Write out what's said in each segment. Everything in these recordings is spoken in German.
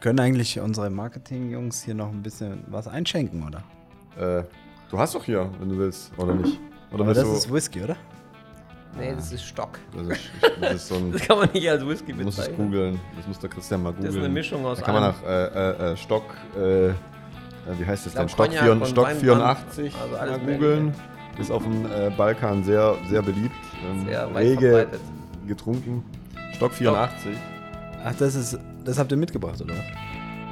Können eigentlich unsere Marketing-Jungs hier noch ein bisschen was einschenken, oder? Äh, du hast doch hier, wenn du willst, oder nicht? Oder Aber das du, ist Whisky, oder? Nee, das ist Stock. das ist, das ist so ein. Das kann man nicht als Whisky Du musst es bezeichnen. googeln. Das muss der Christian mal googeln. Das ist eine Mischung aus Da kann man nach äh, äh, äh, Stock, äh, äh, wie heißt das denn? Stock, Cognac 4, und Stock Weinbrand, 84 also alles mal googeln. Ist auf dem äh, Balkan sehr, sehr beliebt. Ähm, Sehr weit rege verbreitet. getrunken. Stock 84. Ach, das ist. Das habt ihr mitgebracht, oder was?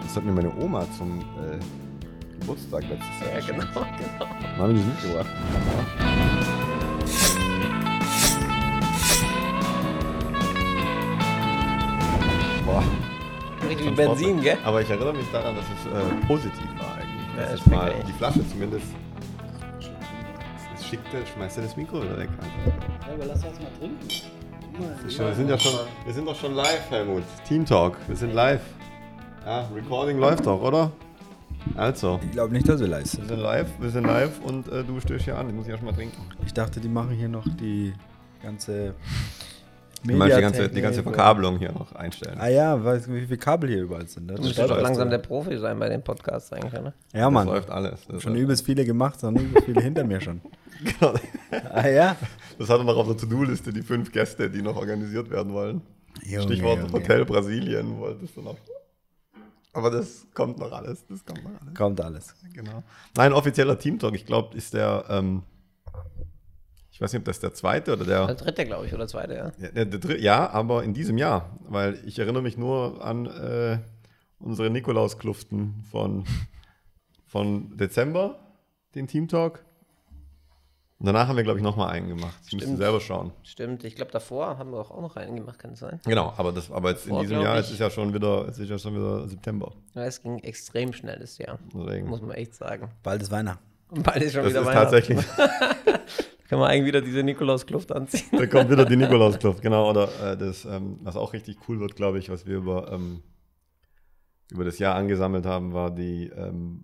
Das hat mir meine Oma zum äh, Geburtstag letztes Jahr Ja, geschenkt. genau, genau. Dann habe ich das mitgebracht. Boah. Richtig Benzin, gell? Aber ich erinnere mich daran, dass es äh, positiv war eigentlich. Ja, das schmeckt mal die Flasche zumindest. Es schickte, schmeißt du das Mikro wieder weg. Ja, aber lass uns mal trinken. Das wir, sind ja schon, wir sind doch schon live, Helmut. Team Talk, wir sind live. Ja, Recording läuft doch, oder? Also, Ich glaube nicht, dass wir live wir sind. sind live, wir sind live und äh, du stößt hier an. Ich muss ja schon mal trinken. Ich dachte, die machen hier noch die ganze. Du meinst die ganze, die ganze Verkabelung hier noch einstellen. Ah ja, weißt du, wie viele Kabel hier überall sind? Ne? Du Das müsstest doch läuft, langsam der Profi sein bei den Podcasts eigentlich, ne? ja, Das Mann. läuft alles. Das Schon läuft übelst viele gemacht, sondern übelst viele hinter mir schon. Genau. Ah ja? Das hat er noch auf der To-Do-Liste, die fünf Gäste, die noch organisiert werden wollen. Junge, Stichwort Junge. Hotel Brasilien wolltest du noch. Aber das kommt noch alles. Das kommt noch alles. Kommt alles. Genau. Nein, offizieller Team Talk, ich glaube, ist der, ähm, ich weiß nicht, ob das der zweite oder der, Der dritte, glaube ich, oder zweite, ja. ja, der, der dritte, ja, aber in diesem Jahr, weil ich erinnere mich nur an äh, unsere Nikolauskluften von, von Dezember, den Team Talk. Und danach haben wir, glaube ich, nochmal einen gemacht. Ich müsste selber schauen. Stimmt, ich glaube, davor haben wir auch noch einen gemacht, kann es sein? Genau, aber, das, aber jetzt in Davor, diesem glaub Jahr, es ist ja schon wieder, es ist ja schon wieder September. Ja, es ging extrem schnell das Jahr, Deswegen. muss man echt sagen. Bald ist Weihnachten. Und bald ist schon Das wieder ist Weihnachten. tatsächlich, Können wir eigentlich wieder diese Nikolauskluft anziehen? da kommt wieder die Nikolauskluft, genau. Oder äh, das, ähm, was auch richtig cool wird, glaube ich, was wir über, ähm, über das Jahr angesammelt haben, war die ähm,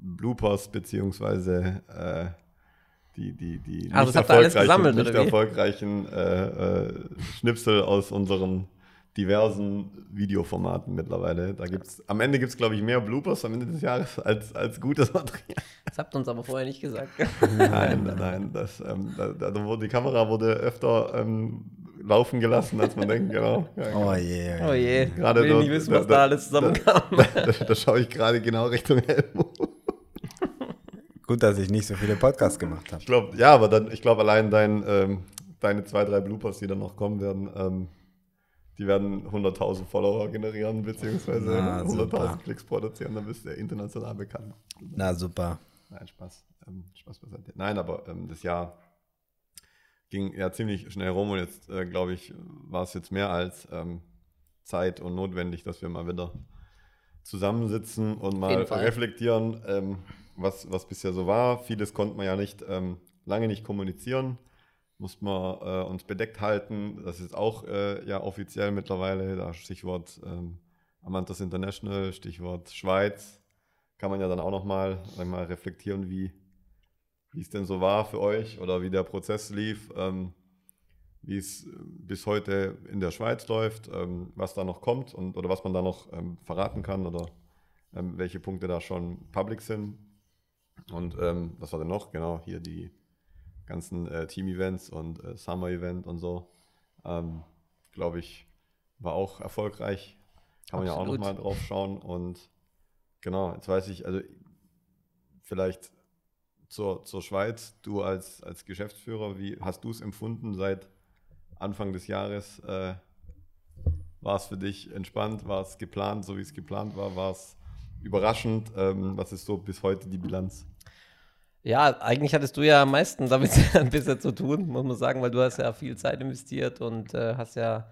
Bloopers, beziehungsweise äh, die, die, die ihr alles erfolgreichen- gesammelt, nicht erfolgreichen äh, äh, Schnipsel aus unseren diversen Videoformaten mittlerweile. Da gibt's, am Ende gibt es, glaube ich, mehr Bloopers am Ende des Jahres als, als gutes Material. Das habt ihr uns aber vorher nicht gesagt. Nein, nein, das, ähm, da, da wurde, die Kamera wurde öfter ähm, laufen gelassen, als man denkt, genau. Ja, genau. Oh je. Oh je, Gerade will da- nicht wissen, da- was da, da- alles zusammenkam. Da, da schaue ich gerade genau Richtung Helmut. Gut, dass ich nicht so viele Podcasts gemacht habe. Ich glaube, ja, aber dann, ich glaube, allein dein, ähm, deine zwei, drei Bloopers, die dann noch kommen werden, ähm, die werden 100.000 Follower generieren, beziehungsweise Na, 100.000 super. Klicks produzieren, dann bist du ja international bekannt. Na super. Nein, Spaß. Ähm, Spaß beiseite. Nein, aber ähm, das Jahr ging ja ziemlich schnell rum und jetzt, äh, glaube ich, war es jetzt mehr als ähm, Zeit und notwendig, dass wir mal wieder zusammensitzen und mal reflektieren, ähm, was, was bisher so war. Vieles konnte man ja nicht, ähm, lange nicht kommunizieren. Mussten wir äh, uns bedeckt halten. Das ist auch äh, ja offiziell mittlerweile. Da Stichwort ähm, Amantas International, Stichwort Schweiz kann man ja dann auch nochmal mal reflektieren, wie wie es denn so war für euch oder wie der Prozess lief, ähm, wie es äh, bis heute in der Schweiz läuft, ähm, was da noch kommt und oder was man da noch ähm, verraten kann oder ähm, welche Punkte da schon public sind. Und ähm, was war denn noch? Genau, hier die ganzen äh, Team-Events und äh, Summer-Event und so. Ähm, Glaube ich, war auch erfolgreich. Kann man ja auch Absolut. nochmal drauf schauen. Und genau, jetzt weiß ich, also vielleicht zur, zur Schweiz, du als, als Geschäftsführer, wie hast du es empfunden seit Anfang des Jahres? Äh, war es für dich entspannt? War es geplant, so wie es geplant war? War es überraschend? Ähm, was ist so bis heute die Bilanz? Ja, eigentlich hattest du ja am meisten damit ein bisschen zu tun, muss man sagen, weil du hast ja viel Zeit investiert und äh, hast ja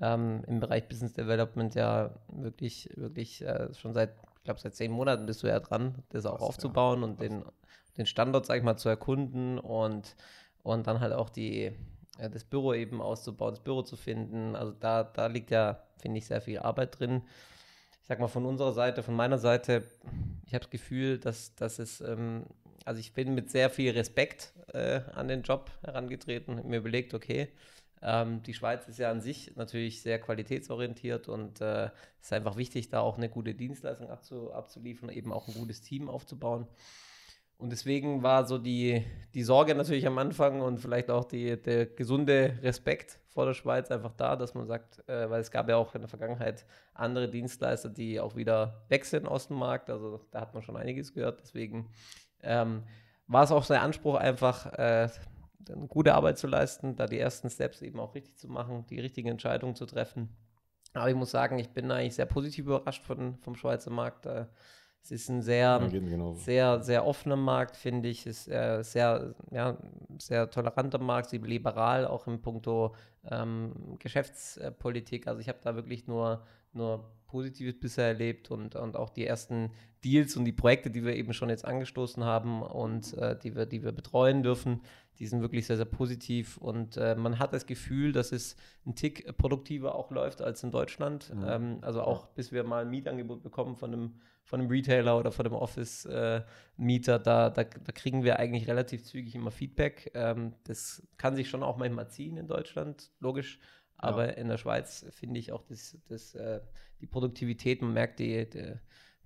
ähm, im Bereich Business Development ja wirklich, wirklich äh, schon seit, ich glaube, seit zehn Monaten bist du ja dran, das auch ja. aufzubauen und den, den Standort, sag ich mal, zu erkunden und, und dann halt auch die, äh, das Büro eben auszubauen, das Büro zu finden. Also da, da liegt ja, finde ich, sehr viel Arbeit drin. Ich sag mal, von unserer Seite, von meiner Seite, ich habe das Gefühl, dass, dass es, ähm, also ich bin mit sehr viel Respekt äh, an den Job herangetreten, mir überlegt, okay, Ähm, die Schweiz ist ja an sich natürlich sehr qualitätsorientiert und es äh, ist einfach wichtig, da auch eine gute Dienstleistung abzu, abzuliefern, eben auch ein gutes Team aufzubauen. Und deswegen war so die, die Sorge natürlich am Anfang und vielleicht auch die, der gesunde Respekt vor der Schweiz einfach da, dass man sagt, äh, weil es gab ja auch in der Vergangenheit andere Dienstleister, die auch wieder weg sind aus dem Markt. Also da hat man schon einiges gehört. Deswegen ähm, war es auch der Anspruch, einfach äh, eine gute Arbeit zu leisten, da die ersten Steps eben auch richtig zu machen, die richtigen Entscheidungen zu treffen. Aber ich muss sagen, ich bin eigentlich sehr positiv überrascht von, vom Schweizer Markt. Äh, es ist ein sehr, sehr, sehr offener Markt, finde ich. Es ist äh, sehr, ja, sehr toleranter Markt, sehr liberal, auch in puncto ähm, Geschäftspolitik. Also ich habe da wirklich nur, nur Positives bisher erlebt und, und auch die ersten Deals und die Projekte, die wir eben schon jetzt angestoßen haben und äh, die, wir, die wir betreuen dürfen, die sind wirklich sehr, sehr positiv und äh, man hat das Gefühl, dass es ein Tick produktiver auch läuft als in Deutschland. Mhm. Ähm, also auch bis wir mal ein Mietangebot bekommen von einem von einem Retailer oder von einem Office-Mieter, äh, da, da, da, kriegen wir eigentlich relativ zügig immer Feedback. Ähm, das kann sich schon auch manchmal ziehen in Deutschland, logisch. Aber ja. in der Schweiz finde ich auch das, das, äh, die Produktivität, man merkt, die, die,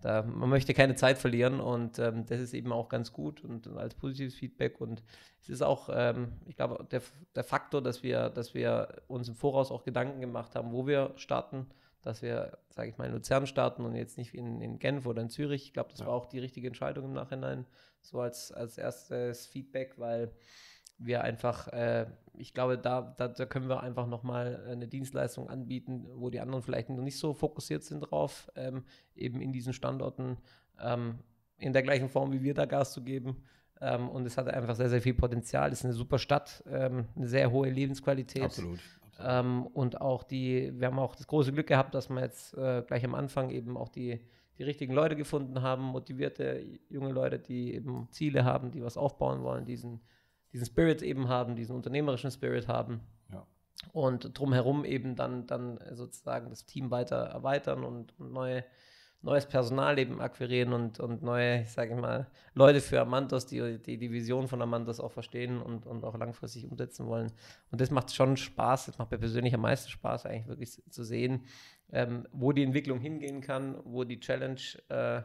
da, man möchte keine Zeit verlieren und ähm, das ist eben auch ganz gut und, und, als positives Feedback. Und es ist auch, ähm, ich glaube, der, der Faktor, dass wir, dass wir uns im Voraus auch Gedanken gemacht haben, wo wir starten dass wir, sage ich mal, in Luzern starten und jetzt nicht in, in Genf oder in Zürich. Ich glaube, das ja. war auch die richtige Entscheidung im Nachhinein, so als, als erstes Feedback, weil wir einfach, äh, ich glaube, da, da, da, können wir einfach nochmal eine Dienstleistung anbieten, wo die anderen vielleicht noch nicht so fokussiert sind drauf, ähm, eben in diesen Standorten ähm, in der gleichen Form wie wir da Gas zu geben. Ähm, und es hat einfach sehr, sehr viel Potenzial. Es ist eine super Stadt, ähm, eine sehr hohe Lebensqualität. Absolut. Ähm, und auch die, wir haben auch das große Glück gehabt, dass wir jetzt äh, gleich am Anfang eben auch die, die richtigen Leute gefunden haben, motivierte junge Leute, die eben Ziele haben, die was aufbauen wollen, diesen, diesen Spirit eben haben, diesen unternehmerischen Spirit haben. Ja. Und drumherum eben dann, dann sozusagen das Team weiter erweitern und, und neue neues Personal eben akquirieren und, und neue, ich sage mal, Leute für Amantos, die, die die Vision von Amantos auch verstehen und, und auch langfristig umsetzen wollen. Und das macht schon Spaß, das macht mir persönlich am meisten Spaß, eigentlich wirklich zu sehen, ähm, wo die Entwicklung hingehen kann, wo die Challenge, äh,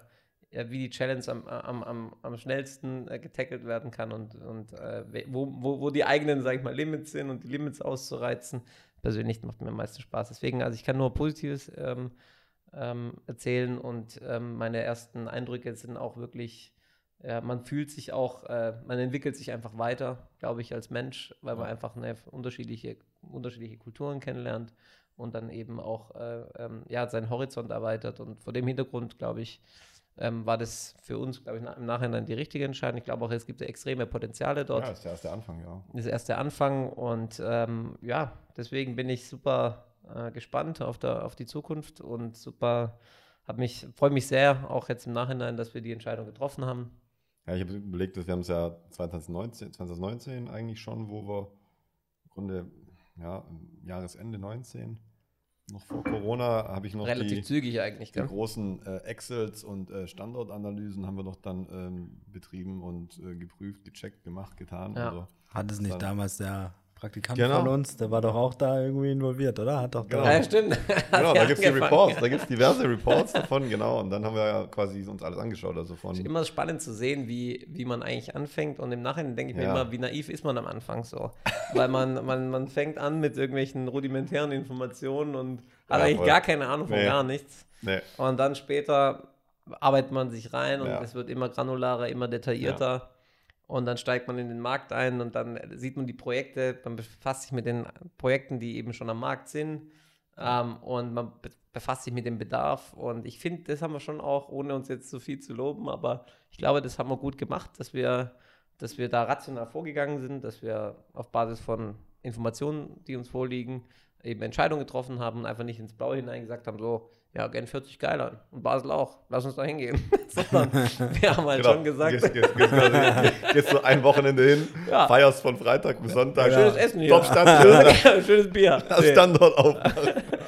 wie die Challenge am, am, am, am schnellsten äh, getackelt werden kann und, und äh, wo, wo, wo die eigenen, sage ich mal, Limits sind und die Limits auszureizen. Persönlich macht mir am meisten Spaß. Deswegen, also ich kann nur Positives ähm, ähm, erzählen und ähm, meine ersten Eindrücke sind auch wirklich, äh, man fühlt sich auch, äh, man entwickelt sich einfach weiter, glaube ich, als Mensch, weil man einfach eine unterschiedliche, unterschiedliche Kulturen kennenlernt und dann eben auch äh, ähm, ja, seinen Horizont erweitert. Und vor dem Hintergrund, glaube ich, ähm, war das für uns, glaube ich, im Nachhinein die richtige Entscheidung. Ich glaube auch, es gibt extreme Potenziale dort. Ja, das ist der erste Anfang, ja. Das ist erst der Anfang und ähm, ja, deswegen bin ich super äh, gespannt auf, der, auf die Zukunft und super, habe mich, freue mich sehr, auch jetzt im Nachhinein, dass wir die Entscheidung getroffen haben. Ja, ich habe überlegt, dass wir haben es ja 2019, 2019 eigentlich schon, wo wir im Grunde, ja, Jahresende 19, noch vor Corona, habe ich noch Relativ die, zügig eigentlich, die großen äh, Excels und äh, Standortanalysen haben wir noch dann ähm, betrieben und äh, geprüft, gecheckt, gemacht, getan. Ja. Also, Hat es nicht damals der Praktikant genau. von uns, der war doch auch da irgendwie involviert, oder? Hat doch genau. Ja, stimmt. genau, da gibt es die Reports, da gibt es diverse Reports davon, genau. Und dann haben wir ja quasi uns alles angeschaut. Also von es ist immer spannend zu sehen, wie, wie man eigentlich anfängt. Und im Nachhinein denke ich ja. mir immer, wie naiv ist man am Anfang so. Weil man, man, man fängt an mit irgendwelchen rudimentären Informationen und hat ja, eigentlich voll. gar keine Ahnung von nee. gar nichts. Nee. Und dann später arbeitet man sich rein und es wird immer granularer, immer detaillierter. Und dann steigt man in den Markt ein und dann sieht man die Projekte, man befasst sich mit den Projekten, die eben schon am Markt sind. Ähm, und man befasst sich mit dem Bedarf. Und ich finde, das haben wir schon auch, ohne uns jetzt zu viel zu loben, aber ich glaube, das haben wir gut gemacht, dass wir, dass wir da rational vorgegangen sind, dass wir auf Basis von Informationen, die uns vorliegen, eben Entscheidungen getroffen haben und einfach nicht ins Blaue hinein gesagt haben, so, ja, Genf hört sich geil an. Und Basel auch. Lass uns da hingehen. Sondern wir haben halt genau. schon gesagt. Gehst, gehst, gehst, gehst du ein Wochenende hin, ja. feierst von Freitag bis Sonntag. Ja. Schönes Essen hier. Top Stand. Schönes Bier. Das nee. Standort auf.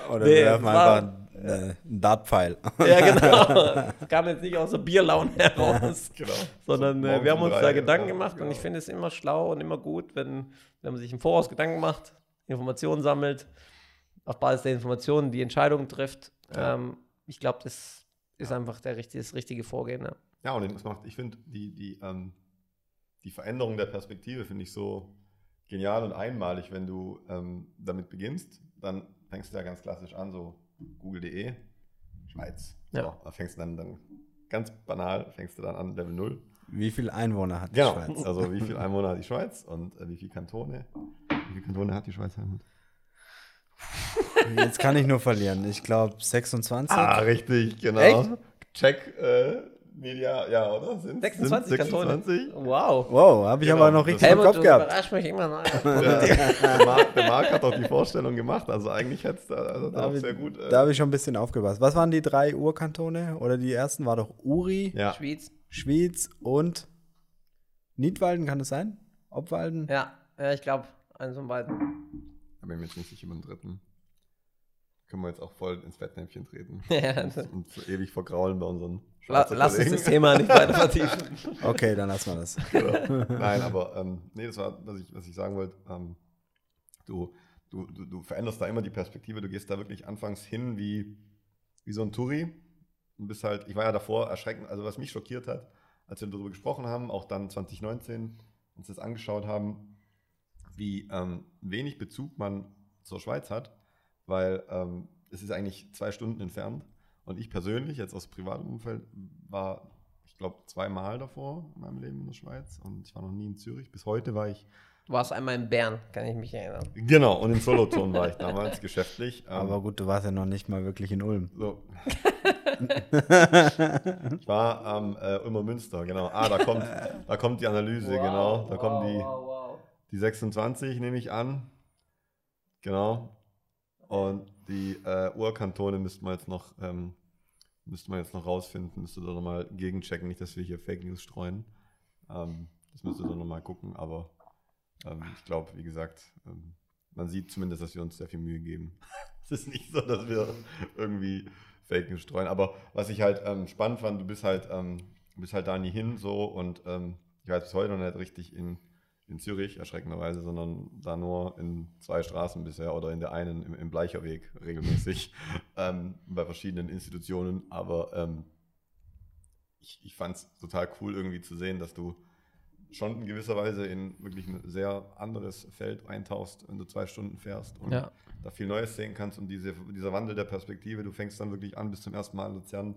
Oder nee, wir werfen einfach äh, einen Dartpfeil. Ja, genau. Es kam jetzt nicht aus der Bierlaune heraus. genau. Sondern so, äh, wir haben uns drei, da Gedanken gemacht ja, und ich finde es immer schlau und immer gut, wenn, wenn man sich im Voraus Gedanken macht Informationen sammelt, auf Basis der Informationen die Entscheidungen trifft. Ja. Ähm, ich glaube, das ist einfach der, richtige- das richtige Vorgehen. Ja. Ja, und das macht, ich finde, die, die, ähm, die Veränderung der Perspektive finde ich so genial und einmalig, wenn du ähm, damit beginnst. Dann fängst du ja ganz klassisch an, so google.de, Schweiz. So, Ja. da fängst du dann, dann ganz banal, fängst du dann an Level 0. Wie viele Einwohner hat die Genau, Schweiz? also wie viele Einwohner hat die Schweiz und äh, wie viele Kantone? Wie viele Kantone hat die Schweiz? Helmut? Jetzt kann ich nur verlieren. Ich glaube 26. Ah, richtig, genau. Echt? Check äh, Media, ja, oder? Sind 26 Kantone. 26? Wow. Wow, habe ich Genau, aber noch richtig im Helmut, Kopf du gehabt. überraschst mich immer noch. Der, der, Marc, der Marc hat auch die Vorstellung gemacht, also eigentlich hätte es da also Da auch habe sehr gut. äh, da hab ich schon ein bisschen aufgepasst. Was waren die drei Urkantone? Oder die ersten war doch Uri, ja, Schwyz. Schwyz und Niedwalden, kann das sein? Obwalden? Ja, ja, ich glaube, eins von beiden. Bin ich mir jetzt nicht sicher über den dritten. Können wir jetzt auch voll ins Fettnäpfchen treten. Ja, und, und so ewig vergraulen bei unseren La lass uns das Thema nicht weiter vertiefen. Okay, dann lassen wir das. Genau. Nein, aber ähm, nee, das war, was ich, was ich sagen wollte. Ähm, du, du, du, du veränderst da immer die Perspektive. Du gehst da wirklich anfangs hin wie, wie so ein Touri. Und bist halt, ich war ja davor erschreckend, also was mich schockiert hat, als wir darüber gesprochen haben, auch dann 2019 uns das angeschaut haben, wie ähm, wenig Bezug man zur Schweiz hat, weil ähm, es ist eigentlich zwei Stunden entfernt. Und ich persönlich, jetzt aus privatem Umfeld, war, ich glaube, zweimal davor in meinem Leben in der Schweiz und ich war noch nie in Zürich. Bis heute war ich, Du warst einmal in Bern, kann ich mich erinnern. genau, und in Solothurn war ich damals geschäftlich. Ähm, Aber gut, du warst ja noch nicht mal wirklich in Ulm. So. ich war am äh, Ulmer Münster, genau. Ah, da kommt, da kommt die Analyse, genau. Da kommen die, Wow, wow. Die 26, nehme ich an. Genau. Und die äh, Urkantone müsste man jetzt noch, ähm, müsste man jetzt noch rausfinden, müsste da nochmal gegenchecken, nicht, dass wir hier Fake News streuen. Ähm, das müsste dann nochmal gucken, aber ähm, ich glaube, wie gesagt, ähm, man sieht zumindest, dass wir uns sehr viel Mühe geben. es ist nicht so, dass wir irgendwie Fake News streuen. Aber was ich halt ähm, spannend fand, du bist halt, ähm, du bist halt da nie hin so und ich weiß bis heute noch nicht richtig in, in Zürich, erschreckenderweise, sondern da nur in zwei Straßen bisher oder in der einen im, im Bleicherweg regelmäßig ähm, bei verschiedenen Institutionen. Aber ähm, ich, ich fand es total cool irgendwie zu sehen, dass du schon in gewisser Weise in wirklich ein sehr anderes Feld eintauchst, wenn du zwei Stunden fährst und Ja. da viel Neues sehen kannst und diese, dieser Wandel der Perspektive, du fängst dann wirklich an bis zum ersten Mal in Luzern,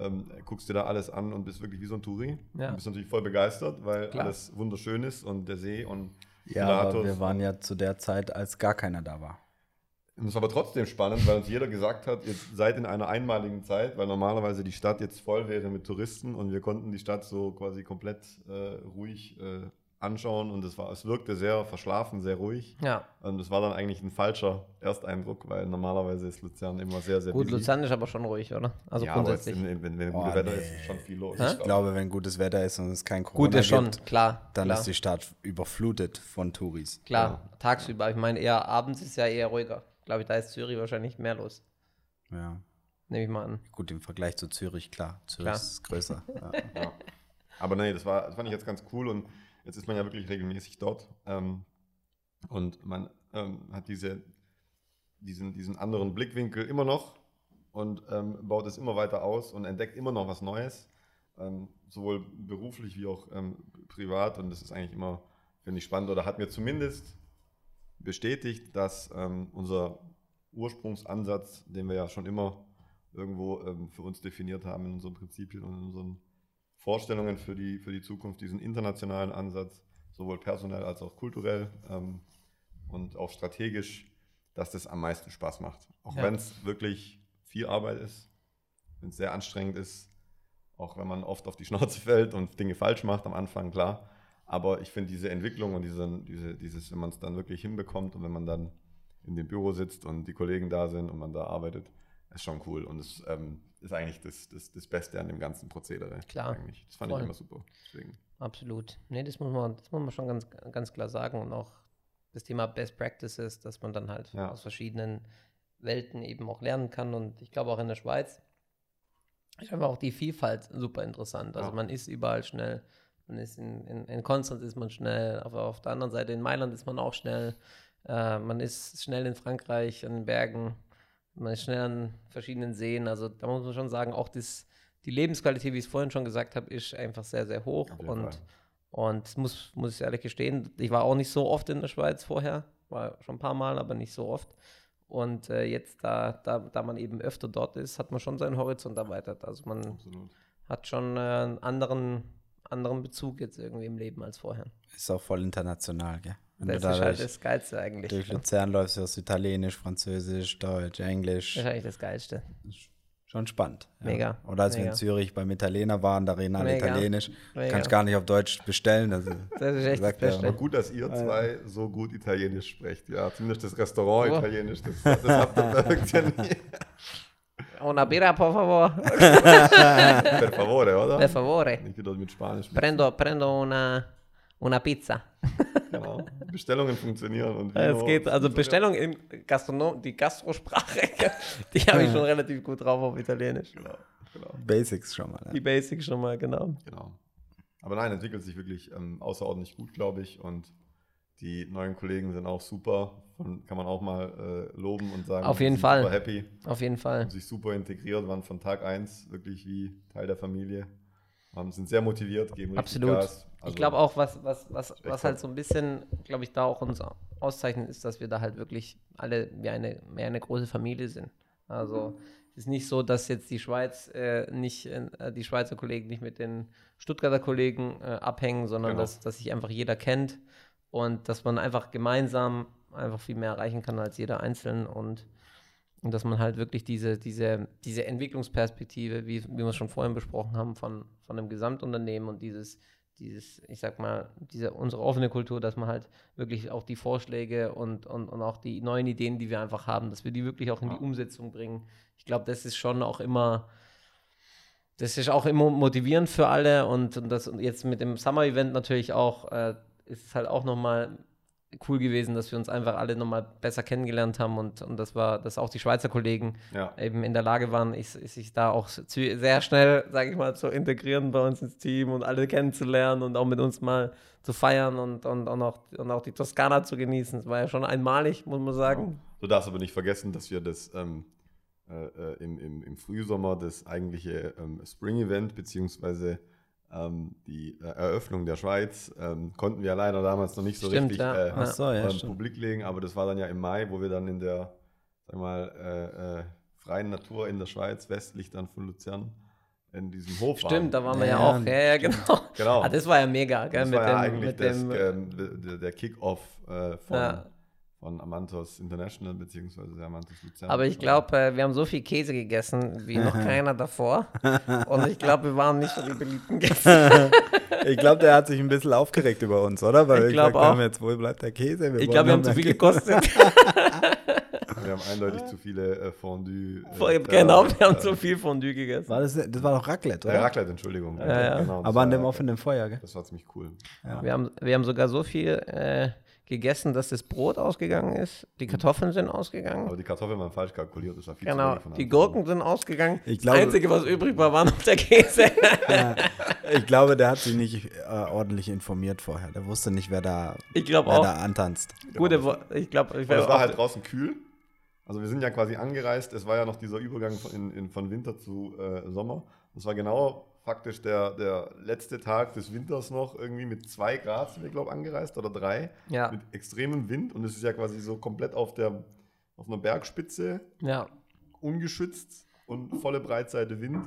ähm, guckst dir da alles an und bist wirklich wie so ein Touri. Ja. Du bist natürlich voll begeistert, weil Klar. alles wunderschön ist und der See und Ja, aber Pilatus. wir waren ja zu der Zeit, als gar keiner da war. Und es ist aber trotzdem spannend, weil uns jeder gesagt hat, ihr seid in einer einmaligen Zeit, weil normalerweise die Stadt jetzt voll wäre mit Touristen und wir konnten die Stadt so quasi komplett äh, ruhig äh, anschauen und es, war, es wirkte sehr verschlafen, sehr ruhig. Ja, Und es war dann eigentlich ein falscher Ersteindruck, weil normalerweise ist Luzern immer sehr, sehr gut, busy. Luzern ist aber schon ruhig, oder? Also ja, aber jetzt, grundsätzlich. in, wenn, wenn Oh, gutes Wetter nee. ist, ist schon viel los. Hä? Ich glaube, wenn gutes Wetter ist und es kein Corona Gut, ist schon, gibt, klar. dann klar. ist die Stadt überflutet von Touris. Klar, tagsüber. Ich meine, eher abends ist ja eher ruhiger. Glaube ich, da ist Zürich wahrscheinlich mehr los. Ja. Nehme ich mal an. Gut, im Vergleich zu Zürich, klar. Zürich Klar. ist größer. Ja. Ja. Aber nee, das, war, das fand ich jetzt ganz cool und jetzt ist man ja wirklich regelmäßig dort. Ähm, und man ähm, hat diese, diesen, diesen anderen Blickwinkel immer noch und ähm, baut es immer weiter aus und entdeckt immer noch was Neues, ähm, sowohl beruflich wie auch ähm, privat. Und das ist eigentlich immer, finde ich, spannend oder hat mir zumindest bestätigt, dass ähm, unser Ursprungsansatz, den wir ja schon immer irgendwo für uns definiert haben in unseren Prinzipien und in unseren Vorstellungen für die, für die Zukunft, diesen internationalen Ansatz, sowohl personell als auch kulturell ähm, und auch strategisch, dass das am meisten Spaß macht. Auch Ja. wenn es wirklich viel Arbeit ist, wenn es sehr anstrengend ist, auch wenn man oft auf die Schnauze fällt und Dinge falsch macht am Anfang, klar. Aber ich finde diese Entwicklung und diese, diese, dieses, wenn man es dann wirklich hinbekommt und wenn man dann in dem Büro sitzt und die Kollegen da sind und man da arbeitet, ist schon cool. Und es ähm, ist eigentlich das, das, das Beste an dem ganzen Prozedere. Klar, Eigentlich. Das fand voll. ich immer super. Deswegen. Absolut. Nee, das muss man, das muss man schon ganz, ganz klar sagen. Und auch das Thema Best Practices, dass man dann halt Ja. aus verschiedenen Welten eben auch lernen kann. Und ich glaube auch in der Schweiz ist einfach auch die Vielfalt super interessant. Also Ja. man ist überall schnell. Man ist in, in, in Konstanz ist man schnell, auf, auf der anderen Seite in Mailand ist man auch schnell. Äh, man ist schnell in Frankreich, an den Bergen, man ist schnell an verschiedenen Seen. Also da muss man schon sagen, auch das, die Lebensqualität, wie ich es vorhin schon gesagt habe, ist einfach sehr, sehr hoch. Und, und muss, muss ich ehrlich gestehen, ich war auch nicht so oft in der Schweiz vorher, war schon ein paar Mal, aber nicht so oft. Und äh, jetzt, da, da, da man eben öfter dort ist, hat man schon seinen Horizont erweitert. Also man Absolut. hat schon äh, einen anderen, anderen Bezug jetzt irgendwie im Leben als vorher. Ist auch voll international, gell? Wenn das ist halt das Geilste eigentlich. Durch Luzern läufst du aus Italienisch, Französisch, Deutsch, Englisch. Wahrscheinlich das Geilste. Schon spannend. Ja. Mega. Oder als Mega. wir in Zürich beim Italiener waren, da reden alle Italienisch. Mega. Kann ich gar nicht auf Deutsch bestellen. Also, das ist echt das Beste. Aber gut, dass ihr zwei so gut Italienisch sprecht. Ja, zumindest das Restaurant oh. Italienisch, das, das habt ihr irgendwie nie. Una birra, por favor. per favore, oder? Per favore. Ich dort mit Spanisch. Prendo, prendo una, una pizza. Genau. Bestellungen funktionieren. Und es geht, also Bestellung im Gastronom, die Gastrosprache, die habe ich schon relativ gut drauf auf Italienisch. Genau, genau. Basics schon mal. Ja. Die Basics schon mal, genau. Genau. Aber nein, entwickelt sich wirklich ähm, außerordentlich gut, glaube ich. Und die neuen Kollegen sind auch super. Von, kann man auch mal äh, loben und sagen, auf jeden Fall. super happy. Auf jeden Fall. Haben sich super integriert, waren von Tag 1 wirklich wie Teil der Familie. Haben, sind sehr motiviert, geben Absolut. Gas. Also ich glaube auch, was, was, was, was halt so ein bisschen, glaube ich, da auch uns auszeichnet, ist, dass wir da halt wirklich alle wie eine, mehr eine große Familie sind. Also es ist nicht so, dass jetzt die Schweiz äh, nicht, äh, die Schweizer Kollegen nicht mit den Stuttgarter Kollegen äh, abhängen, sondern genau. dass, dass sich einfach jeder kennt und dass man einfach gemeinsam einfach viel mehr erreichen kann als jeder einzeln und, und dass man halt wirklich diese, diese, diese Entwicklungsperspektive, wie, wie wir es schon vorhin besprochen haben, von, von einem Gesamtunternehmen und dieses dieses, ich sag mal, diese, unsere offene Kultur, dass man halt wirklich auch die Vorschläge und, und, und auch die neuen Ideen, die wir einfach haben, dass wir die wirklich auch in die Umsetzung bringen. Ich glaube, das ist schon auch immer, das ist auch immer motivierend für alle und, und das jetzt mit dem Summer-Event natürlich auch, äh, ist es halt auch nochmal cool gewesen, dass wir uns einfach alle nochmal besser kennengelernt haben und, und das war, dass auch die Schweizer Kollegen ja. eben in der Lage waren, ich, sich da auch sehr schnell, sage ich mal, zu integrieren bei uns ins Team und alle kennenzulernen und auch mit uns mal zu feiern und, und, und, auch, und auch die Toskana zu genießen. Das war ja schon einmalig, muss man sagen. Genau. Du darfst aber nicht vergessen, dass wir das ähm, äh, äh im, im, im Frühsommer das eigentliche ähm, Spring-Event beziehungsweise ähm, die äh, Eröffnung der Schweiz ähm, konnten wir leider damals noch nicht so stimmt, richtig ja. äh, so, ja, Publik legen, aber das war dann ja im Mai, wo wir dann in der sag mal, äh, äh, freien Natur in der Schweiz, westlich dann von Luzern, in diesem Hof Stimmt, waren. da waren wir ja, ja auch. Ja, ja, genau. genau. Ah, das war ja mega, gell? Das mit war dem, ja eigentlich mit das, dem, ähm, der, Kick-Off äh, von, von Amantos International beziehungsweise Amantos Luzern. Aber ich glaube, äh, wir haben so viel Käse gegessen wie noch keiner davor. Und ich glaube, wir waren nicht so die beliebten Gäste. ich glaube, der hat sich ein bisschen aufgeregt über uns, oder? Weil ich wir gesagt haben, jetzt, wo bleibt der Käse? Wir ich glaube, wir haben zu viel gekostet. wir haben eindeutig zu viele äh, Fondue. Äh, genau, wir haben zu viel Fondue gegessen. War das, das war doch Raclette, oder? Ja, Raclette, Entschuldigung. Ja, ja. Genau, Aber an dem offenen Feuer, gell? Das war ziemlich cool. Ja. Wir, haben, wir haben sogar so viel äh, gegessen, dass das Brot ausgegangen ist. Die Kartoffeln sind ausgegangen. Aber die Kartoffeln waren falsch kalkuliert. Das war viel genau, zu die Gurken sind ausgegangen. Ich glaube, das Einzige, was übrig war, war noch der Käse. ja, ich glaube, der hat sich nicht äh, ordentlich informiert vorher. Der wusste nicht, wer da, ich wer auch. da antanzt. Gute, ich glaube, ich es war halt draußen kühl. Also wir sind ja quasi angereist. Es war ja noch dieser Übergang von, in, in, von Winter zu äh, Sommer. Das war genau faktisch der, der letzte Tag des Winters noch irgendwie mit zwei Grad sind wir, glaube ich, angereist oder drei. Ja. Mit extremem Wind und es ist ja quasi so komplett auf der auf einer Bergspitze. Ja. Ungeschützt und volle Breitseite Wind.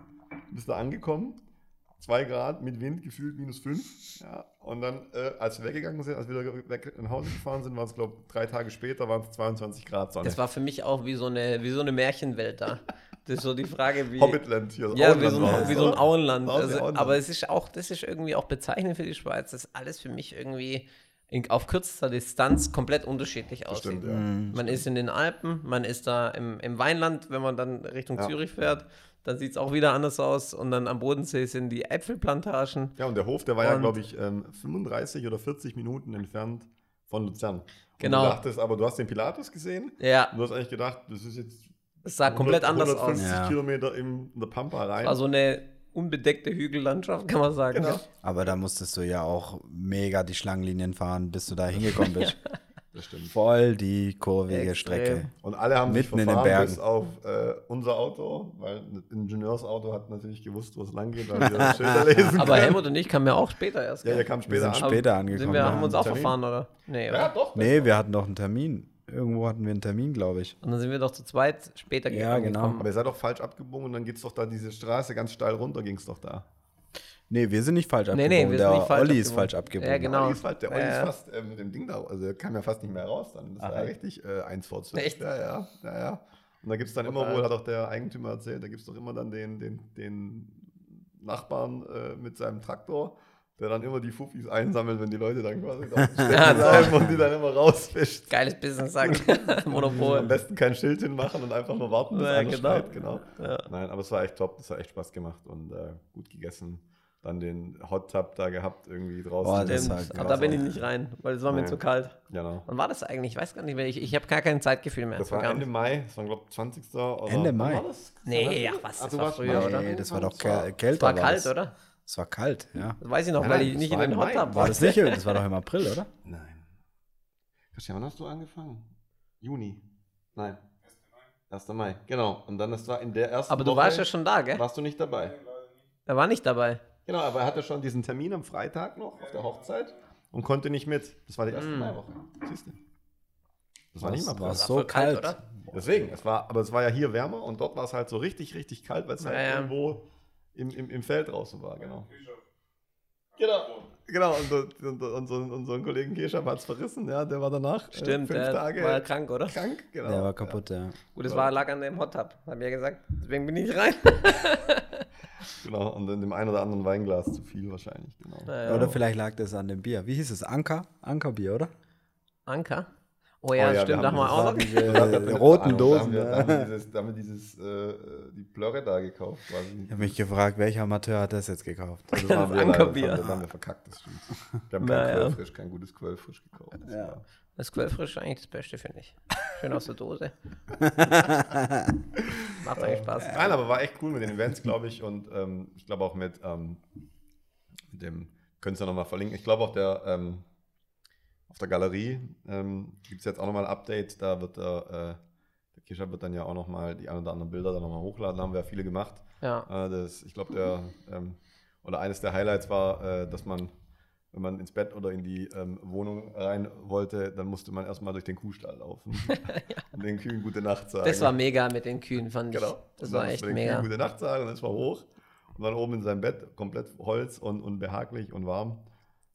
Bist da angekommen. Zwei Grad mit Wind, gefühlt minus fünf. Ja. Und dann, äh, als wir weggegangen sind, als wir wieder weg nach Hause gefahren sind, waren es, glaube ich, drei Tage später, waren es 22 Grad Sonne. Das war für mich auch wie so eine, wie so eine Märchenwelt da. Das ist so die Frage, wie. Hobbitland hier. Ja, wie so, ein, wie so ein Auenland. Also, Auenland. Aber es ist auch, das ist irgendwie auch bezeichnend für die Schweiz, dass alles für mich irgendwie in, auf kürzester Distanz komplett unterschiedlich aussieht. Stimmt, ja. mhm. Man ist in den Alpen, man ist da im, im Weinland, wenn man dann Richtung ja. Zürich fährt. Dann sieht es auch wieder anders aus. Und dann am Bodensee sind die Äpfelplantagen. Ja, und der Hof, der war und ja, glaube ich, 35 ähm, oder 40 Minuten entfernt von Luzern. Und genau. Du dachtest, aber du hast den Pilatus gesehen. Ja. Und du hast eigentlich gedacht, das ist jetzt es sah komplett 100, anders 150 aus. Ja. Kilometer in der Pampa rein. Also eine unbedeckte Hügellandschaft, kann man sagen. Genau. Aber da musstest du ja auch mega die Schlangenlinien fahren, bis du da hingekommen bist. Das stimmt. Voll die kurvige Extrem. Strecke. Und alle haben sich Mitten in den Bergen. bis auf äh, unser Auto, weil ein Ingenieursauto hat natürlich gewusst, wo es lang geht, weil wir das Schilder lesen Aber können. Helmut und ich kamen ja auch später erst. Ja, der kam Wir später sind an. später Sind angekommen. wir, haben uns auch Termin. verfahren, oder? Nee, oder? Ja, doch. Nee, wir hatten doch einen Termin. Irgendwo hatten wir einen Termin, glaube ich. Und dann sind wir doch zu zweit später Ja, genau. angekommen. Aber ihr seid doch falsch abgebogen und dann geht's doch da diese Straße ganz steil runter, ging's doch da. Nee, wir sind nicht falsch Nee, abgebogen. nee, wir sind der nicht falsch Olli ist falsch abgebogen. Ja, genau. Der Olli ist, fast, der Olli Ja, ist fast äh, mit dem Ding da, also er kam ja fast nicht mehr raus dann. Das Ach, war ja richtig äh, eins vor zwölf. Echt? Ja, ja, ja, ja. Und da gibt's dann immer Total. wohl, hat auch der Eigentümer erzählt, da gibt's doch immer dann den, den, den Nachbarn äh, mit seinem Traktor, der dann immer die Fuffis einsammelt, wenn die Leute dann quasi da bleiben und die dann immer rausfischt. Geiles Business, sagt Am Monopol. besten kein Schild hinmachen und einfach nur warten, bis Ja, einer genau. schreit, genau. Ja. Nein, aber es war echt top, das hat echt Spaß gemacht und äh, gut gegessen. Dann den Hot Tub da gehabt, irgendwie draußen. Boah, das war Aber da bin ich nicht rein, weil es war mir Nee. zu kalt. Genau. Wann war das eigentlich? Ich weiß gar nicht mehr. Ich, ich habe gar kein Zeitgefühl mehr. Das war Ende. Mai, das war glaube ich 20. Oder Ende Mai? War das? Nee, ach was, Ah, das du war warst früher, oder? Nee, das war doch Das kälter. Es war kalt, das. oder? Es war kalt, ja. Das weiß ich noch, Nein, weil nein, ich das nicht in den Hot Mai. Tub War das nicht? Das war doch im April, oder? Nein. Christian, wann hast du angefangen? Juni. Nein. 1. Mai, genau. Und dann, das war in der ersten Aber du Woche, warst ja schon da, gell? warst du nicht dabei. Er war nicht dabei. Genau, aber er hatte schon diesen Termin am Freitag noch auf der Hochzeit und konnte nicht mit. Das war die erste Mm. Maiwoche. Siehst du? Das war nicht mal war so kalt, kalt. oder? Deswegen, es war, aber es war ja hier wärmer und dort war es halt so richtig, richtig kalt, weil es halt ja. irgendwo im, im, im Feld draußen war, genau. Genau. Genau, und, so- und, so ein Kollegen Keschab hat es verrissen, ja, der war danach äh, Stimmt, fünf der Tage war krank, oder? krank. Genau. Der war kaputt, ja. Gut, es war lag an dem Hot Tub, haben wir ja gesagt. Deswegen bin ich nicht rein. Genau, und in dem einen oder anderen Weinglas zu viel wahrscheinlich, genau. Naja. Oder vielleicht lag das an dem Bier. Wie hieß es? Anker? Ankerbier, oder? Anker? Oh ja, Oh ja, stimmt, da haben haben wir auch noch. Diese roten Dosen. Da haben wir, haben ja. dieses, da haben wir dieses äh, die Plörre da gekauft quasi. Ich habe mich gefragt, welcher Amateur hat das jetzt gekauft? Das, Das waren wir leider, das, haben wir, das haben wir verkackt, das stimmt. Wir haben kein. Quellfrisch, kein gutes Quellfrisch gekauft. Das Ja. Das Quellfrisch ist eigentlich das Beste, finde ich. Schön aus der Dose. Macht eigentlich Spaß. Nein, aber war echt cool mit den Events, glaube ich. Und ähm, ich glaube auch mit, ähm, mit dem, könnt ihr nochmal verlinken. Ich glaube auch der, ähm, auf der Galerie ähm, gibt es jetzt auch nochmal ein Update. Da wird der, äh, der Kischer wird dann ja auch nochmal die ein oder anderen Bilder dann nochmal hochladen. Da haben wir ja viele gemacht. Ja. Äh, das, ich glaube, der, ähm, oder eines der Highlights war, äh, dass man, wenn man ins Bett oder in die ähm, Wohnung rein wollte, dann musste man erstmal durch den Kuhstall laufen und den Kühen gute Nacht sagen. Das war mega mit den Kühen, fand ich. Genau. Das Und war echt den mega. Kühen Gute Nacht sagen und dann ist man hoch. Und dann oben in seinem Bett, komplett Holz und, und behaglich und warm.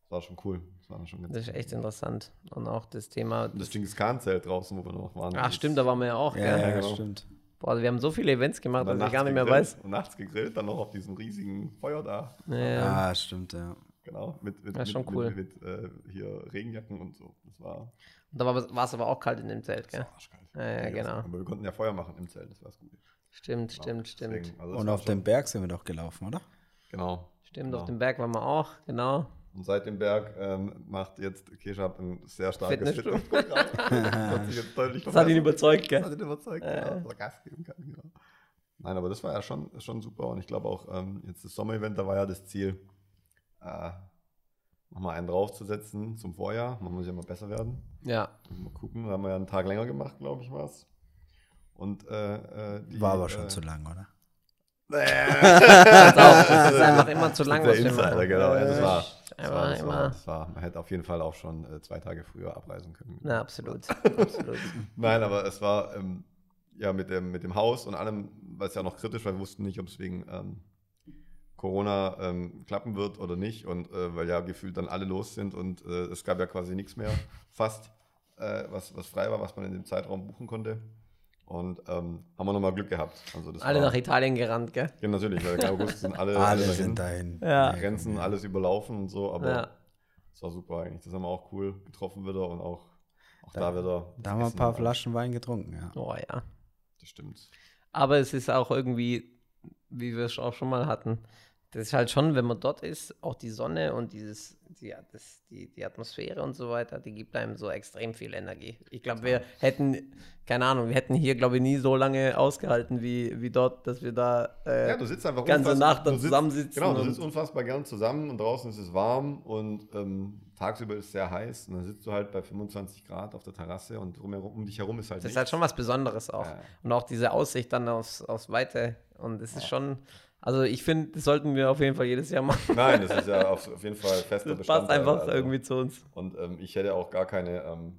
Das war schon cool. Das war schon ganz Das ist echt interessant. Und auch das Thema. Und das Genghis Khan-Zelt draußen, wo wir noch waren. Ach, stimmt, da waren wir ja auch, Ja, gell? ja, genau. stimmt. Boah, wir haben so viele Events gemacht, dass ich gar nicht mehr gegrillt weiß. Und nachts gegrillt, dann noch auf diesem riesigen Feuer da. Ja. Ah, stimmt, ja. Genau. Mit, mit, Ja, mit, schon mit, cool. mit, äh, hier Regenjacken und so. Das war Und da war es aber auch kalt in dem Zelt, gell? arschkalt. Ja, ja, Mega genau. Aber wir konnten ja Feuer machen im Zelt, das war Gute. Stimmt, Genau. stimmt, stimmt. Deswegen, also Und auf dem Berg sind wir doch gelaufen, oder? Genau. Stimmt, Genau. auf dem Berg waren wir auch, genau. Und seit dem Berg ähm, macht jetzt Keshab ein sehr starkes Fitnessstudio. Fitnessprogramm. das Das hat ihn überzeugt, Das hat gell? ihn überzeugt, ja, dass er Gas geben kann. Genau. Nein, aber das war ja schon, schon super. Und ich glaube auch, ähm, jetzt das Sommer-Event, da war ja das Ziel, äh, nochmal einen draufzusetzen zum Vorjahr. Man muss ja mal besser werden. Ja. Mal gucken, da haben wir ja einen Tag länger gemacht, glaube ich, was. Und äh, äh, die, War aber schon äh, zu lang, oder? Das, auch, das ist einfach immer zu lang, was wir machen. genau. Ja, das war, Äh, das war, das, war, das war, man hätte auf jeden Fall auch schon äh, zwei Tage früher abreisen können. Na, absolut. absolut. Nein, aber es war ähm, ja mit dem, mit dem Haus und allem, weil es ja noch kritisch war, wir wussten nicht, ob es wegen ähm, Corona ähm, klappen wird oder nicht und äh, weil ja gefühlt dann alle los sind und äh, es gab ja quasi nichts mehr, fast, äh, was, was frei war, was man in dem Zeitraum buchen konnte. Und ähm, haben wir nochmal Glück gehabt. Also das Alle war, nach Italien gerannt, gell? Ja, natürlich, weil im August sind alle, Alle dahin. sind dahin. Ja. Die Grenzen, alles überlaufen und so, aber Ja. es war super eigentlich. Das haben wir auch cool getroffen wieder und auch, auch da, Da- wieder. Da haben wir ein paar. Flaschen Wein getrunken, ja. Oh ja. Das stimmt. Aber es ist auch irgendwie, wie wir es auch schon mal hatten, das ist halt schon, wenn man dort ist, auch die Sonne und dieses, die, das, die, die Atmosphäre und so weiter, die gibt einem so extrem viel Energie. Ich glaube, wir hätten, keine Ahnung, wir hätten hier, glaube ich, nie so lange ausgehalten wie, wie dort, dass wir da äh, Ja, du sitzt einfach ganze Nacht dann sitzt- zusammensitzen. Genau, du sitzt unfassbar gern zusammen und draußen ist es warm und ähm, tagsüber ist es sehr heiß und dann sitzt du halt bei 25 Grad auf der Terrasse und drumherum, um dich herum ist halt Das ist halt schon was Besonderes auch. Ja. Und auch diese Aussicht dann aufs, aufs Weite. Und es ist schon, also ich finde, das sollten wir auf jeden Fall jedes Jahr machen. Nein, das ist ja auf, auf jeden Fall fester Das passt Bestandteil, einfach also. irgendwie zu uns. Und ähm, ich hätte auch gar keine ähm,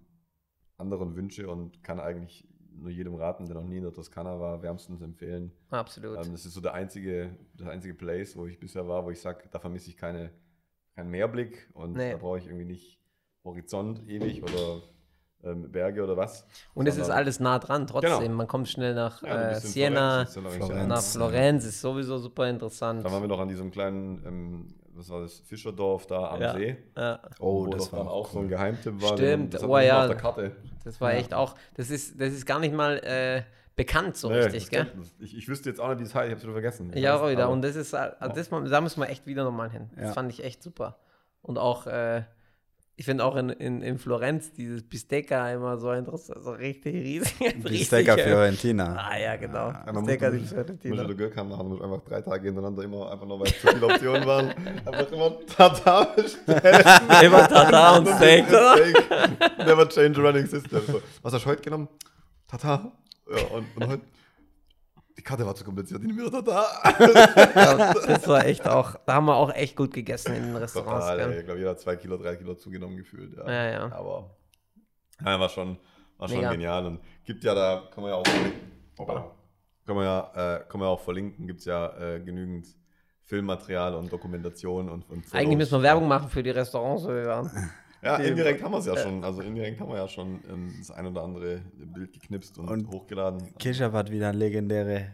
anderen Wünsche und kann eigentlich nur jedem raten, der noch nie in der Toskana war, wärmstens empfehlen. Absolut. Ähm, das ist so der einzige, das einzige Place, wo ich bisher war, wo ich sage, da vermisse ich keine, keinen Meerblick und Nee. da brauche ich irgendwie nicht Horizont ewig oder ähm, Berge oder was. Und es ist alles nah dran, trotzdem. Genau. Man kommt schnell nach Ja, äh, Siena, Florenz, ja Florenz. nach. Florenz, ist sowieso super interessant. Da waren wir noch an diesem kleinen, ähm, was war das, Fischerdorf da am Ja. See. Ja, Oh, das war auch so ein Geheimtipp war. Stimmt, das hat oh ja. auf der Karte. das war echt auch, das ist, das ist gar nicht mal äh, bekannt so Nee, richtig, gell? Ich, ich wüsste jetzt auch nicht, wie es heißt, ich habe es wieder vergessen. Ich Ja, weiß, wieder. aber- Und das ist, äh, das, da müssen wir echt wieder nochmal hin. Das Ja. fand ich echt super. Und auch, äh, ich finde auch in, in, in Florenz dieses Bistecca immer so interessant, so richtig riesig. Bistecca richtig, Fiorentina. Ah ja, genau. Ja, Bistecca muss- Fiorentina. du Glück haben, haben wir einfach drei Tage hintereinander immer, einfach nur weil es zu viele Optionen waren, einfach immer Tata bestellen. Immer Tata und Steak. Never change a running system. So, was hast du heute genommen? Tata. Ja, und, und heute? Die Karte war zu kompliziert, die Tata. Ja, das war echt auch, da haben wir auch echt gut gegessen in den Restaurants. Total, ey. ich glaube, jeder hat zwei Kilo, drei Kilo zugenommen gefühlt. Ja, Ja, ja. Aber ja, war schon, war schon Mega. genial. Und gibt ja da, kann man ja auch verlinken. Hoppala. Kann man ja, äh, kann man ja auch verlinken, gibt es ja äh, genügend Filmmaterial und Dokumentation und, und Eigentlich müssen wir. Werbung machen für die Restaurants, wo wir waren. Ja, Die- indirekt haben wir es ja schon. Also indirekt haben wir ja schon ähm, das ein oder andere Bild geknipst und, Und hochgeladen. Keshav hat wieder eine legendäre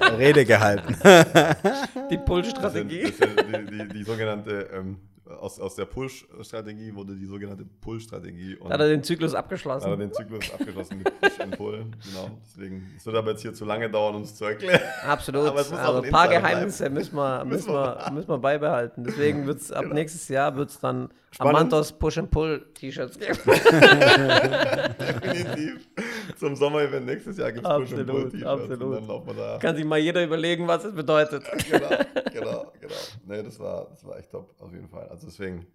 äh, Rede gehalten. Die Pull-Strategie. die, die, die sogenannte, ähm, aus, aus der Push-Strategie wurde die sogenannte Pull-Strategie. Und Da hat er den Zyklus hat er abgeschlossen. den Zyklus abgeschlossen mit Push and Pull. Genau. Deswegen, es wird aber jetzt hier zu lange dauern, uns zu erklären. Absolut. Aber Also ein paar Geheimnisse müssen wir, müssen, wir, müssen wir beibehalten. Deswegen wird es ab nächstes Jahr wird's dann Spannend. Amantos Push-and-Pull-T-Shirts geben. Definitiv. Zum Sommer-Event nächstes Jahr gibt es Push and Absolut, Pull-T-Shirts. absolut. Und dann laufen wir da. Kann sich mal jeder überlegen, was es bedeutet. genau, genau, genau. Nee, das war, das war echt top, auf jeden Fall. Also deswegen,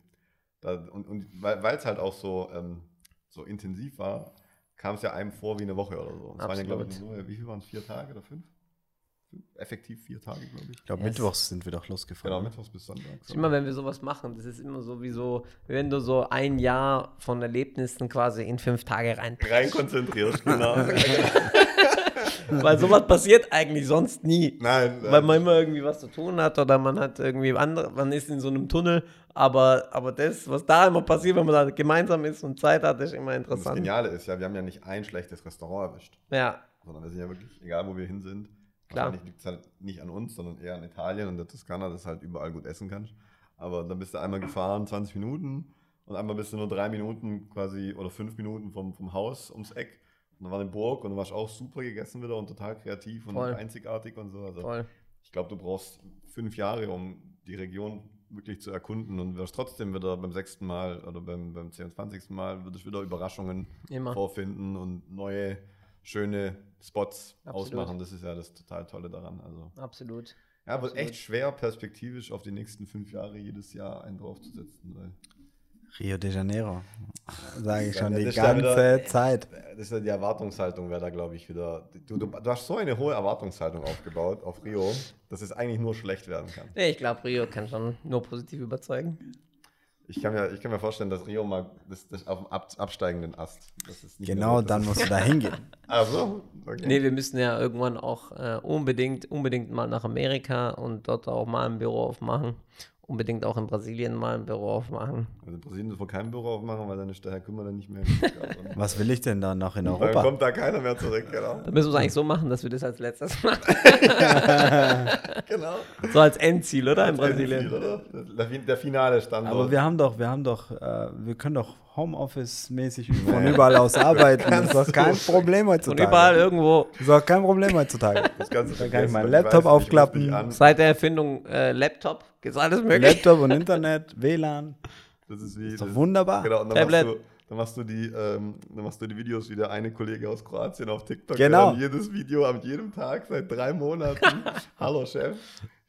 da, und, und weil es halt auch so, ähm, so intensiv war, kam es ja einem vor wie eine Woche oder so. Es waren ja, glaube ich, nur, wie viel waren es? Vier Tage oder fünf? Effektiv vier Tage, glaube ich. Ich glaube, Yes. mittwochs sind wir doch losgefahren. Genau, Mittwochs bis Sonntag. Ist Immer wenn wir sowas machen, das ist immer so wie so, wenn du so ein Jahr von Erlebnissen quasi in fünf Tage rein. Rein konzentriert, genau. Weil sowas passiert eigentlich sonst nie. Nein, Weil man immer irgendwie was zu tun hat oder man hat irgendwie andere, man ist in so einem Tunnel, aber, aber das, was da immer passiert, wenn man da gemeinsam ist und Zeit hat, ist immer Und das interessant. Geniale ist ja, wir haben ja nicht ein schlechtes Restaurant erwischt, Ja, sondern wir sind ja wirklich, egal wo wir hin sind, Klar. wahrscheinlich liegt es halt nicht an uns, sondern eher an Italien und der Toskana, dass halt überall gut essen kannst. Aber dann bist du einmal gefahren, 20 Minuten und einmal bist du nur drei Minuten quasi oder fünf Minuten vom, vom Haus ums Eck. Und dann war eine Burg und du warst auch super gegessen wieder und total kreativ und Voll. einzigartig und so. Also voll. ich glaube, du brauchst fünf Jahre, um die Region wirklich zu erkunden und wirst trotzdem wieder beim sechsten Mal oder beim, beim 22. Mal würdest wieder Überraschungen Immer. vorfinden und neue, schöne Spots Absolut. ausmachen. Das ist ja das total Tolle daran. Also, Absolut. ja, wird Absolut. echt schwer, perspektivisch auf die nächsten fünf Jahre jedes Jahr einen draufzusetzen. Weil Rio de Janeiro. Sage ich schon die ja wieder- ganze Zeit. das ist ja die Erwartungshaltung, wäre da, glaube ich, wieder. Du, du, du hast so eine hohe Erwartungshaltung aufgebaut auf Rio, dass es eigentlich nur schlecht werden kann. Nee, ich glaube, Rio kann schon nur positiv überzeugen. Ich kann, mir, ich kann mir vorstellen, dass Rio mal das, das auf dem ab, absteigenden Ast. Das ist nicht mehr Genau, dann ist- musst du da hingehen. Also, okay. Nee, wir müssen ja irgendwann auch äh, unbedingt, unbedingt mal nach Amerika und dort auch mal ein Büro aufmachen. Unbedingt auch in Brasilien mal ein Büro aufmachen. Also in Brasilien dürfen wir kein Büro aufmachen, weil dann Herr Kümmer dann nicht mehr. Was will ich denn da noch in dann Europa? kommt da keiner mehr zurück, genau. Da müssen wir es eigentlich so machen, dass wir das als letztes machen. genau. So als Endziel, oder? In Brasilien. oder? Der, der finale Standort. Aber wir haben doch, wir haben doch, äh, wir können doch Homeoffice-mäßig von überall aus arbeiten. Das ist doch kein Problem Von heutzutage. überall irgendwo. Das ist doch kein Problem heutzutage. Das Ganze Da kann ich meinen Laptop aufklappen. Seit der Erfindung äh, Laptop ist alles möglich. Laptop und Internet, WLAN. Das ist wie. Ist doch das- wunderbar. Genau, und dann Tablet. machst, du, dann, machst du die, ähm, dann machst du die Videos wie der eine Kollege aus Kroatien auf TikTok. Genau. Der dann jedes Video an jedem Tag seit drei Monaten. Hallo Chef,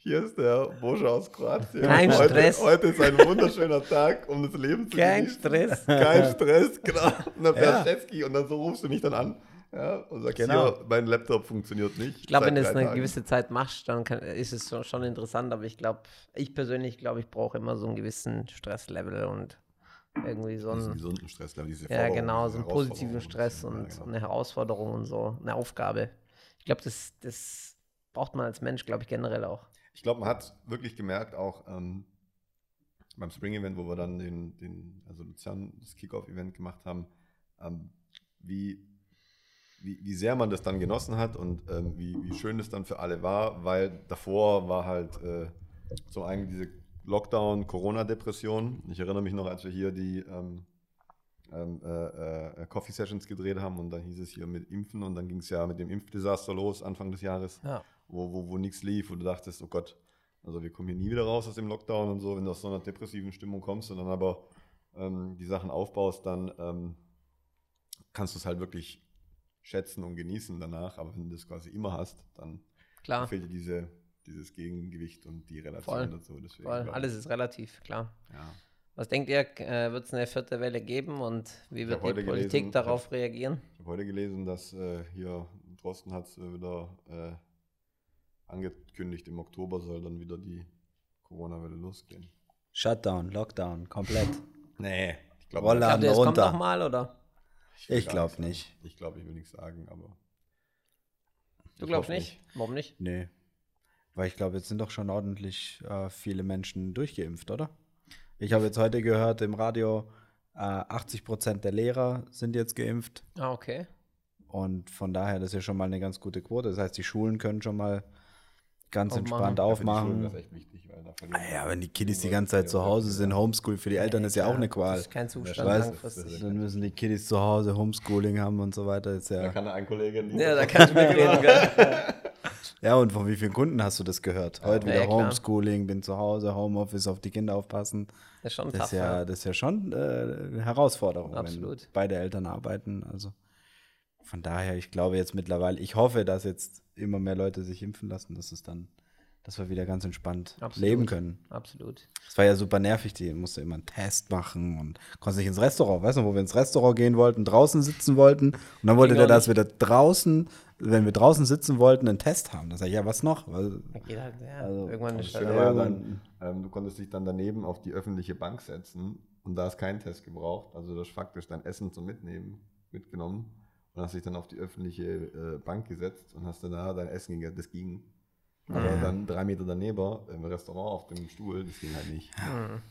hier ist der Bosche aus Kroatien. Kein heute, Stress. Heute ist ein wunderschöner Tag, um das Leben zu Kein genießen. Stress. Kein Stress, genau. Und dann Ja. Chefski und dann so rufst du mich dann an. Ja, und sagst, Genau. hier, mein Laptop funktioniert nicht. Ich glaube, wenn du es eine Tagen. gewisse Zeit machst, dann kann, ist es so, schon interessant. Aber ich glaube, ich persönlich glaube, ich brauche immer so einen gewissen Stresslevel und irgendwie so Diesen ein, gesunden Stress, diese ja genau, so einen positiven Stress und Ja, genau. eine Herausforderung und so, eine Aufgabe. Ich glaube, das, das braucht man als Mensch, glaube ich, generell auch. Ich glaube, man hat wirklich gemerkt, auch ähm, beim Spring-Event, wo wir dann den, den also Luzern das Kickoff-Event gemacht haben, ähm, wie, wie, wie sehr man das dann genossen hat und ähm, wie, wie schön das dann für alle war, weil davor war halt äh, zum einen diese Lockdown-Corona-Depression. Ich erinnere mich noch, als wir hier die ähm, ähm, äh, äh, Coffee Sessions gedreht haben und dann hieß es hier mit Impfen und dann ging es ja mit dem Impfdesaster los Anfang des Jahres Ja. Wo, wo, wo nichts lief, wo du dachtest, oh Gott, also wir kommen hier nie wieder raus aus dem Lockdown und so, wenn du aus so einer depressiven Stimmung kommst und dann aber ähm, die Sachen aufbaust, dann ähm, kannst du es halt wirklich schätzen und genießen danach, aber wenn du das quasi immer hast, dann Klar, fehlt dir diese, dieses Gegengewicht und die Relation Voll. dazu. Deswegen, glaub alles ist relativ, klar. ja. Was denkt ihr, äh, wird es eine vierte Welle geben und wie wird hab die Politik gelesen, darauf reagieren? Ich habe heute gelesen, dass äh, hier Drosten hat es äh, wieder äh, angekündigt, im Oktober soll dann wieder die Corona-Welle losgehen. Shutdown, Lockdown, komplett. Nee, ich glaube Roller. Glaubt ihr, es kommt runter. nochmal oder? Ich glaub sagen. nicht. Ich glaube, ich will nichts sagen, aber. Du glaubst hoffe nicht? Warum nicht? Nee. Weil ich glaube, jetzt sind doch schon ordentlich äh, viele Menschen durchgeimpft, oder? Ich habe jetzt heute gehört im Radio, äh, 80 Prozent der Lehrer sind jetzt geimpft. Ah, okay. Und von daher, das ist ja schon mal eine ganz gute Quote. Das heißt, die Schulen können schon mal ganz Aufmachen. entspannt Ja, für die Schulen aufmachen. Das ist echt wichtig, da Ah ja, wenn die Kiddies die ganze Zeit zu Hause sind, Homeschool für die Eltern ist ja auch eine Das Qual. ist kein Zustand Weißt- langfristig. Dann müssen die Kiddies zu Hause Homeschooling haben und so weiter. Ist Da ja, kann ein Kollege nicht. Ja, da kannst du mitreden, ja, und von wie vielen Kunden hast du das gehört? Heute Ja, wieder ja. Homeschooling, bin zu Hause, Homeoffice, auf die Kinder aufpassen. Das ist schon Das tough, ist ja, das ist ja schon äh, eine Herausforderung, Absolut. wenn beide Eltern arbeiten. Also von daher, ich glaube jetzt mittlerweile, ich hoffe, dass jetzt immer mehr Leute sich impfen lassen, dass es dann, dass wir wieder ganz entspannt Absolut. leben können. Absolut. Es war ja super nervig, die musste immer einen Test machen und konnte nicht ins Restaurant. Weißt du, wo wir ins Restaurant gehen wollten, draußen sitzen wollten und dann wollte der, dass wir da draußen, wenn wir draußen sitzen wollten, einen Test haben. Da sag ich, ja, was noch? Weil, halt, ja, Also, irgendwann ist halt dann, ähm, du konntest dich dann daneben auf die öffentliche Bank setzen und da ist kein Test gebraucht. Also du hast faktisch dein Essen zum Mitnehmen mitgenommen und hast dich dann auf die öffentliche äh, Bank gesetzt und hast dann da dein Essen gegessen. Das ging. Aber dann drei Meter daneben im Restaurant auf dem Stuhl, das ging halt nicht.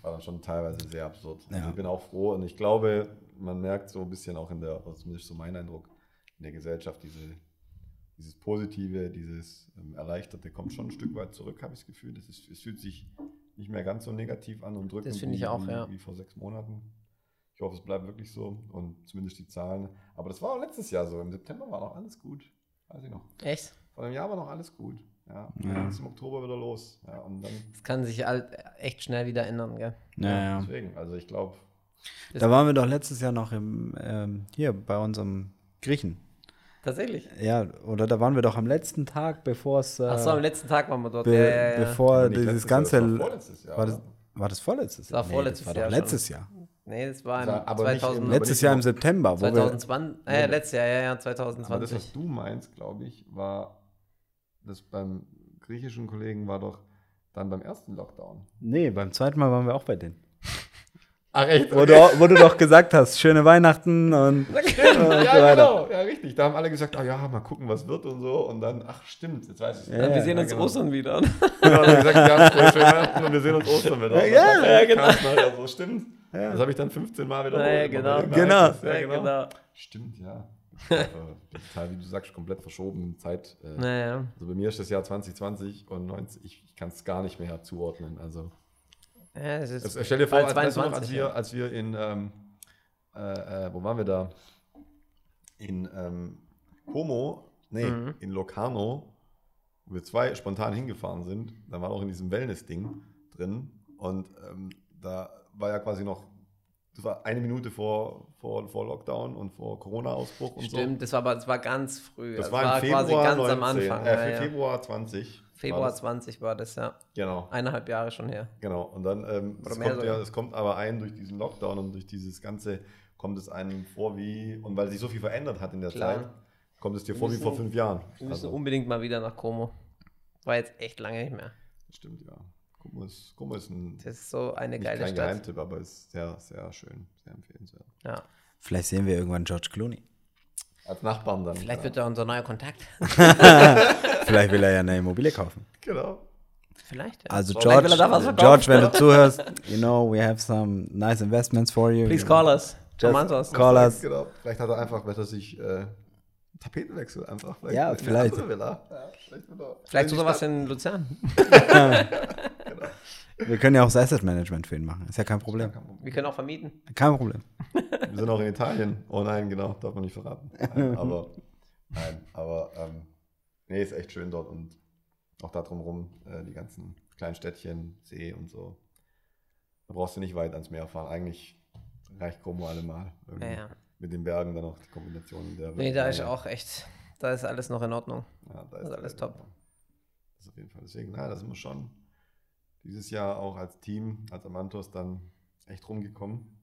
War dann schon teilweise sehr absurd. Also Ja. ich bin auch froh und ich glaube, man merkt so ein bisschen auch in der, also zumindest so mein Eindruck, in der Gesellschaft, diese, dieses Positive, dieses ähm, Erleichterte kommt schon ein Stück weit zurück, habe ich das Gefühl. Das ist, es fühlt sich nicht mehr ganz so negativ an und drückend Das finde ich wie, auch, ja. wie vor sechs Monaten. Ich hoffe, es bleibt wirklich so und zumindest die Zahlen. Aber das war auch letztes Jahr so. Im September war noch alles gut. Weiß ich noch. Echt? Vor einem Jahr war noch alles gut. Ja, und Ja. dann ist im Oktober wieder los. Ja, und dann, Das kann sich halt echt schnell wieder ändern, gell? naja. deswegen, also ich glaube, Da waren wir doch letztes Jahr noch im, ähm, hier bei unserem Griechen. Tatsächlich. Ja, oder da waren wir doch am letzten Tag, bevor es. Äh, Ach so, am letzten Tag waren wir dort. be ja, ja, ja. Bevor dieses Jahr, ganze. war vorletztes Jahr, war, das, war das vorletztes Das war vorletztes das war Jahr doch schon. letztes Jahr. Nee, das war im war aber nicht im- 2000, aber Letztes Jahr im im September, wo wir. 2020. Äh, Ja. letztes Jahr, ja, ja, aber das, 2020. was du meinst, glaube ich, war, das beim griechischen Kollegen war doch dann beim ersten Lockdown. Nee, beim zweiten Mal waren wir auch bei denen. Ach echt? Wo, du, wo du doch gesagt hast, schöne Weihnachten und. ja, weiter. genau, ja, richtig. Da haben alle gesagt, ah ja, mal gucken, was wird und so. Und dann, ach stimmt, jetzt weiß ich es. Ja, wir sehen uns genau. Ostern wieder. Genau, dann gesagt, ja, schöne Weihnachten und wir sehen uns Ostern wieder. Ja, Und das ja, genau. so, stimmt. Das habe ich dann 15 Mal wieder. Ja, ja, genau. Genau. Ja, Ja, genau. genau. Stimmt, ja. total, wie du sagst, komplett verschoben Zeit. Äh, Naja. Also bei mir ist das Jahr 2020 und 90, ich, ich kann es gar nicht mehr zuordnen. Also Ja, es ist also, stell dir vor, als, weißt du noch, als 22, wir, ja. als wir in, ähm, äh, äh, wo waren wir da? In ähm, Como, nee, Mhm. in Locarno, wo wir zwei spontan hingefahren sind. Da war auch in diesem Wellness-Ding drin. Und ähm, da war ja quasi noch, das war eine Minute vor, vor, vor Lockdown und vor Corona-Ausbruch und Stimmt, das war aber das war ganz früh. so. Das Das war im Februar quasi ganz 19, am Anfang. Äh, ja. Februar 20. war Februar das. 20 war das, ja. Genau. Eineinhalb Jahre schon her. Genau, und dann, ähm, es, kommt ja, es kommt aber ein durch diesen Lockdown und durch dieses Ganze kommt es einem vor wie, und weil sich so viel verändert hat in der Klar. Zeit, kommt es dir Wir vor wie vor müssen- fünf Jahren. Wir müssen Also, unbedingt mal wieder nach Como. War jetzt echt lange nicht mehr. stimmt, ja. Ist, Como ist ein, Das ist so eine geile kein Stadt. Geheimtipp, aber ist sehr, sehr schön, sehr empfehlenswert. Ja. Vielleicht sehen wir irgendwann George Clooney. Als Nachbarn dann. Vielleicht ja. wird er unser neuer Kontakt. Vielleicht will er ja eine Immobilie kaufen. Genau. Vielleicht. Ja. Also Vielleicht George, verkaufen. George, wenn du zuhörst, you know, we have some nice investments for you. Please call us. Just call us. Genau. Vielleicht hat er einfach, weil er sich äh, Tapetenwechsel einfach. Ja, eine vielleicht. Villa. Ja, vielleicht er- Vielleicht sowas in Luzern. Wir können ja auch das Asset Management für ihn machen. Ist ja kein Problem. Wir können auch vermieten. Kein Problem. Wir sind auch in Italien. Oh nein, genau, darf man nicht verraten. Nein, aber, nein, aber ähm, nee, ist echt schön dort und auch da drumherum äh, die ganzen kleinen Städtchen, See und so. Da brauchst du nicht weit ans Meer fahren. Eigentlich reicht Como allemal. Ja, ja. Mit den Bergen dann auch die Kombination der. Nee, da ist ja, auch echt, da ist alles noch in Ordnung. Ja, da das ist alles top. Das ist auf jeden Fall. Deswegen, na, da sind wir schon dieses Jahr auch als Team, als Amantos dann echt rumgekommen.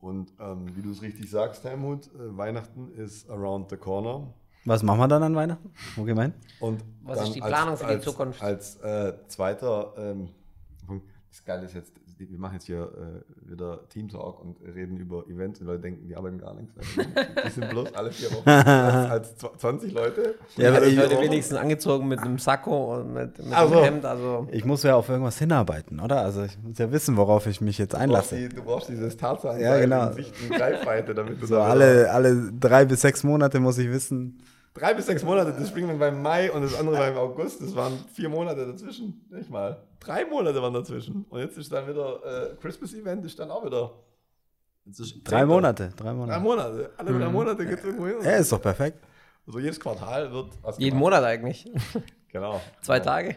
Und ähm, wie du es richtig sagst, Helmut, äh, Weihnachten ist around the corner. Was machen wir dann an Weihnachten? Wo gehen wir hin? Und Was ist die Planung für die als, Zukunft? Als äh, zweiter ähm, Punkt, das Geile ist jetzt, wir machen jetzt hier äh, wieder Team Talk und reden über Events. Die Leute denken, die arbeiten gar nichts. Die sind bloß alle vier Wochen als, als 20 Leute. Ja, aber Alle ich- Wochen. wenigstens angezogen mit einem Sakko und mit, mit Also. einem Hemd. Also Ich muss ja auf irgendwas hinarbeiten, oder? Also ich muss ja wissen, worauf ich mich jetzt Du brauchst, einlasse. die, du brauchst dieses Tarzan Ja, genau. in Sicht und Greifweite, damit du So da alle, alle drei bis sechs Monate muss ich wissen. Drei bis sechs Monate, das springen wir beim Mai und das andere beim August, das waren vier Monate dazwischen, nicht mal. Drei Monate waren dazwischen. Und jetzt ist dann wieder äh, Christmas Event, ist dann auch wieder. Jetzt ist Drei. Monate, drei Drei Monate. Monate. Alle drei Monate geht es irgendwo hin. Ja, ist doch perfekt. Also jedes Quartal wird was jeden gemacht. Monat eigentlich. Genau. Zwei Genau. Tage.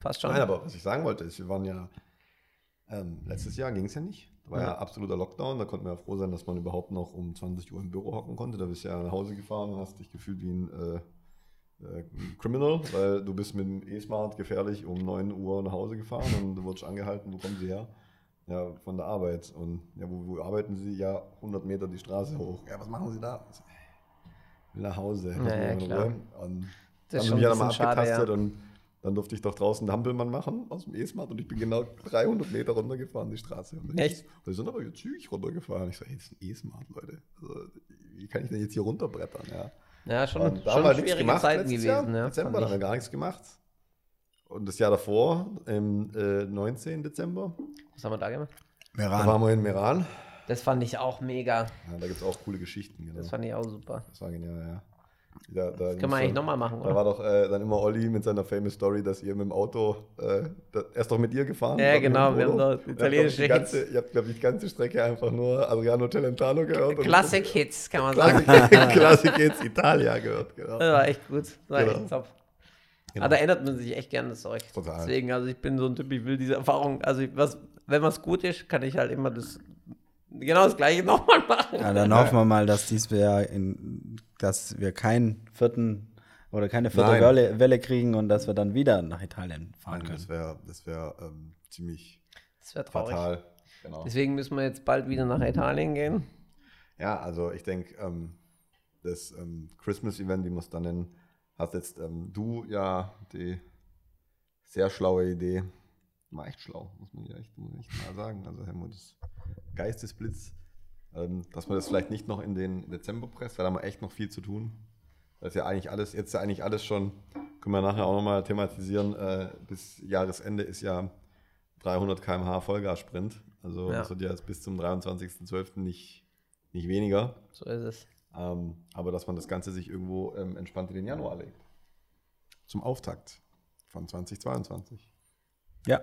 Passt schon. Nein, aber was ich sagen wollte, ist, wir waren ja, ähm, letztes Jahr ging es ja nicht. Da war ja. Ja. absoluter Lockdown. Da konnten wir ja froh sein, dass man überhaupt noch um 20 Uhr im Büro hocken konnte. Da bist du ja nach Hause gefahren und hast dich gefühlt wie ein äh, äh, Criminal, weil du bist mit dem E-Smart gefährlich um 9 Uhr nach Hause gefahren und du wurdest angehalten, wo kommen sie her? Ja, von der Arbeit. Und ja, wo, wo arbeiten sie? Ja, 100 Meter die Straße hoch. Ja, was machen sie da? Ich will nach Hause. Ja, ja, klar. Und Das haben sie mich ein dann mal bisschen schade, abgetastet ja. und dann durfte ich doch draußen einen Hampelmann machen aus dem E-Smart und ich bin genau 300 Meter runtergefahren die Straße. Und Echt? Wir sind aber jetzt zügig runtergefahren. Ich so, hey, das ist ein E-Smart, Leute. Also, wie kann ich denn jetzt hier runterbrettern? Ja. Ja, schon, Und da schon nichts schwierige gemacht Zeiten gewesen. Jahr. Ja, Dezember, da haben wir gar nichts gemacht. Und das Jahr davor, im äh, 19. Dezember, Was haben wir da gemacht? da Meran. waren wir in Meran. Das fand ich auch mega. Ja, da gibt es auch coole Geschichten. Genau. Das fand ich auch super. Das war genial, ja. Da, da Das können wir eigentlich nochmal machen, Da oder? war doch äh, dann immer Olli mit seiner famous Story, dass ihr mit dem Auto, äh, er ist doch mit ihr gefahren. Ja, genau, wir haben italienische glaub ich, habt, glaube ich, die ganze Strecke einfach nur Adriano Celentano gehört. und- Classic-Hits, kann man sagen. Klassik jetzt Italia gehört, genau. Das war echt gut. Das war Genau. echt top. Genau. Aber da erinnert man sich echt gerne das Zeug. Total. Deswegen, also ich bin so ein Typ, ich will diese Erfahrung, also ich, was, wenn was gut ist, kann ich halt immer das genau das gleiche nochmal machen. Ja, dann hoffen wir mal, dass dies Jahr in, dass wir keinen vierten oder keine vierte. Welle, Welle kriegen und dass wir dann wieder nach Italien fahren Nein, können. das wäre das wär, ähm, ziemlich Das traurig. fatal. Genau. Deswegen müssen wir jetzt bald wieder nach Italien gehen. Ja, also ich denke, ähm, das ähm, Christmas-Event, wie man es dann nennen, hast jetzt ähm, du ja die sehr schlaue Idee. War echt schlau, muss man ja echt, muss ich mal sagen. Also Helmut ist Geistesblitz, dass man das vielleicht nicht noch in den Dezember presst, weil da haben wir echt noch viel zu tun. Das ist ja eigentlich alles, jetzt ist ja eigentlich alles schon, können wir nachher auch nochmal thematisieren, äh, bis Jahresende ist ja 300 km/h Vollgas-Sprint. Also Ja. das wird ja jetzt bis zum 23.12. nicht, nicht weniger. So ist es. Ähm, aber dass man das Ganze sich irgendwo ähm, entspannt in den Januar legt. Zum Auftakt von 2022. Ja.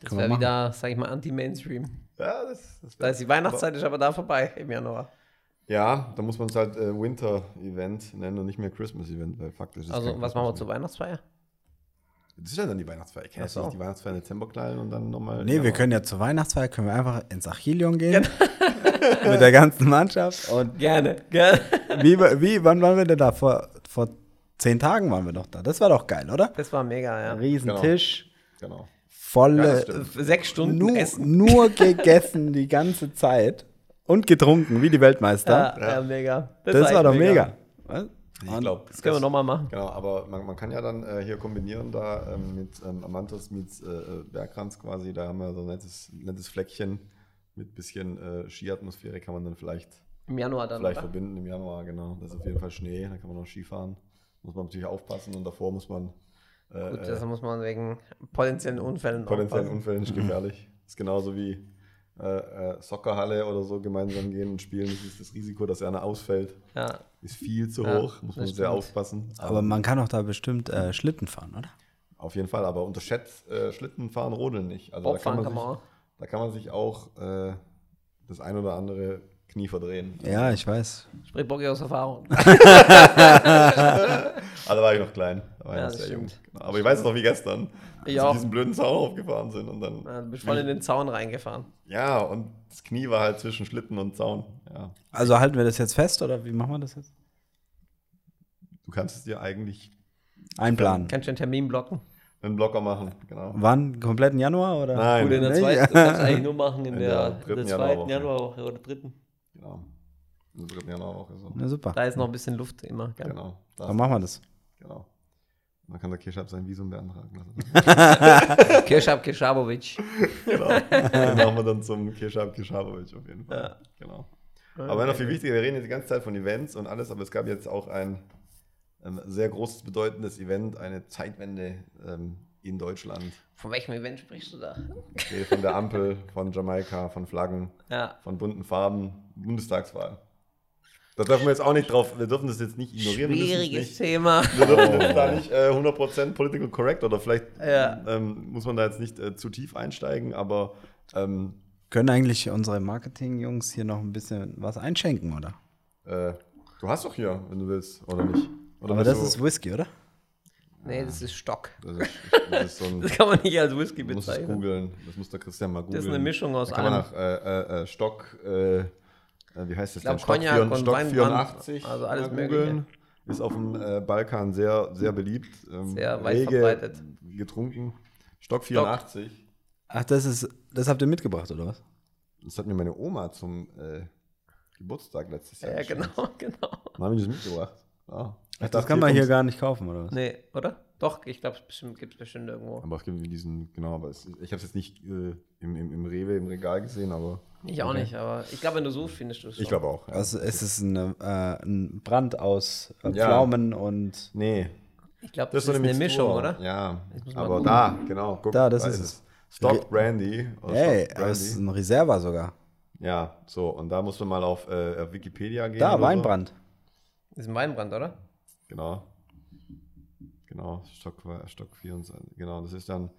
Das wäre wieder, sag ich mal, anti-Mainstream. Ja, das, das Da ist die Weihnachtszeit ist aber da vorbei im Januar. Ja, da muss man es halt äh, Winter-Event nennen und nicht mehr Christmas-Event, weil faktisch ist Also, was machen wir Christmas zur Weihnachtsfeier? Das ist ja dann die Weihnachtsfeier. Ich kann jetzt so. nicht die Weihnachtsfeier in Dezember knallen und dann nochmal. Nee, wir können ja zur Weihnachtsfeier können wir einfach ins Achillion gehen. mit der ganzen Mannschaft. Und Gerne, gerne. wie, wie, wann waren wir denn da? Vor, vor zehn Tagen waren wir doch da. Das war doch geil, oder? Das war mega, ja. Riesentisch, Genau. Ja, das volle, stimmt. Sechs Stunden nur, Essen. nur gegessen die ganze Zeit. Und getrunken, wie die Weltmeister. Ja, ja, mega. das war war doch mega. Was? Ich glaube, Das können wir nochmal machen. Genau, aber man, man kann ja dann äh, hier kombinieren da ähm, mit ähm, Amantos meets äh, äh, Bergkranz quasi. Da haben wir so ein nettes, nettes Fleckchen mit bisschen äh, Skiatmosphäre kann man dann vielleicht, Im Januar dann. vielleicht oder? verbinden im Januar, genau. Da ist auf jeden Fall Schnee, da kann man noch Skifahren. Muss man natürlich aufpassen und davor muss man Gut, äh, das muss man wegen potenziellen Unfällen potenziellen aufpassen. Unfällen ist gefährlich. ist genauso wie äh, äh, Soccerhalle oder so gemeinsam gehen und spielen. Das ist das Risiko, dass einer ausfällt, Ja, ist viel zu Ja, hoch. Muss man sehr aufpassen. Aber man kann auch da bestimmt äh, Schlitten fahren, oder? Auf jeden Fall, aber unterschätzt äh, Schlittenfahren, Rodeln nicht. Also da kann, Bobfahren man kann man sich, auch. da kann man sich auch äh, das ein oder andere Knie verdrehen. Ja, ich weiß. Sprich Boggy aus Erfahrung. Aber da war ich noch klein. Da war ich Ja, noch das sehr jung. Genau. Aber ich weiß es noch wie gestern. Ich als wir auch. diesen blöden Zaun aufgefahren sind. Und dann, Ja, du bist voll in den Zaun reingefahren. ja, und das Knie war halt zwischen Schlitten und Zaun. Ja. Also halten wir das jetzt fest oder wie machen wir das jetzt? Du kannst es dir eigentlich Einplanen. Kannst du einen Termin blocken? einen Blocker machen. Genau. Wann? Kompletten Januar oder? Nein, Gut, in der zweiten, du kannst eigentlich nur machen in, In der, der dritten der zweiten Januarwoche. Januarwoche oder dritten. Genau. In der dritten Januarwoche so. Na super. Da ist noch ein bisschen Luft immer. Gell? Genau. Das, Dann machen wir das. genau. Dann kann der Kirschab sein Visum beantragen lassen. Kirschab Kischabovic. genau. Den machen wir dann zum Kirschab Kirschabovic auf jeden Fall. Ja. Genau. Aber noch viel wichtiger, wir reden jetzt die ganze Zeit von Events und alles, aber es gab jetzt auch ein ähm, sehr großes, bedeutendes Event, eine Zeitwende ähm, in Deutschland. Von welchem Event sprichst du da? Rede von der Ampel, von Jamaika, von Flaggen, Ja. von bunten Farben, Bundestagswahl. Da dürfen wir jetzt auch nicht drauf, wir dürfen das jetzt nicht ignorieren. Schwieriges nicht, Thema. wir dürfen jetzt da nicht äh, 100% political correct oder vielleicht Ja. ähm, muss man da jetzt nicht äh, zu tief einsteigen, aber ähm, Können eigentlich unsere Marketing-Jungs hier noch ein bisschen was einschenken, oder? äh, du hast doch hier, wenn du willst, oder nicht? Oder Aber das du- ist Whisky, oder? Nee, das ist Stock. Das ist, das ist so ein. Das kann man nicht als Whisky es bezeichnen. googeln. Das muss der Christian mal googeln. Das ist eine Mischung aus da kann man allem. nach äh, äh, äh, Stock, äh, äh, wie heißt das denn? Stock, Cognac 4, und Stock Weinbrand, 84. also alles googeln. Ist auf dem äh, Balkan sehr, sehr beliebt. Ähm, Sehr weit rege verbreitet. Getrunken. Stock 84. Ach, das ist, das habt ihr mitgebracht, oder was? Das hat mir meine Oma zum äh, Geburtstag letztes Jahr Ja, geschenkt. genau, genau. Dann habe ich das mitgebracht. Ja. Ich Das kann man hier gar nicht kaufen, oder was? Nee, oder? Doch, ich glaube, es gibt es bestimmt irgendwo. Aber es gibt diesen, genau, aber es, ich habe es jetzt nicht äh, im, im, im Rewe, im Regal gesehen, aber Ich auch Okay. nicht, aber ich glaube, wenn du suchst, findest du es. ich glaube auch. Ja. Also es ist eine, äh, ein Brand aus äh, Ja. Pflaumen und Nee, Ich glaube, das, ist eine, Mixtur. Mischung, oder? Ja, aber gucken. da, genau. Guck, Da, das ist es. Stock Brandy. oder Ey, Stock es ist ein Reserva sogar. Ja, so, und da muss man mal auf, äh, auf Wikipedia gehen. Da, Weinbrand. Das ist ein Weinbrand, oder? Genau. Genau, Stock, Stock 24. Genau, das ist dann.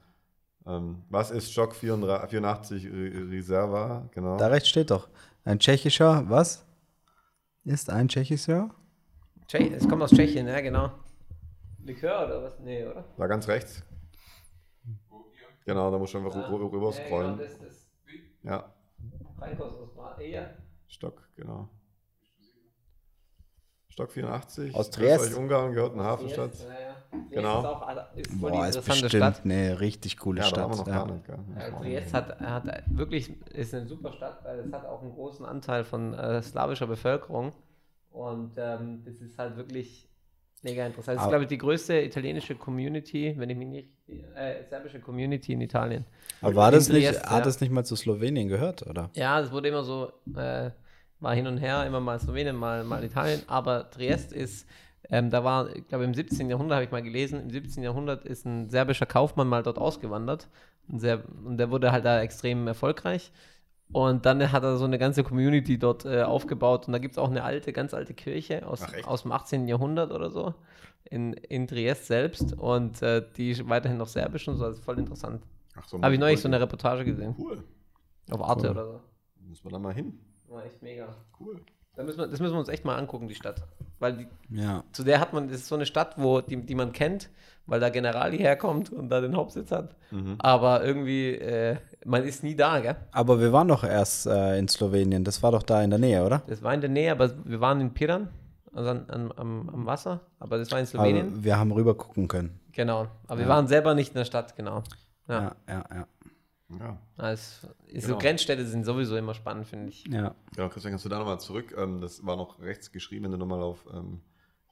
Ähm, was ist Stock 34, 84 Re- Reserva? Genau. Da rechts steht doch. Ein tschechischer, was? Ist ein tschechischer? Tschech es kommt aus Tschechien, ja, genau. Likör oder was? Nee, oder? Da ganz rechts. Genau, da muss man einfach rü- rüber scrollen. Ja, genau, das, das Ja. Stock, genau. Stock 84. Aus Triest. Österreich-Ungarn gehört eine Hafenstadt. Ja, ja. Nee, Genau. Ist, auch, ist voll die Boah, ist bestimmt Stadt. eine richtig coole Ja, da Stadt. noch Ja. gar nicht. Triest hat, hat wirklich, ist eine super Stadt, weil es hat auch einen großen Anteil von äh, slawischer Bevölkerung. Und ähm, das ist halt wirklich mega interessant. Das ist, glaube ich, die größte italienische Community, wenn ich mich nicht, äh, serbische Community in Italien. Aber war das nicht, Triest, hat ja. das nicht mal zu Slowenien gehört, oder? Ja, es wurde immer so, äh, war hin und her, immer mal Slowenien, mal, mal Italien, aber Triest ist, ähm, da war, ich glaube im 17. Jahrhundert habe ich mal gelesen, im 17. Jahrhundert ist ein serbischer Kaufmann mal dort ausgewandert ein Ser und der wurde halt da extrem erfolgreich und dann hat er so eine ganze Community dort äh, aufgebaut und da gibt es auch eine alte, ganz alte Kirche aus, aus dem 18. Jahrhundert oder so in, in Triest selbst und äh, die ist weiterhin noch serbisch und so, das ist voll interessant. Ach so, Habe ich neulich so eine Reportage gesehen. Cool. Auf Arte Cool. oder so. Müssen wir da mal hin. War echt mega. Cool. Da müssen wir, das müssen wir uns echt mal angucken, die Stadt. Weil die, Ja. zu der hat man, das ist so eine Stadt, wo, die, die man kennt, weil da Generali herkommt und da den Hauptsitz hat. Aber irgendwie, äh, man ist nie da, gell? Aber wir waren doch erst äh, in Slowenien. Das war doch da in der Nähe, oder? Das war in der Nähe, aber wir waren in Piran, also an, an, am, am Wasser, aber das war in Slowenien. Aber wir haben rüber gucken können. genau. Aber wir waren selber nicht in der Stadt, genau. Ja. Ja, ja, ja. Ja. Also, Genau. So Grenzstädte sind sowieso immer spannend, finde ich. Ja. Genau, Christian, kannst du da nochmal zurück? Ähm, das war noch rechts geschrieben, wenn du nochmal auf ähm,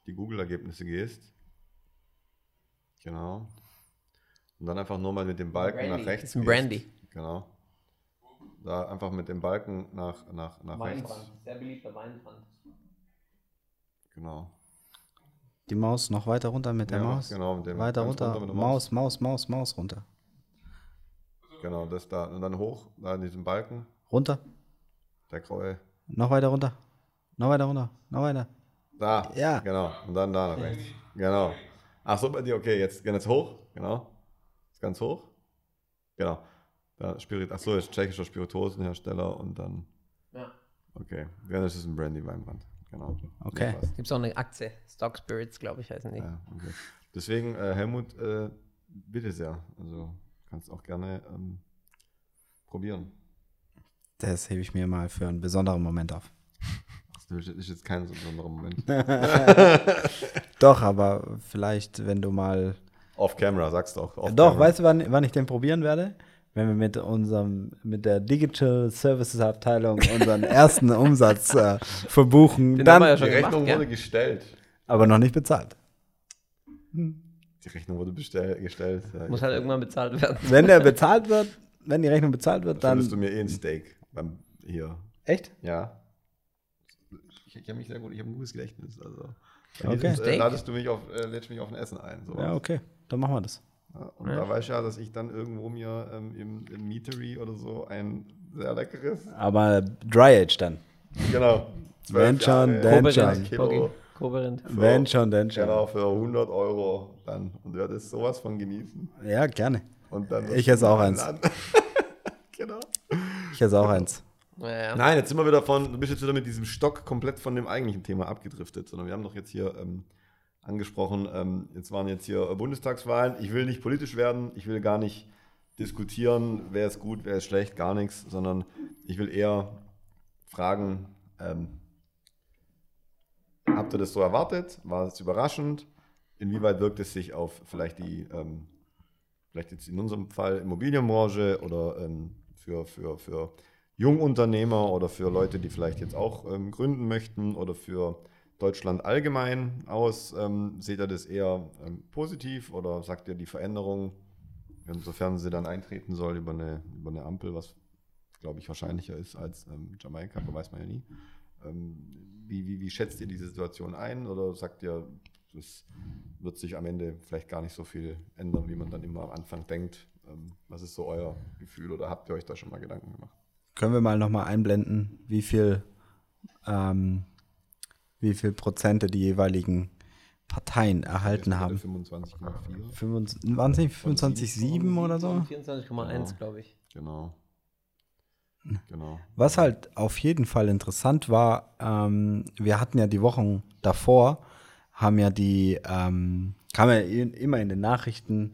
die Google-Ergebnisse gehst. Genau. Und dann einfach nur mal mit dem Balken Brandy. nach rechts. Ist ein gehst. Brandy. Genau. Da einfach mit dem Balken nach, nach, nach rechts. sehr beliebter Weinbrand. Genau. Die Maus noch weiter runter mit der Ja, Maus. genau, mit dem- weiter runter. runter mit der Maus, Maus, Maus, Maus runter. Genau, das da. Und dann hoch, da in diesem Balken, Runter. der graue. Noch weiter runter. Noch weiter runter. Noch weiter. Da. Ja. Genau. Und dann da nach rechts. Genau. Ach so, bei dir, okay, jetzt, jetzt hoch. Genau. Ist ganz hoch. Genau. Da Spirit, ach so, ist tschechischer Spirituosenhersteller und dann, Ja. okay. Ja, das ist ein Brandy Weinbrand. Genau. Okay. Ja, passt. Gibt es auch eine Aktie, Stock Spirits, glaube ich, heißen die. Ja, okay. Deswegen, äh, Helmut, äh, bitte sehr. Also kannst auch gerne ähm, probieren. Das hebe ich mir mal für einen besonderen Moment auf. Das ist jetzt kein so besonderer Moment. Doch, aber vielleicht, wenn du mal. Off Camera, sagst du auch. Off Doch, camera. weißt du, wann, wann ich den probieren werde? Wenn wir mit unserem, mit der Digital Services Abteilung unseren ersten Umsatz äh, verbuchen, Den dann, haben wir ja Die schon Rechnung gemacht, wurde gestellt. aber noch nicht bezahlt. Die Rechnung wurde bestell, gestellt. Ja, Muss halt irgendwann bezahlt werden. Wenn der bezahlt wird, wenn die Rechnung bezahlt wird, dann dann. schuldest du mir eh ein Steak beim hier. Echt? Ja. Ich, ich habe mich sehr gut, ich habe ein gutes Gedächtnis. Also. Okay. Äh, ladest du mich auf, äh, lädst mich auf ein Essen ein. sowas. Ja, okay. Dann machen wir das. Ja, und da weiß ich ja, dass ich dann irgendwo mir ähm, im, im Meatery oder so ein sehr leckeres. Aber Dry Age dann. Genau. Wenn schon. Koberend. Für- Wenn schon, denn schon. Genau, für 100 Euro dann. Und du das sowas von genießen. Ja, gerne. Und dann Ich esse auch eins. Dann- genau. Ich esse auch eins. Naja. Nein, jetzt sind wir wieder von, du bist jetzt wieder mit diesem Stock komplett von dem eigentlichen Thema abgedriftet, sondern wir haben doch jetzt hier ähm, angesprochen, ähm, jetzt waren jetzt hier Bundestagswahlen. Ich will nicht politisch werden, ich will gar nicht diskutieren, wer ist gut, wer ist schlecht, gar nichts, sondern ich will eher fragen, ähm, habt ihr das so erwartet? War es überraschend? Inwieweit wirkt es sich auf vielleicht die, ähm, vielleicht jetzt in unserem Fall Immobilienbranche oder ähm, für, für, für Jungunternehmer oder für Leute, die vielleicht jetzt auch ähm, gründen möchten oder für Deutschland allgemein aus? Ähm, seht ihr das eher ähm, positiv oder sagt ihr die Veränderung, insofern sie dann eintreten soll über eine, über eine Ampel, was glaube ich wahrscheinlicher ist als ähm, Jamaika, aber weiß man ja nie. Ähm, wie, wie, wie schätzt ihr diese Situation ein oder sagt ihr, das wird sich am Ende vielleicht gar nicht so viel ändern, wie man dann immer am Anfang denkt? Ähm, was ist so euer Gefühl oder habt ihr euch da schon mal Gedanken gemacht? Können wir mal nochmal einblenden, wie viel, ähm, wie viel Prozente die jeweiligen Parteien erhalten haben? 25,4. 25, waren es nicht 25,7 oder so? 24,1, glaube ich. Genau. Genau. Was halt auf jeden Fall interessant war, ähm, wir hatten ja die Wochen davor, haben ja die, ähm, kam ja in- immer in den Nachrichten,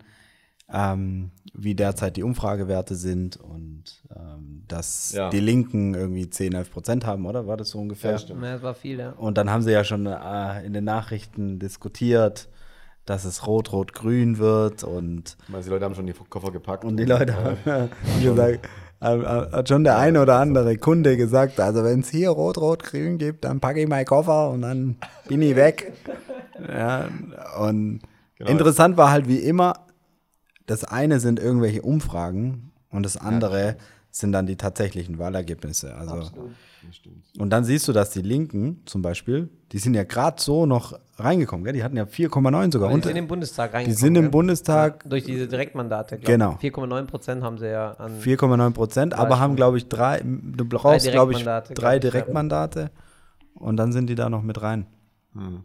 ähm, wie derzeit die Umfragewerte sind und ähm, dass Ja. die Linken irgendwie 10, 11 Prozent haben, oder? War das so ungefähr? Ja, stimmt. Ja, das war viel, ja. Und dann haben sie ja schon äh, in den Nachrichten diskutiert, dass es rot-rot-grün wird und, Ich meine, die Leute haben schon die Koffer gepackt. und die Leute haben gesagt, hat schon der eine oder andere Kunde gesagt, also wenn es hier rot-rot-grün gibt, dann packe ich meinen Koffer und dann bin ich weg. ja, und Genau. interessant war halt wie immer, das eine sind irgendwelche Umfragen und das andere sind dann die tatsächlichen Wahlergebnisse. Also stimmt. und dann siehst du, dass die Linken zum Beispiel, die sind ja gerade so noch reingekommen, gell? die hatten ja 4,9 sogar. Die Und sind im Bundestag die reingekommen. sind im? Bundestag Durch diese Direktmandate. glaub Genau. ich. 4,9 Prozent haben sie ja an. 4,9 Prozent, aber haben, glaube ich, drei, du brauchst, glaube ich, drei ja. Direktmandate und dann sind die da noch mit rein. Hm.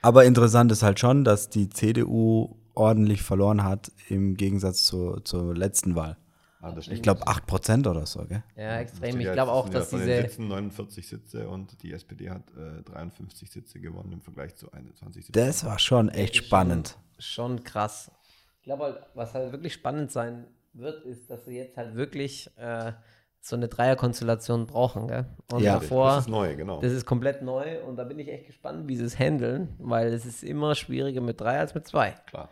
Aber interessant ist halt schon, dass die CDU ordentlich verloren hat im Gegensatz zur, zur letzten Wahl. Ah, Ich glaube 8% oder so, gell? Ja, extrem. Ich glaube auch, dass diese. Sitzen 49 Sitze und die SPD hat äh, 53 Sitze gewonnen im Vergleich zu 21 Sitzen. Das war schon echt spannend. Schon krass. Ich glaube halt, was halt wirklich spannend sein wird, ist, dass sie jetzt halt wirklich äh, so eine Dreierkonstellation brauchen. Gell? Und Ja. davor, das ist neu, genau. das ist komplett neu und da bin ich echt gespannt, wie sie es handeln, weil es ist immer schwieriger mit drei als mit zwei. Klar.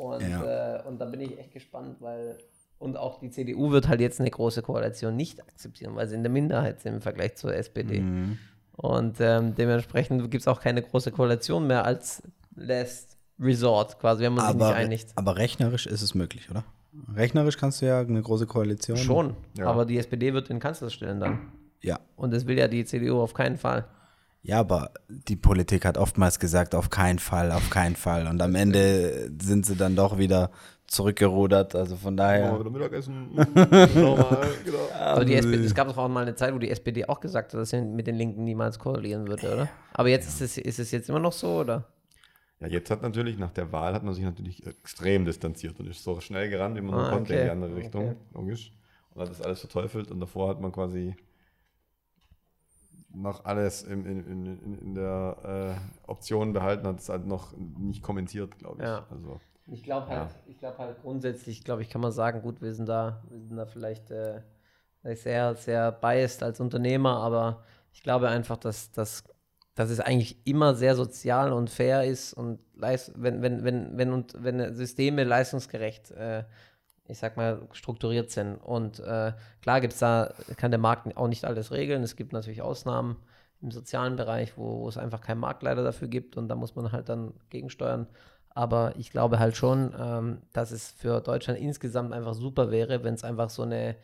Und, Ja. äh, und da bin ich echt gespannt, weil und auch die CDU wird halt jetzt eine große Koalition nicht akzeptieren, weil sie in der Minderheit sind im Vergleich zur SPD. Mhm. Und ähm, dementsprechend gibt es auch keine große Koalition mehr als Last Resort, quasi, wenn man sich Aber, nicht einigt. aber rechnerisch ist es möglich, oder? Rechnerisch kannst du ja eine große Koalition. Schon, Ja. aber die SPD wird den Kanzler stellen dann. Ja. Und das will ja die CDU auf keinen Fall. Ja, aber die Politik hat oftmals gesagt, auf keinen Fall, auf keinen Fall. Und am Ende sind sie dann doch wieder zurückgerudert. Also von Oh, daher. wieder Mittagessen. Normal, genau. Aber die SPD, es gab doch auch mal eine Zeit, wo die SPD auch gesagt hat, dass sie mit den Linken niemals koalieren würde, oder? Aber jetzt ist es, ist es jetzt immer noch so, oder? Ja, jetzt hat natürlich, nach der Wahl hat man sich natürlich extrem distanziert und ist so schnell gerannt, wie man Ah, konnte okay. in die andere Richtung, Okay. logisch. Und hat das alles verteufelt und davor hat man quasi noch alles in, in, in, in- in der äh, Option behalten, hat es halt noch nicht kommentiert, glaube ich. Ja. Also, Ich glaube halt, Ja. ich glaube halt grundsätzlich, glaube ich, kann man sagen, gut, wir sind da, wir sind da vielleicht äh, sehr, sehr biased als Unternehmer, aber ich glaube einfach, dass, dass, dass es eigentlich immer sehr sozial und fair ist und leist, wenn, wenn, wenn, wenn, und, wenn Systeme leistungsgerecht, äh, ich sag mal, strukturiert sind. Und äh, klar gibt es da, kann der Markt auch nicht alles regeln. Es gibt natürlich Ausnahmen im sozialen Bereich, wo, wo es einfach keinen Marktleiter dafür gibt und da muss man halt dann gegensteuern. Aber ich glaube halt schon, ähm, dass es für Deutschland insgesamt einfach super wäre, wenn es einfach so eine,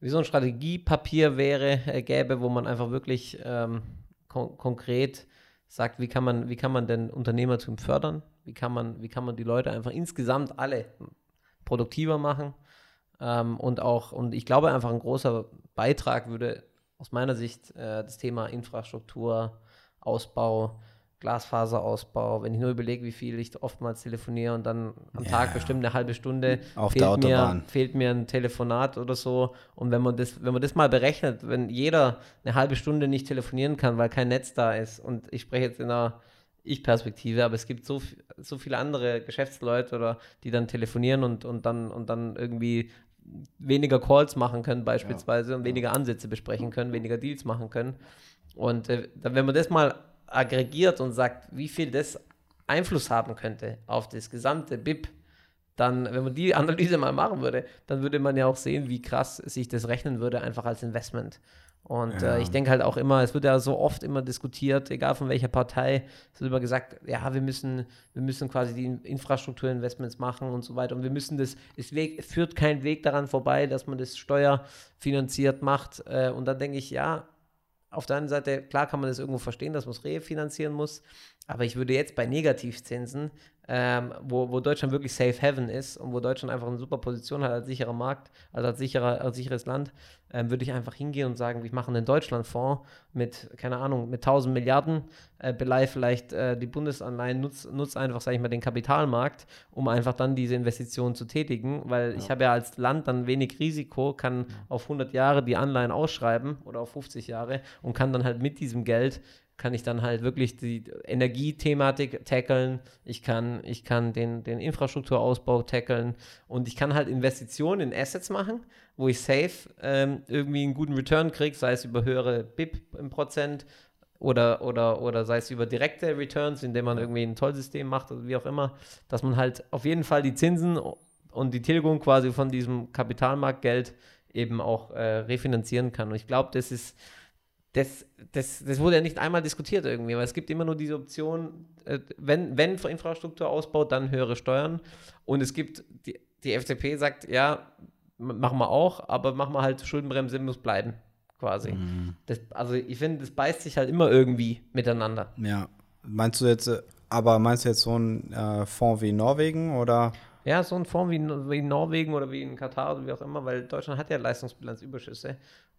wie so ein Strategiepapier wäre, äh, gäbe, wo man einfach wirklich ähm, kon konkret sagt, wie kann man, wie kann man denn Unternehmertum fördern? Wie kann man, wie kann man die Leute einfach insgesamt alle produktiver machen? Ähm, und auch, und ich glaube einfach ein großer Beitrag würde aus meiner Sicht äh, das Thema Infrastruktur, Ausbau, Glasfaserausbau, wenn ich nur überlege, wie viel ich oftmals telefoniere und dann am Ja. Tag bestimmt eine halbe Stunde Auf fehlt der Autobahn. Mir, fehlt mir ein Telefonat oder so. Und wenn man das, wenn man das mal berechnet, wenn jeder eine halbe Stunde nicht telefonieren kann, weil kein Netz da ist, und ich spreche jetzt in einer Ich-Perspektive, aber es gibt so, so viele andere Geschäftsleute oder die dann telefonieren und, und dann und dann irgendwie weniger Calls machen können beispielsweise und weniger Ansätze besprechen können, weniger Deals machen können. Und äh, wenn man das mal aggregiert und sagt, wie viel das Einfluss haben könnte auf das gesamte BIP, dann, wenn man die Analyse mal machen würde, dann würde man ja auch sehen, wie krass sich das rechnen würde, einfach als Investment. Und Ja. äh, ich denke halt auch immer, es wird ja so oft immer diskutiert, egal von welcher Partei, es wird immer gesagt, ja, wir müssen, wir müssen quasi die Infrastrukturinvestments machen und so weiter. Und wir müssen das, es, Weg, führt kein Weg daran vorbei, dass man das steuerfinanziert macht. Äh, und dann denke ich, ja, auf der einen Seite, klar kann man das irgendwo verstehen, dass man es refinanzieren muss, aber ich würde jetzt bei Negativzinsen, ähm, wo, wo Deutschland wirklich Safe Haven ist und wo Deutschland einfach eine super Position hat als sicherer Markt, also als, sicherer, als sicheres Land, ähm, würde ich einfach hingehen und sagen, wir machen einen Deutschlandfonds mit, keine Ahnung, mit 1000 Milliarden, äh, beleih vielleicht äh, die Bundesanleihen, nutzt nutz einfach, sage ich mal, den Kapitalmarkt, um einfach dann diese Investitionen zu tätigen, weil ich habe ja als Land dann wenig Risiko, kann auf 100 Jahre die Anleihen ausschreiben oder auf 50 Jahre und kann dann halt mit diesem Geld kann ich dann halt wirklich die Energiethematik tackeln, ich kann, ich kann den, den Infrastrukturausbau tackeln und ich kann halt Investitionen in Assets machen, wo ich safe ähm, irgendwie einen guten Return kriege, sei es über höhere BIP im Prozent oder, oder, oder sei es über direkte Returns, indem man irgendwie ein Tollsystem macht oder wie auch immer, dass man halt auf jeden Fall die Zinsen und die Tilgung quasi von diesem Kapitalmarktgeld eben auch äh, refinanzieren kann. Und ich glaube, das ist das, das, das wurde ja nicht einmal diskutiert irgendwie, weil es gibt immer nur diese Option, äh, wenn, wenn für Infrastrukturausbau, dann höhere Steuern. Und es gibt, die, die FDP sagt, ja, machen wir auch, aber machen wir halt Schuldenbremse, muss bleiben, quasi. Das, also ich finde, das beißt sich halt immer irgendwie miteinander. Ja. Meinst du jetzt, aber meinst du jetzt so einen äh, Fonds wie Norwegen oder? Ja, so eine Form wie, wie in Norwegen oder wie in Katar oder wie auch immer, weil Deutschland hat ja Leistungsbilanzüberschüsse.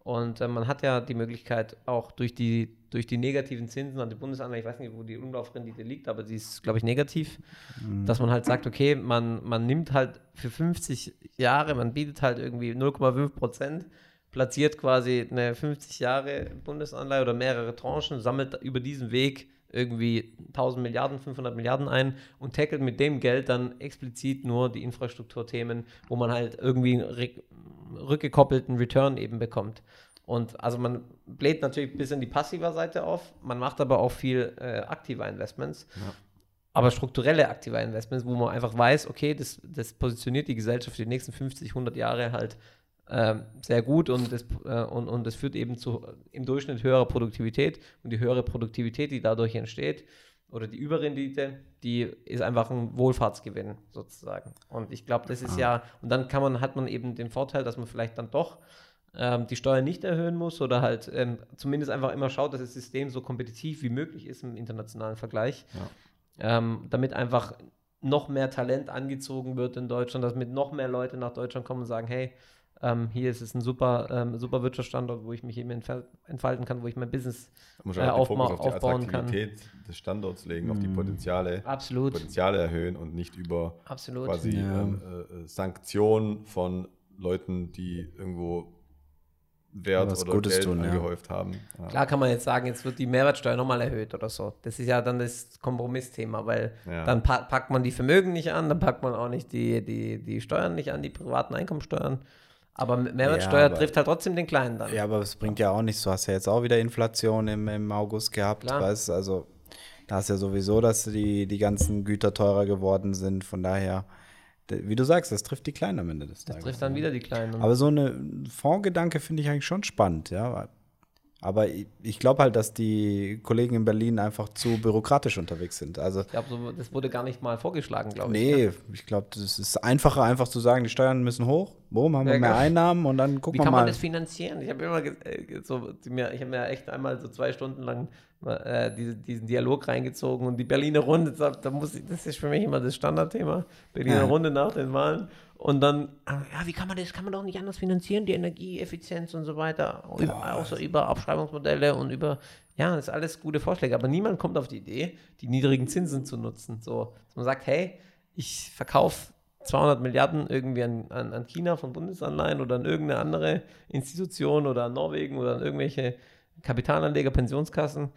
Und äh, man hat ja die Möglichkeit, auch durch die, durch die negativen Zinsen an die Bundesanleihen, ich weiß nicht, wo die Umlaufrendite liegt, aber die ist, glaube ich, negativ, mhm. dass man halt sagt, okay, man, man nimmt halt für 50 Jahre, man bietet halt irgendwie 0,5 Prozent, platziert quasi eine 50 Jahre Bundesanleihe oder mehrere Tranchen, sammelt über diesen Weg irgendwie 1000 Milliarden, 500 Milliarden ein und tackelt mit dem Geld dann explizit nur die Infrastrukturthemen, wo man halt irgendwie rückgekoppelten Return eben bekommt. Und also man bläht natürlich ein bisschen die passive Seite auf, man macht aber auch viel äh, aktiver Investments. Ja. Aber strukturelle aktive Investments, wo man einfach weiß, okay, das, das positioniert die Gesellschaft für die nächsten 50, 100 Jahre halt sehr gut und das, äh, und, und das führt eben zu im Durchschnitt höherer Produktivität und die höhere Produktivität, die dadurch entsteht, oder die Überrendite, die ist einfach ein Wohlfahrtsgewinn sozusagen. Und ich glaube, das ist ah. ja, und dann kann man, hat man eben den Vorteil, dass man vielleicht dann doch ähm, die Steuern nicht erhöhen muss oder halt ähm, zumindest einfach immer schaut, dass das System so kompetitiv wie möglich ist im internationalen Vergleich, ja. ähm, damit einfach noch mehr Talent angezogen wird in Deutschland, dass mit noch mehr Leute nach Deutschland kommen und sagen, hey, ähm, hier ist es ein super, ähm, super Wirtschaftsstandort, wo ich mich eben entfalten kann, wo ich mein Business äh, auf die aufbauen kann. des Standorts legen, mm. auf die mhm. Potenziale, Absolut. Potenziale erhöhen und nicht über Absolut. quasi ja. ähm, äh, Sanktionen von Leuten, die irgendwo Wert oder Gutes Geld tun, angehäuft ja. haben. Ja. Klar kann man jetzt sagen, jetzt wird die Mehrwertsteuer nochmal erhöht oder so. Das ist ja dann das Kompromissthema, weil ja. dann packt man die Vermögen nicht an, dann packt man auch nicht die, die, die Steuern nicht an, die privaten Einkommensteuern. Aber Mehrwertsteuer ja, aber, trifft halt trotzdem den Kleinen dann. Ja, aber es bringt ja auch nichts. Du hast ja jetzt auch wieder Inflation im, im August gehabt, Klar. weißt Also da ist ja sowieso, dass die, die ganzen Güter teurer geworden sind. Von daher, wie du sagst, das trifft die Kleinen am Ende des Tages. Das trifft dann wieder die Kleinen. Aber so eine Fondsgedanke finde ich eigentlich schon spannend, ja. Aber ich glaube halt, dass die Kollegen in Berlin einfach zu bürokratisch unterwegs sind. Also, ich glaube, so, das wurde gar nicht mal vorgeschlagen, glaube ich. Nee, ja. ich glaube, das ist einfacher, einfach zu sagen, die Steuern müssen hoch. Boom, haben wir ja, mehr genau. Einnahmen und dann gucken wir mal. Wie kann man das finanzieren? Ich habe immer äh, so, ich habe mir echt einmal so zwei Stunden lang äh, diese, diesen Dialog reingezogen und die Berliner Runde, da muss ich, das ist für mich immer das Standardthema. Berliner ja. Runde nach den Wahlen. Und dann, ja, wie kann man das, kann man doch nicht anders finanzieren, die Energieeffizienz und so weiter. Und auch so über Abschreibungsmodelle und über, ja, das ist alles gute Vorschläge. Aber niemand kommt auf die Idee, die niedrigen Zinsen zu nutzen. So, dass man sagt, hey, ich verkaufe 200 Milliarden irgendwie an, an, an China von Bundesanleihen oder an irgendeine andere Institution oder an Norwegen oder an irgendwelche Kapitalanleger, Pensionskassen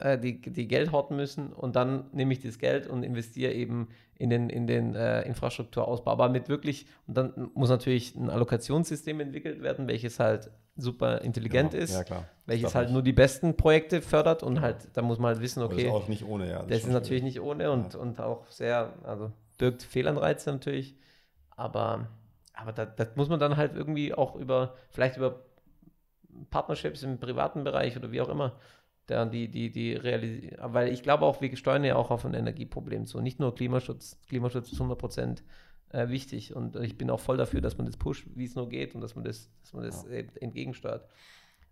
äh, die, die Geld horten müssen und dann nehme ich das Geld und investiere eben in den, in den äh, Infrastrukturausbau. Aber mit wirklich, und dann muss natürlich ein Allokationssystem entwickelt werden, welches halt super intelligent genau. ist, ja, welches halt nicht. nur die besten Projekte fördert und halt, da muss man halt wissen, okay. das ist auch nicht ohne, ja. Das, das ist natürlich nicht ohne und, ja. und auch sehr, also birgt Fehlanreize natürlich, aber, aber das, das muss man dann halt irgendwie auch über, vielleicht über Partnerships im privaten Bereich oder wie auch immer der, die, die, die realisieren, weil ich glaube auch, wir steuern ja auch auf ein Energieproblem zu. Nicht nur Klimaschutz. Klimaschutz ist 100 Prozent äh, wichtig und ich bin auch voll dafür, dass man das pusht, wie es nur geht und dass man das, dass man das ja. entgegensteuert.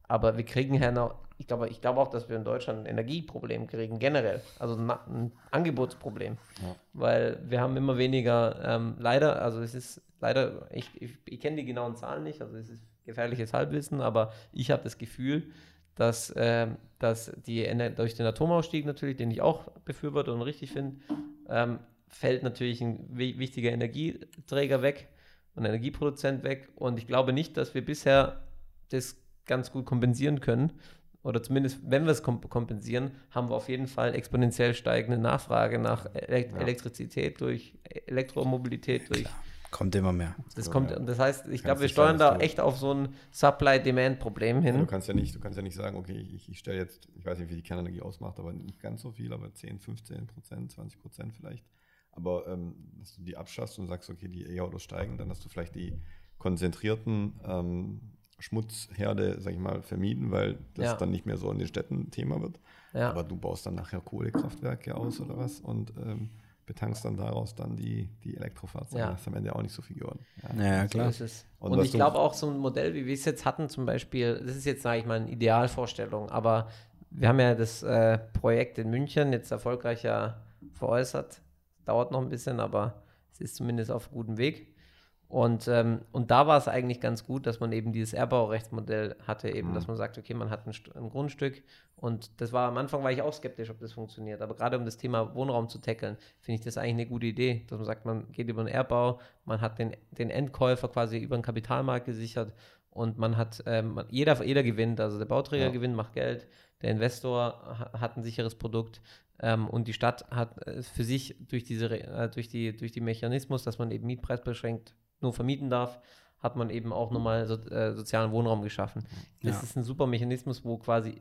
Aber wir kriegen ja noch, ich glaube, ich glaube auch, dass wir in Deutschland ein Energieproblem kriegen, generell. Also ein, ein Angebotsproblem. Ja. Weil wir haben immer weniger, ähm, leider, also es ist leider, ich, ich, ich kenne die genauen Zahlen nicht, also es ist gefährliches Halbwissen, aber ich habe das Gefühl, dass, äh, dass die durch den Atomausstieg natürlich, den ich auch befürworte und richtig finde, ähm, fällt natürlich ein wichtiger Energieträger weg, ein Energieproduzent weg. Und ich glaube nicht, dass wir bisher das ganz gut kompensieren können. Oder zumindest, wenn wir es kompensieren, haben wir auf jeden Fall exponentiell steigende Nachfrage nach Elekt ja. Elektrizität durch Elektromobilität, durch Klar. Kommt immer mehr. Das kommt, das heißt, ich glaube, wir steuern da echt auf so ein Supply-Demand-Problem hin. Ja, du kannst ja nicht, du kannst ja nicht sagen, okay, ich, ich stelle jetzt, ich weiß nicht, wie die Kernenergie ausmacht, aber nicht ganz so viel, aber 10, 15 Prozent, 20 Prozent vielleicht. Aber ähm, dass du die abschaffst und sagst, okay, die E-Autos steigen, dann hast du vielleicht die konzentrierten ähm, Schmutzherde, sag ich mal, vermieden, weil das ja. dann nicht mehr so in den Städten Thema wird. Ja. Aber du baust dann nachher Kohlekraftwerke aus oder was und ähm, betankst dann daraus dann die, die Elektrofahrzeuge. Ja. Das ist am Ende auch nicht so viel geworden. Ja, ja klar. So und, und ich glaube auch so ein Modell, wie wir es jetzt hatten, zum Beispiel, das ist jetzt, sage ich mal, eine Idealvorstellung, aber wir haben ja das äh, Projekt in München jetzt erfolgreich ja veräußert. Dauert noch ein bisschen, aber Es ist zumindest auf gutem Weg. Und, ähm, und da war es eigentlich ganz gut, dass man eben dieses Erbaurechtsmodell hatte, eben, mhm. dass man sagt, okay, man hat ein, ein, Grundstück und das war am Anfang war ich auch skeptisch, ob das funktioniert. Aber gerade um das Thema Wohnraum zu tackeln, finde ich das eigentlich eine gute Idee, dass man sagt, man geht über einen Erbau, man hat den, den Endkäufer quasi über den Kapitalmarkt gesichert und man hat, ähm, jeder, jeder gewinnt, also der Bauträger ja. gewinnt, macht Geld, der Investor hat ein sicheres Produkt ähm, und die Stadt hat äh, für sich durch diese äh, durch die durch die Mechanismus, dass man eben Mietpreis beschränkt nur vermieten darf, hat man eben auch nochmal so, äh, sozialen Wohnraum geschaffen. Das ja. ist ein super Mechanismus, wo quasi,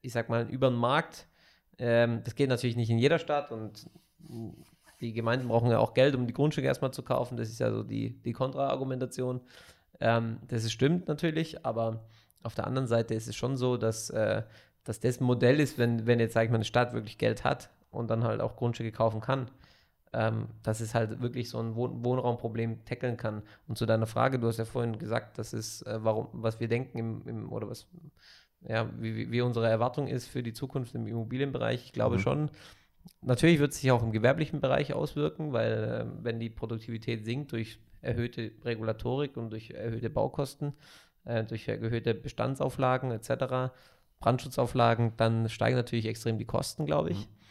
ich sag mal, über den Markt, ähm, das geht natürlich nicht in jeder Stadt und die Gemeinden brauchen ja auch Geld, um die Grundstücke erstmal zu kaufen. Das ist ja so die, die Kontraargumentation. Ähm, das ist, stimmt natürlich, aber auf der anderen Seite ist es schon so, dass, äh, dass das ein Modell ist, wenn, wenn jetzt, sag ich mal, eine Stadt wirklich Geld hat und dann halt auch Grundstücke kaufen kann, ähm, dass es halt wirklich so ein Wohn Wohnraumproblem tackeln kann. Und zu deiner Frage, du hast ja vorhin gesagt, das ist, äh, warum, was wir denken im, im, oder was, ja, wie, wie unsere Erwartung ist für die Zukunft im Immobilienbereich. Ich glaube mhm. schon, natürlich wird es sich auch im gewerblichen Bereich auswirken, weil äh, wenn die Produktivität sinkt durch erhöhte Regulatorik und durch erhöhte Baukosten, äh, durch erhöhte Bestandsauflagen etc., Brandschutzauflagen, dann steigen natürlich extrem die Kosten, glaube ich. Mhm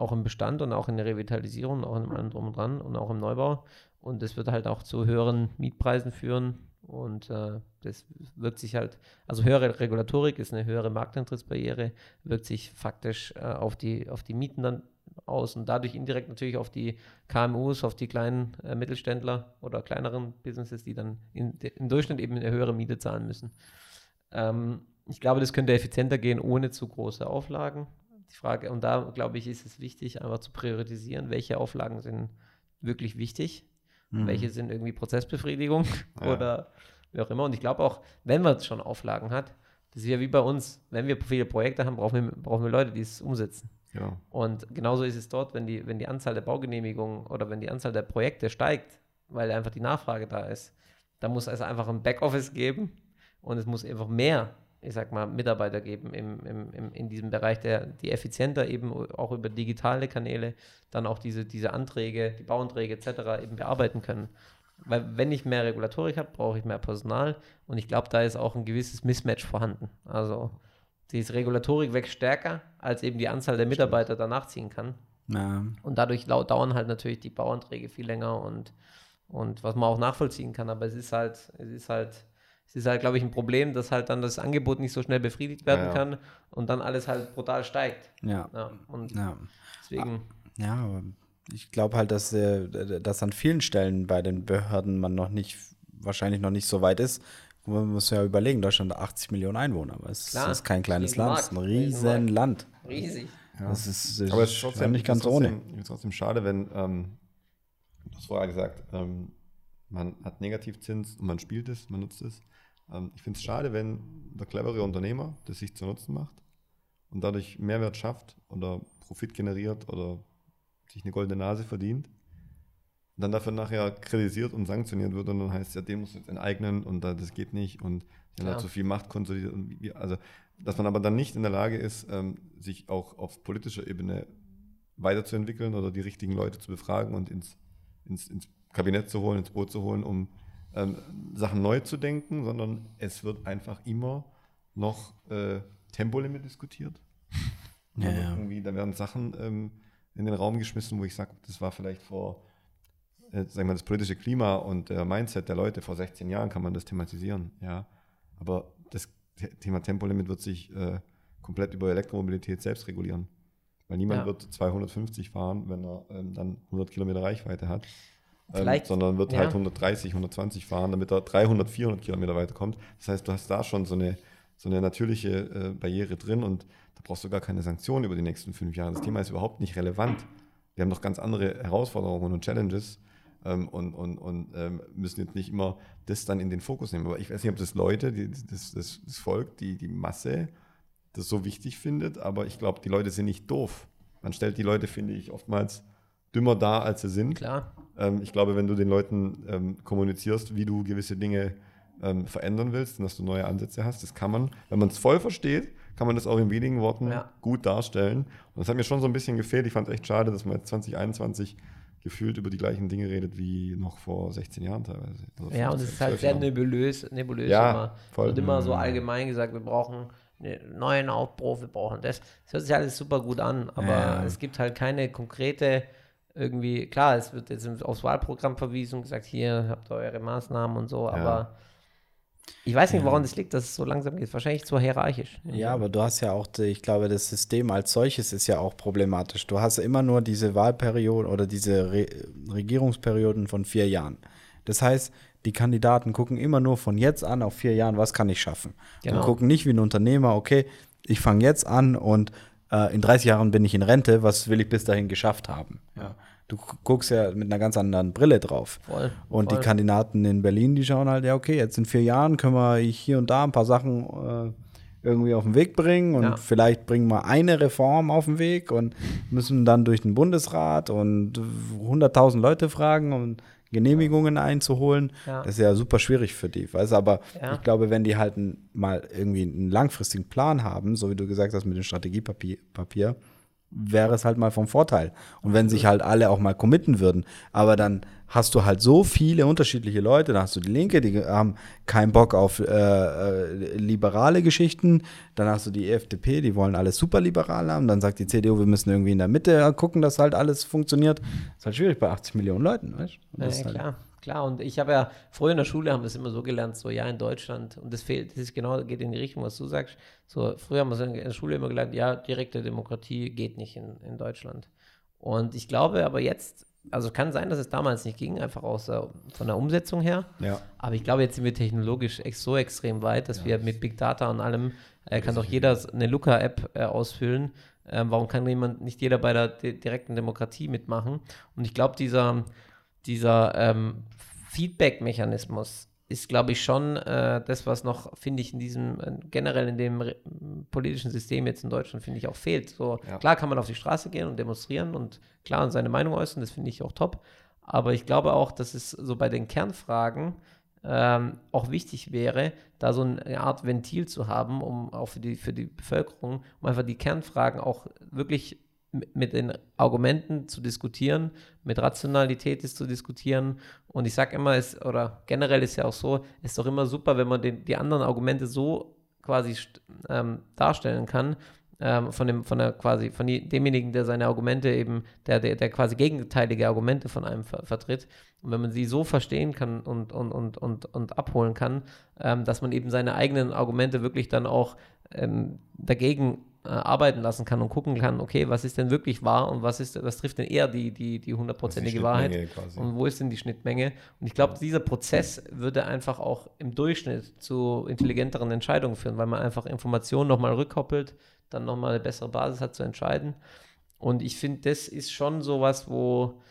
auch im Bestand und auch in der Revitalisierung, auch in allem drum und dran und auch im Neubau. Und das wird halt auch zu höheren Mietpreisen führen. Und äh, das wirkt sich halt, also höhere Regulatorik ist eine höhere Markteintrittsbarriere, wirkt sich faktisch äh, auf, die, auf die Mieten dann aus und dadurch indirekt natürlich auf die KMUs, auf die kleinen äh, Mittelständler oder kleineren Businesses, die dann in, im Durchschnitt eben eine höhere Miete zahlen müssen. Ähm, ich glaube, das könnte effizienter gehen ohne zu große Auflagen die Frage, und da glaube ich, ist es wichtig, einfach zu priorisieren, welche Auflagen sind wirklich wichtig, mhm. welche sind irgendwie Prozessbefriedigung ja. oder wie auch immer. Und ich glaube auch, wenn man schon Auflagen hat, das ist ja wie bei uns, wenn wir viele Projekte haben, brauchen wir, brauchen wir Leute, die es umsetzen. Ja. Und genauso ist es dort, wenn die, wenn die Anzahl der Baugenehmigungen oder wenn die Anzahl der Projekte steigt, weil einfach die Nachfrage da ist, da muss es einfach ein Backoffice geben und es muss einfach mehr ich sag mal, Mitarbeiter geben im, im, im, in diesem Bereich, der, die effizienter eben auch über digitale Kanäle dann auch diese, diese Anträge, die Bauanträge etc. eben bearbeiten können. Weil wenn ich mehr Regulatorik habe, brauche ich mehr Personal und ich glaube, da ist auch ein gewisses Mismatch vorhanden. Also die Regulatorik wächst stärker, als eben die Anzahl der Mitarbeiter danach ziehen kann. Ja. Und dadurch dauern halt natürlich die Bauanträge viel länger und, und was man auch nachvollziehen kann, aber es ist halt, es ist halt es ist halt, glaube ich, ein Problem, dass halt dann das Angebot nicht so schnell befriedigt werden ja, kann und dann alles halt brutal steigt. Ja. ja und ja. deswegen. Ja, aber ich glaube halt, dass, äh, dass an vielen Stellen bei den Behörden man noch nicht, wahrscheinlich noch nicht so weit ist. Man muss ja überlegen, Deutschland hat 80 Millionen Einwohner, aber es Klar, ist kein kleines Land, es ist ein riesen Land. Riesig. Ja. Das ist, das aber es ist trotzdem, nicht ganz ohne. Es ist trotzdem schade, wenn, ähm, du hast vorher gesagt, ähm, man hat Negativzins und man spielt es, man nutzt es. Ähm, ich finde es schade, wenn der clevere Unternehmer das sich zu Nutzen macht und dadurch Mehrwert schafft oder Profit generiert oder sich eine goldene Nase verdient und dann dafür nachher kritisiert und sanktioniert wird und dann heißt es ja, den muss jetzt enteignen und das geht nicht und der ja. hat zu viel Macht konsolidiert. Also, dass man aber dann nicht in der Lage ist, ähm, sich auch auf politischer Ebene weiterzuentwickeln oder die richtigen Leute zu befragen und ins, ins, ins Kabinett zu holen, ins Boot zu holen, um ähm, Sachen neu zu denken, sondern es wird einfach immer noch äh, Tempolimit diskutiert. Ja, ja. Irgendwie, da werden Sachen ähm, in den Raum geschmissen, wo ich sage, das war vielleicht vor, äh, sagen wir, das politische Klima und der Mindset der Leute vor 16 Jahren kann man das thematisieren, ja. Aber das Thema Tempolimit wird sich äh, komplett über Elektromobilität selbst regulieren. Weil niemand ja. wird 250 fahren, wenn er ähm, dann 100 Kilometer Reichweite hat ähm, sondern wird halt ja. halt 130, 120 fahren, damit er 300, 400 Kilometer weiterkommt. Das heißt, du hast da schon so eine, so eine natürliche äh, Barriere drin und da brauchst du gar keine Sanktionen über die nächsten fünf Jahre. Das Thema ist überhaupt nicht relevant. Wir haben noch ganz andere Herausforderungen und Challenges ähm, und, und, und ähm, müssen jetzt nicht immer das dann in den Fokus nehmen. Aber ich weiß nicht, ob das Leute, die, das, das, das Volk, die, die Masse, das so wichtig findet, aber ich glaube, die Leute sind nicht doof. Man stellt die Leute, finde ich, oftmals dümmer da, als sie sind. Klar. Ähm, ich glaube, wenn du den Leuten ähm, kommunizierst, wie du gewisse Dinge ähm, verändern willst und dass du neue Ansätze hast, das kann man, wenn man es voll versteht, kann man das auch in wenigen Worten ja. gut darstellen. Und das hat mir schon so ein bisschen gefehlt. Ich fand es echt schade, dass man jetzt 2021 gefühlt über die gleichen Dinge redet wie noch vor 16 Jahren teilweise. Also ja, und es ist halt sehr Jahren. nebulös, nebulös ja, immer. Voll. Und immer so mhm. allgemein gesagt, wir brauchen einen neuen Aufbruch, wir brauchen das. Das hört sich alles super gut an, aber ja. es gibt halt keine konkrete irgendwie, klar, es wird jetzt aufs Wahlprogramm verwiesen und gesagt, hier habt ihr eure Maßnahmen und so, aber ich weiß nicht, woran ja. das liegt, dass es so langsam geht. Wahrscheinlich zu hierarchisch. Ja, aber du hast ja auch, ich glaube, das System als solches ist ja auch problematisch. Du hast immer nur diese Wahlperioden oder diese Re Regierungsperioden von vier Jahren. Das heißt, die Kandidaten gucken immer nur von jetzt an auf vier Jahren, was kann ich schaffen. Genau. Und gucken nicht wie ein Unternehmer, okay, ich fange jetzt an und äh, in 30 Jahren bin ich in Rente, was will ich bis dahin geschafft haben. Ja. Du guckst ja mit einer ganz anderen Brille drauf. Voll, und voll. die Kandidaten in Berlin, die schauen halt, ja, okay, jetzt in vier Jahren können wir hier und da ein paar Sachen äh, irgendwie auf den Weg bringen und ja. vielleicht bringen wir eine Reform auf den Weg und müssen dann durch den Bundesrat und 100.000 Leute fragen, um Genehmigungen einzuholen. Ja. Das ist ja super schwierig für die. Weißt? Aber ja. ich glaube, wenn die halt mal irgendwie einen langfristigen Plan haben, so wie du gesagt hast mit dem Strategiepapier, Papier, wäre es halt mal vom Vorteil. Und wenn sich halt alle auch mal committen würden. Aber dann hast du halt so viele unterschiedliche Leute. Dann hast du die Linke, die haben keinen Bock auf äh, äh, liberale Geschichten. Dann hast du die FDP, die wollen alles super liberal haben. Dann sagt die CDU, wir müssen irgendwie in der Mitte gucken, dass halt alles funktioniert. Das ist halt schwierig bei 80 Millionen Leuten. Weißt? Ja, ja, halt klar. Und ich habe ja früher in der Schule haben wir es immer so gelernt, so ja in Deutschland, und das fehlt, das ist genau, geht in die Richtung, was du sagst. So, früher haben wir es in der Schule immer gelernt, ja, direkte Demokratie geht nicht in, in Deutschland. Und ich glaube aber jetzt, also kann sein, dass es damals nicht ging, einfach aus der, von der Umsetzung her. Ja. Aber ich glaube, jetzt sind wir technologisch so extrem weit, dass ja. wir mit Big Data und allem, äh, kann doch jeder eine Looker-App äh, ausfüllen. Ähm, warum kann jemand, nicht jeder bei der direkten Demokratie mitmachen? Und ich glaube, dieser dieser ähm, Feedback-Mechanismus ist, glaube ich, schon äh, das, was noch, finde ich, in diesem, äh, generell in dem politischen System jetzt in Deutschland, finde ich, auch fehlt. So, ja. klar kann man auf die Straße gehen und demonstrieren und klar und seine Meinung äußern, das finde ich auch top. Aber ich glaube auch, dass es so bei den Kernfragen ähm, auch wichtig wäre, da so eine Art Ventil zu haben, um auch für die, für die Bevölkerung, um einfach die Kernfragen auch wirklich mit den Argumenten zu diskutieren, mit Rationalität zu diskutieren. Und ich sage immer, es, oder generell ist ja auch so, es ist doch immer super, wenn man den, die anderen Argumente so quasi ähm, darstellen kann, ähm, von dem, von der quasi, von die, demjenigen, der seine Argumente eben, der, der, der quasi gegenteilige Argumente von einem ver vertritt. Und wenn man sie so verstehen kann und, und, und, und, und abholen kann, ähm, dass man eben seine eigenen Argumente wirklich dann auch ähm, dagegen äh, arbeiten lassen kann und gucken kann, okay, was ist denn wirklich wahr und was ist, was trifft denn eher die, die, die hundertprozentige Wahrheit quasi. und wo ist denn die Schnittmenge? Und ich glaube, dieser Prozess würde einfach auch im Durchschnitt zu intelligenteren Entscheidungen führen, weil man einfach Informationen nochmal rückkoppelt, dann nochmal eine bessere Basis hat zu entscheiden. Und ich finde, das ist schon sowas, wo,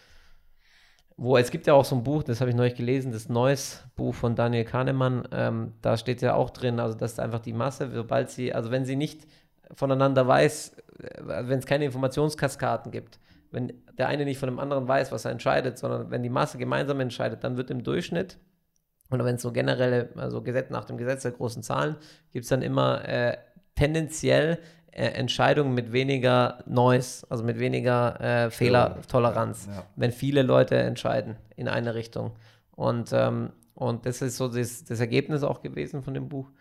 wo es gibt ja auch so ein Buch, das habe ich neulich gelesen, das Neues Buch von Daniel Kahnemann, ähm, da steht ja auch drin, also dass einfach die Masse, sobald sie, also wenn sie nicht voneinander weiß, äh, wenn es keine Informationskaskaden gibt, wenn der eine nicht von dem anderen weiß, was er entscheidet, sondern wenn die Masse gemeinsam entscheidet, dann wird im Durchschnitt, oder wenn es so generelle, also Gesetz, nach dem Gesetz der großen Zahlen, gibt es dann immer äh, tendenziell äh, Entscheidungen mit weniger Noise, also mit weniger äh, Fehlertoleranz, ja. wenn viele Leute entscheiden in eine Richtung. Und, ähm, und das ist so das, das Ergebnis auch gewesen von dem Buch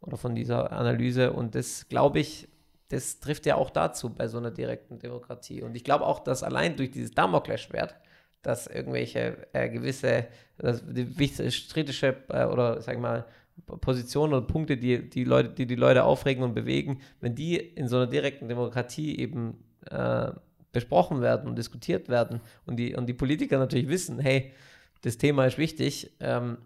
oder von dieser Analyse. Und das, glaube ich, das trifft ja auch dazu bei so einer direkten Demokratie. Und ich glaube auch, dass allein durch dieses Damoklesschwert, dass irgendwelche äh, gewisse, dass die strittische äh, oder sag mal, Positionen und Punkte, die die Leute, die die Leute aufregen und bewegen, wenn die in so einer direkten Demokratie eben äh, besprochen werden und diskutiert werden und die, und die Politiker natürlich wissen, hey, das Thema ist wichtig ähm,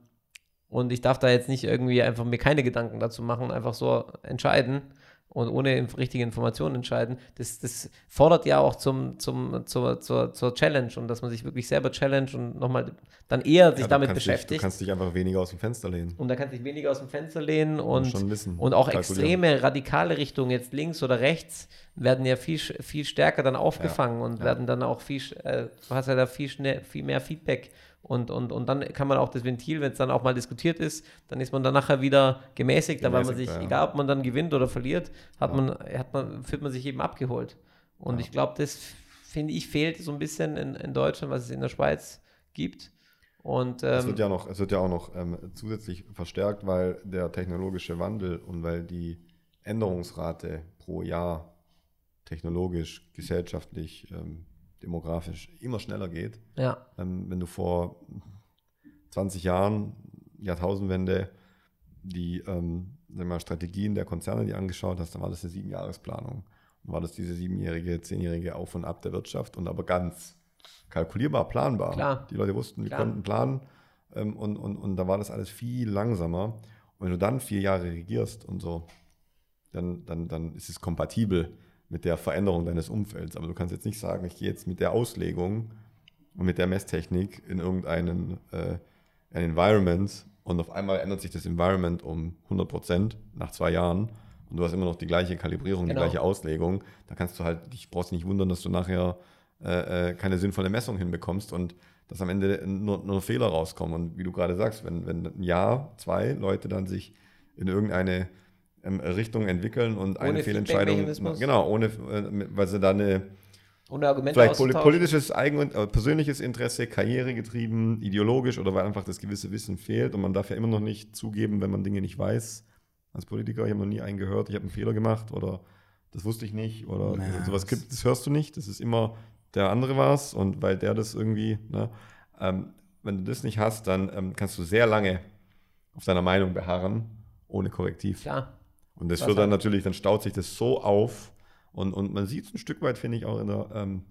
und ich darf da jetzt nicht irgendwie einfach mir keine Gedanken dazu machen, einfach so entscheiden, und ohne richtige Informationen entscheiden, das, das fordert ja auch zum, zum, zur, zur, zur Challenge und dass man sich wirklich selber challenge und nochmal dann eher sich ja, damit beschäftigt. Dich, du kannst dich einfach weniger aus dem Fenster lehnen. Und da kannst du dich weniger aus dem Fenster lehnen und, und, und auch extreme, radikale Richtungen, jetzt links oder rechts, werden ja viel, viel stärker dann aufgefangen ja, und ja. werden dann auch viel, äh, du hast ja da viel, schnell, viel mehr Feedback und, und, und dann kann man auch das Ventil, wenn es dann auch mal diskutiert ist, dann ist man dann nachher wieder gemäßigter, weil man sich, ja. egal ob man dann gewinnt oder verliert, hat ja. man, hat man, fühlt man sich eben abgeholt. Und ja. ich glaube, das finde ich, fehlt so ein bisschen in, in Deutschland, was es in der Schweiz gibt. Und, Es ähm, wird ja, noch, es wird ja auch noch ähm, zusätzlich verstärkt, weil der technologische Wandel und weil die Änderungsrate pro Jahr technologisch, gesellschaftlich, ähm, demografisch immer schneller geht. ja, Ähm, wenn du vor 20 Jahren, Jahrtausendwende, die ähm, mal, Strategien der Konzerne, die angeschaut hast, dann war das eine Siebenjahresplanung. Dann war das diese siebenjährige, zehnjährige Auf und Ab der Wirtschaft und aber ganz kalkulierbar, planbar. Klar. Die Leute wussten, die konnten planen ähm, und, und, und da war das alles viel langsamer. Und wenn du dann vier Jahre regierst und so, dann, dann, dann ist es kompatibel mit der Veränderung deines Umfelds. Aber du kannst jetzt nicht sagen, ich gehe jetzt mit der Auslegung und mit der Messtechnik in irgendeinen äh, ein Environment und auf einmal ändert sich das Environment um 100 Prozent nach zwei Jahren und du hast immer noch die gleiche Kalibrierung, Genau. die gleiche Auslegung. Da kannst du halt, dich brauchst nicht wundern, dass du nachher äh, äh, keine sinnvolle Messung hinbekommst und dass am Ende nur, nur Fehler rauskommen. Und wie du gerade sagst, wenn, wenn ein Jahr, zwei Leute dann sich in irgendeine Richtung entwickeln und eine Ohne Fehlentscheidung, Feedback-Mechanismus. genau, ohne, äh, weil sie da eine ohne Argumente vielleicht politisches, eigen äh, persönliches Interesse, karrieregetrieben, ideologisch oder weil einfach das gewisse Wissen fehlt und man darf ja immer noch nicht zugeben, wenn man Dinge nicht weiß. Als Politiker, ich habe noch nie einen gehört, ich habe einen Fehler gemacht oder das wusste ich nicht oder Ja, sowas das- gibt, das hörst du nicht. Das ist immer der andere war's und weil der das irgendwie, ne, ähm, wenn du das nicht hast, dann ähm, kannst du sehr lange auf deiner Meinung beharren, ohne Korrektiv. Klar, Und das Das wird dann natürlich, dann staut sich das so auf. Und, und man sieht es ein Stück weit, finde ich, auch in der, ähm,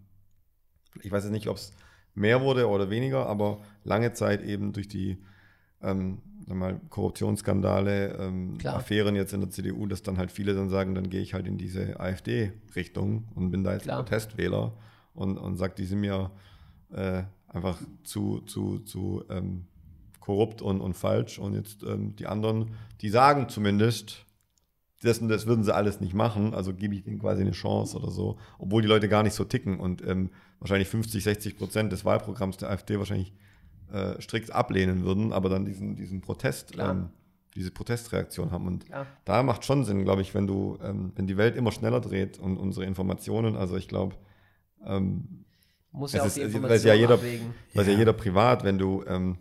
ich weiß jetzt nicht, ob es mehr wurde oder weniger, aber lange Zeit eben durch die ähm, mal, Korruptionsskandale, ähm. Affären jetzt in der CDU, dass dann halt viele dann sagen, dann gehe ich halt in diese AfD-Richtung und bin da jetzt Klar. Protestwähler und, und sage, die sind mir äh, einfach zu, zu, zu ähm, korrupt und, und falsch. Und jetzt ähm, die anderen, die sagen zumindest, das, und das würden sie alles nicht machen, also gebe ich denen quasi eine Chance oder so, obwohl die Leute gar nicht so ticken und ähm, wahrscheinlich 50, 60 Prozent des Wahlprogramms der AfD wahrscheinlich äh, strikt ablehnen würden, aber dann diesen, diesen Protest, ähm, diese Protestreaktion haben. Und klar. da macht schon Sinn, glaube ich, wenn du, ähm, wenn die Welt immer schneller dreht und unsere Informationen, also ich glaube, ähm, Muss Es ja auch ist- die es- Information weiß ja jeder- abwägen. weiß ja Ja. jeder privat, wenn du, ähm,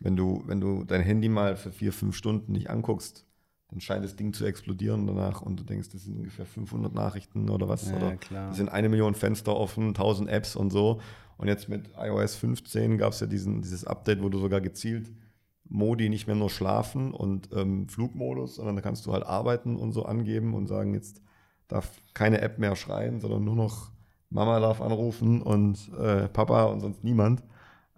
wenn du, wenn du dein Handy mal für vier, fünf Stunden nicht anguckst, dann scheint das Ding zu explodieren danach und du denkst, das sind ungefähr 500 Nachrichten oder was. Ja, oder klar. es sind eine Million Fenster offen, 1000 Apps und so. Und jetzt mit iOS 15 gab es ja diesen, dieses Update, wo du sogar gezielt Modi nicht mehr nur schlafen und ähm, Flugmodus, sondern da kannst du halt arbeiten und so angeben und sagen, jetzt darf keine App mehr schreien, sondern nur noch Mama darf anrufen und äh, Papa und sonst niemand.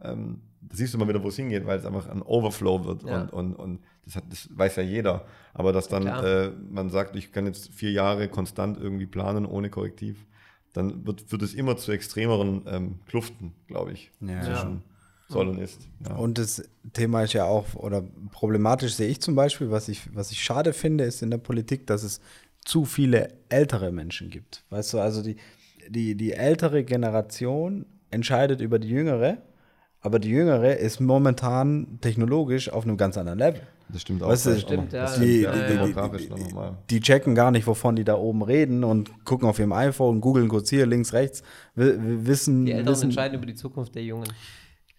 Ähm, da siehst du mal wieder, wo es hingeht, weil es einfach ein Overflow wird Ja. und, und, und das, hat, das weiß ja jeder. Aber dass dann äh, man sagt, ich kann jetzt vier Jahre konstant irgendwie planen ohne Korrektiv, dann wird, wird es immer zu extremeren ähm, Kluften, glaube ich, Ja. zwischen soll und ist. Ja. Und das Thema ist ja auch, oder problematisch sehe ich zum Beispiel, was ich, was ich schade finde, ist in der Politik, dass es zu viele ältere Menschen gibt. Weißt du, also die, die, die ältere Generation entscheidet über die jüngere, aber die jüngere ist momentan technologisch auf einem ganz anderen Level. das stimmt auch. Weißt du, Das Stimmt, ja. Das Die, die, die, die, checken gar nicht, wovon die da oben reden und gucken auf ihrem iPhone, googeln kurz hier, links, rechts, wi- wi- wissen, Die Älteren wissen entscheiden über die Zukunft der Jungen.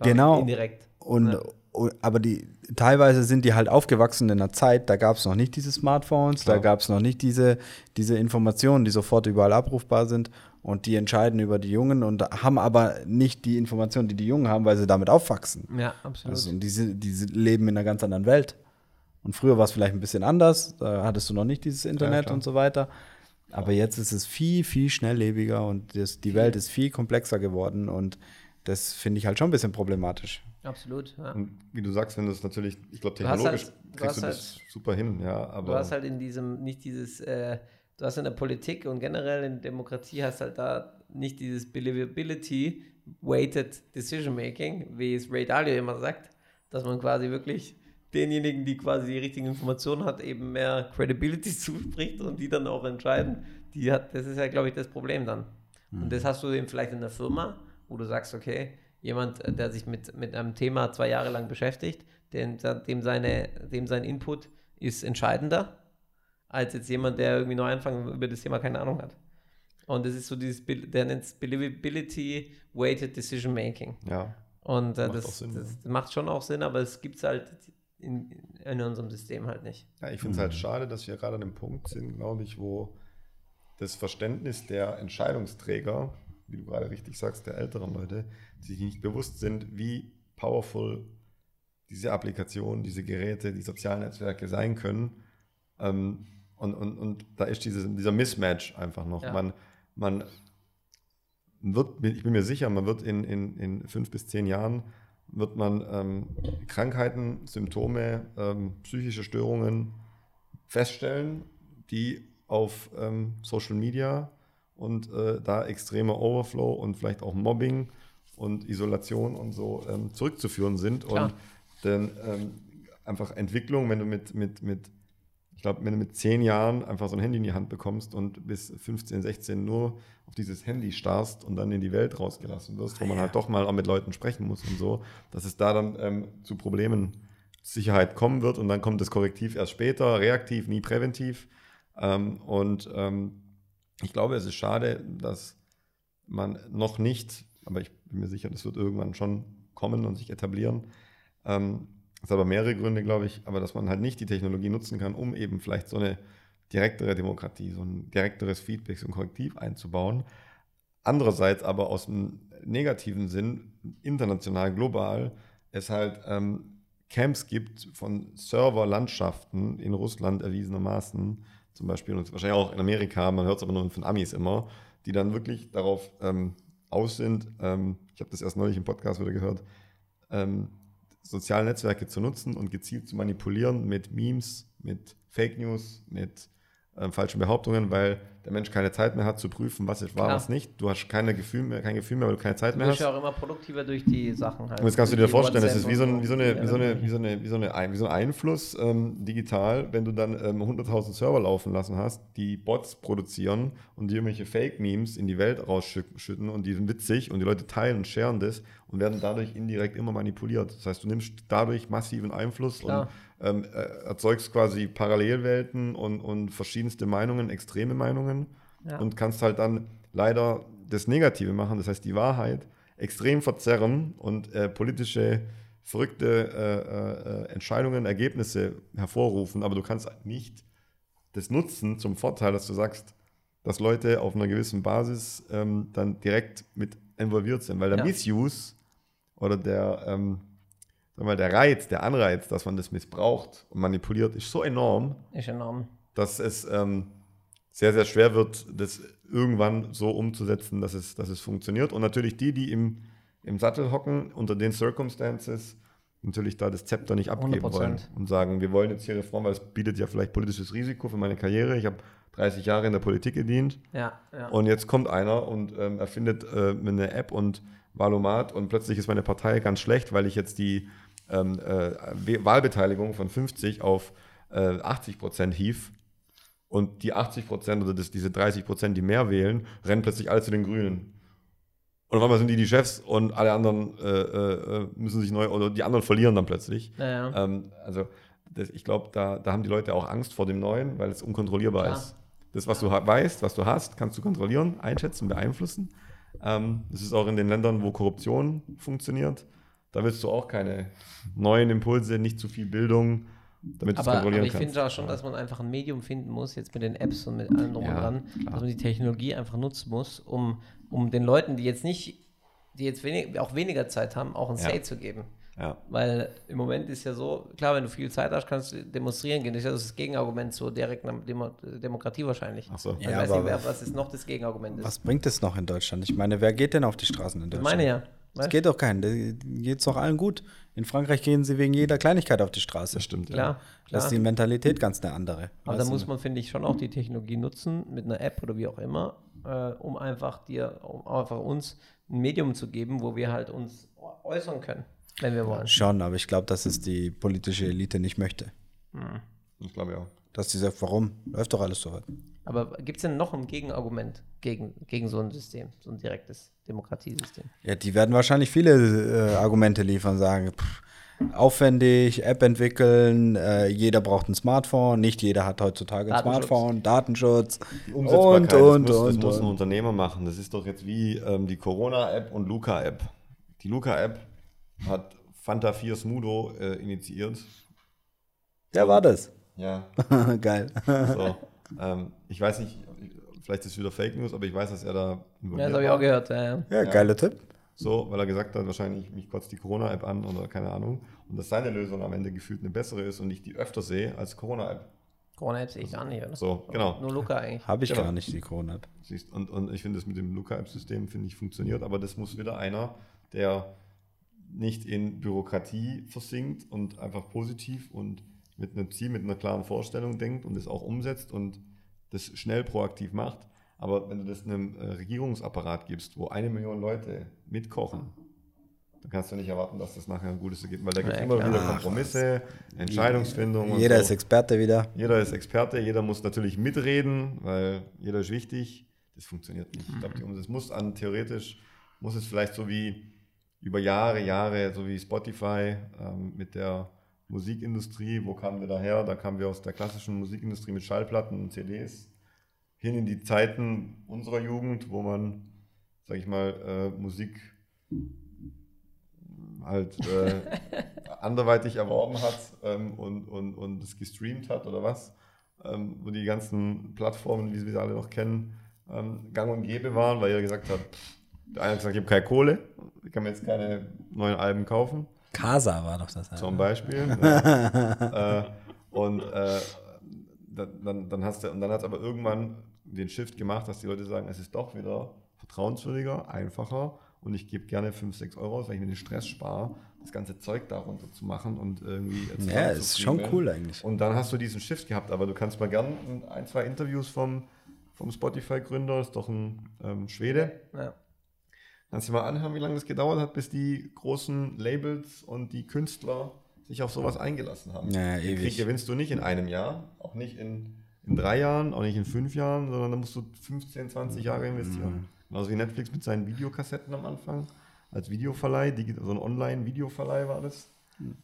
Genau. Indirekt. Und, Ja. und aber die teilweise sind die halt aufgewachsen in einer Zeit, da gab es noch nicht diese Smartphones, da Klar. gab es noch nicht diese, diese Informationen, die sofort überall abrufbar sind und die entscheiden über die Jungen und haben aber nicht die Informationen, die die Jungen haben, weil sie damit aufwachsen. Ja, absolut. Also, und diese, diese leben in einer ganz anderen Welt. Und früher war es vielleicht ein bisschen anders, da hattest du noch nicht dieses Internet klar. und so weiter. Aber jetzt ist es viel, viel schnelllebiger und das, die Welt ist viel komplexer geworden und das finde ich halt schon ein bisschen problematisch. absolut. Ja. Und wie du sagst, wenn das natürlich, ich glaube, Du technologisch halt- du kriegst du hast das super hin, ja, aber Du hast halt in diesem, nicht dieses, äh, du hast in der Politik und generell in Demokratie hast halt da nicht dieses Believability weighted decision making, wie es Ray Dalio immer sagt, dass man quasi wirklich denjenigen, die quasi die richtigen Informationen hat, eben mehr Credibility zuspricht und die dann auch entscheiden. Die hat, das ist ja, glaube ich, das Problem dann. Und das hast du eben vielleicht in der Firma, wo du sagst, okay, jemand, äh, der sich mit, mit einem Thema zwei Jahre lang beschäftigt, dem, dem, seine, dem sein Input ist entscheidender, als jetzt jemand, der irgendwie neu anfangen über das Thema keine Ahnung hat. Und das ist so dieses, der nennt es Believability Weighted Decision Making. Ja. Und äh, Macht auch das, Sinn, das macht schon auch Sinn, aber es gibt es halt in, in unserem System halt nicht. Ja, ich finde es halt schade, dass wir gerade an einem Punkt sind, glaube ich, wo das Verständnis der Entscheidungsträger, wie du gerade richtig sagst, der älteren Leute, sich nicht bewusst sind, wie powerful diese Applikationen, diese Geräte, die sozialen Netzwerke sein können. Ähm, und, und, und da ist dieses, dieser Mismatch einfach noch. Ja. Man, man wird, ich bin mir sicher, man wird in, in, in fünf bis zehn Jahren wird man ähm, Krankheiten, Symptome, ähm, psychische Störungen feststellen, die auf ähm, Social Media und äh, da extremer Overflow und vielleicht auch Mobbing und Isolation und so ähm, zurückzuführen sind. Klar. Und dann ähm, einfach Entwicklung, wenn du mit, mit, mit ich glaube, wenn du mit zehn Jahren einfach so ein Handy in die Hand bekommst und bis 15, 16 nur auf dieses Handy starrst und dann in die Welt rausgelassen wirst, wo man halt doch mal auch mit Leuten sprechen muss und so, dass es da dann ähm, zu Problemen Sicherheit kommen wird und dann kommt das Korrektiv erst später, reaktiv, nie präventiv. Ähm, und ähm, ich glaube, es ist schade, dass man noch nicht, aber ich bin mir sicher, das wird irgendwann schon kommen und sich etablieren. Das hat aber mehrere Gründe, glaube ich, aber dass man halt nicht die Technologie nutzen kann, um eben vielleicht so eine direktere Demokratie, so ein direkteres Feedback, so ein Korrektiv einzubauen. Andererseits aber aus dem negativen Sinn, international, global, es halt ähm, Camps gibt von Serverlandschaften in Russland erwiesenermaßen, zum Beispiel und wahrscheinlich auch in Amerika, man hört es aber nur von Amis immer, die dann wirklich darauf ähm, aus sind, ähm, ich habe das erst neulich im Podcast wieder gehört, ähm, soziale Netzwerke zu nutzen und gezielt zu manipulieren mit Memes, mit Fake News, mit ähm, falschen Behauptungen, weil der Mensch keine Zeit mehr hat zu prüfen, was wahr, Klar. was nicht. Du hast keine Gefühl mehr, kein Gefühl mehr, weil du keine Zeit Du mehr bist hast. ja auch immer produktiver durch die Sachen halt. Und jetzt kannst du dir vorstellen, das ist WhatsApp wie so ein, und wie so eine, wie so eine, Ja. wie so eine, wie so eine, wie so ein, wie so ein Einfluss ähm, digital, wenn du dann ähm, 100.000 Server laufen lassen hast, die Bots produzieren und die irgendwelche Fake-Memes in die Welt rausschütten und die sind witzig und die Leute teilen und sharen das und werden dadurch indirekt immer manipuliert. Das heißt, du nimmst dadurch massiven Einfluss Klar. und ähm, äh, erzeugst quasi Parallelwelten und, und verschiedenste Meinungen, extreme Meinungen Ja. und kannst halt dann leider das Negative machen, das heißt die Wahrheit extrem verzerren und äh, politische verrückte äh, äh, Entscheidungen, Ergebnisse hervorrufen, aber du kannst nicht das nutzen zum Vorteil, dass du sagst, dass Leute auf einer gewissen Basis ähm, dann direkt mit involviert sind, weil der Ja. Misuse oder der, ähm, wir mal, der Reiz, der Anreiz, dass man das missbraucht und manipuliert, ist so enorm, Ist enorm. dass es ähm, sehr, sehr schwer wird, das irgendwann so umzusetzen, dass es, dass es funktioniert. Und natürlich die, die im, im Sattel hocken, unter den Circumstances, natürlich da das Zepter nicht abgeben 100%. wollen und sagen, wir wollen jetzt hier Reform, weil es bietet ja vielleicht politisches Risiko für meine Karriere. Ich habe 30 Jahre in der Politik gedient Ja, ja. und jetzt kommt einer und ähm, erfindet äh, eine App und Wahlomat und plötzlich ist meine Partei ganz schlecht, weil ich jetzt die ähm, äh, Wahlbeteiligung von 50 auf äh, 80 Prozent hief und die 80 Prozent oder das, diese 30 Prozent, die mehr wählen, rennen plötzlich alle zu den Grünen. Und auf einmal sind die die Chefs und alle anderen äh, äh, müssen sich neu, oder die anderen verlieren dann plötzlich. ja. Ähm, also das, ich glaube, da, da haben die Leute auch Angst vor dem Neuen, weil es unkontrollierbar Klar. ist. Das, was du weißt, was du hast, kannst du kontrollieren, einschätzen, beeinflussen. Ähm, das ist auch in den Ländern, wo Korruption funktioniert. Da willst du auch keine neuen Impulse, nicht zu viel Bildung, damit du es Aber, aber kontrollieren ich kannst. finde auch schon, dass man einfach ein Medium finden muss, jetzt mit den Apps und mit allem drum Ja, und dran, klar. dass man die Technologie einfach nutzen muss, um, um den Leuten, die jetzt nicht, die jetzt wenig, auch weniger Zeit haben, auch ein Ja. Say zu geben. ja. Weil im Moment ist ja so, klar, wenn du viel Zeit hast, kannst du demonstrieren gehen. Das ist ja das Gegenargument zur direkten Demo Demokratie wahrscheinlich. Ach so. Ich Ja, weiß aber nicht, wer, was ist noch das Gegenargument ist. Was bringt es noch in Deutschland? Ich meine, wer geht denn auf die Straßen in ich Deutschland? meine ja. Es Weißt? geht doch keinen. Da geht es doch allen gut. In Frankreich gehen sie wegen jeder Kleinigkeit auf die Straße. Das stimmt, Klar, ja. Das klar. ist die Mentalität ganz eine andere. Aber da muss man, finde ich, schon auch die Technologie nutzen, mit einer App oder wie auch immer, äh, um einfach dir, um einfach uns ein Medium zu geben, wo wir halt uns äußern können, wenn wir wollen. Schon, aber ich glaube, dass es die politische Elite nicht möchte. Ich glaube ja. Dass sie sagt, warum? Läuft doch alles so weit. Aber gibt es denn noch ein Gegenargument gegen, gegen so ein System, so ein direktes Demokratiesystem? Ja, die werden wahrscheinlich viele äh, Argumente liefern, sagen, pff, aufwendig, App entwickeln, äh, jeder braucht ein Smartphone, nicht jeder hat heutzutage ein. Smartphone, Datenschutz Die und, Umsetzbarkeit, und, das, muss, und, das muss ein und. Unternehmer machen. Das ist doch jetzt wie ähm, die Corona-App und Luca-App. Die Luca-App hat Fanta 4 Smudo äh, initiiert. Wer war das? Ja, Geil. so. ähm, ich weiß nicht, vielleicht ist es wieder Fake News, aber ich weiß, dass er da Ja, das habe ich auch gehört. Ja, ja. Ja, geiler Tipp. So, weil er gesagt hat, wahrscheinlich mich kotzt die Corona-App an oder keine Ahnung. Und dass seine Lösung am Ende gefühlt eine bessere ist und ich die öfter sehe als Corona-App. Corona-App sehe ich gar nicht, oder? So, genau. Nur Luca eigentlich. Habe ich Genau. gar nicht, die Corona-App. Siehst, und, und ich finde das mit dem Luca-App-System, finde ich, funktioniert, aber das muss wieder einer, der nicht in Bürokratie versinkt und einfach positiv und mit einem Ziel, mit einer klaren Vorstellung denkt und das auch umsetzt und das schnell proaktiv macht. Aber wenn du das einem äh, Regierungsapparat gibst, wo eine Million Leute mitkochen, dann kannst du nicht erwarten, dass das nachher ein gutes Ergebnis weil da gibt es immer wieder Kompromisse, Entscheidungsfindung. Jeder so. ist Experte wieder. Jeder ist Experte, jeder muss natürlich mitreden, weil jeder ist wichtig. Das funktioniert nicht. Ich glaube, die Umsetzung muss an theoretisch, muss es vielleicht so wie über Jahre, Jahre, so wie Spotify ähm, mit der Musikindustrie, wo kamen wir daher? Da kamen wir aus der klassischen Musikindustrie mit Schallplatten und CDs hin in die Zeiten unserer Jugend, wo man, sag ich mal, äh, Musik halt äh, anderweitig erworben hat ähm, und, und, und es gestreamt hat oder was, ähm, wo die ganzen Plattformen, wie wir sie alle noch kennen, ähm, gang und gäbe waren, weil jeder gesagt hat, pff, der eine hat gesagt, ich habe keine Kohle, ich kann mir jetzt keine neuen Alben kaufen, Casa war doch das. zum Beispiel. ja. äh, und äh, dann, dann, hast du, und dann hat es aber irgendwann den Shift gemacht, dass die Leute sagen, es ist doch wieder vertrauenswürdiger, einfacher und ich gebe gerne 5, 6 Euro aus, weil ich mir den Stress spare, das ganze Zeug darunter zu machen und irgendwie. Ja, ist schon cool eigentlich. Und dann hast du diesen Shift gehabt, aber du kannst mal gern ein, zwei Interviews vom, vom Spotify-Gründer, ist doch ein ähm, Schwede, Ja. Kannst du dir mal anhören, wie lange das gedauert hat, bis die großen Labels und die Künstler sich auf sowas eingelassen haben. Ja, Den ewig. Krieg gewinnst du nicht in einem Jahr, auch nicht in, in drei Jahren, auch nicht in fünf Jahren, sondern da musst du 15, 20 Jahre investieren. Mhm. Genauso wie Netflix mit seinen Videokassetten am Anfang, als Videoverleih, so ein Online-Videoverleih war das,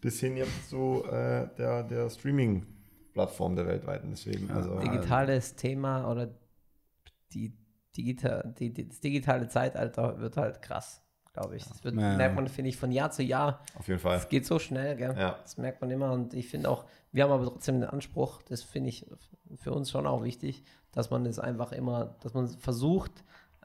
bis hin jetzt zu äh, der, der Streaming-Plattform der weltweiten. Deswegen, also, Digitales Thema oder die, digital, die, die, das digitale Zeitalter wird halt krass, glaube ich. Das wird, Ja. merkt man, finde ich, von Jahr zu Jahr. auf jeden Fall. Es geht so schnell, gell? Ja. Das merkt man immer. Und ich finde auch, wir haben aber trotzdem den Anspruch, das finde ich für uns schon auch wichtig, dass man es einfach immer, dass man versucht,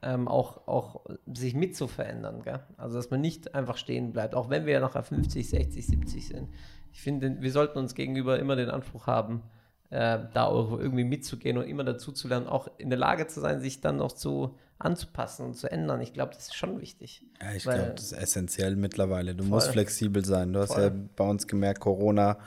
ähm, auch, auch sich mit zu verändern. Gell? Also, dass man nicht einfach stehen bleibt, auch wenn wir nachher 50, 60, 70 sind. Ich finde, wir sollten uns gegenüber immer den Anspruch haben, äh, da auch irgendwie mitzugehen und immer dazu zu lernen, auch in der Lage zu sein, sich dann noch zu anzupassen und zu ändern. Ich glaube, das ist schon wichtig. Ja, ich glaube, das ist essentiell mittlerweile. Du Voll. musst flexibel sein. Du hast Voll. ja bei uns gemerkt, Corona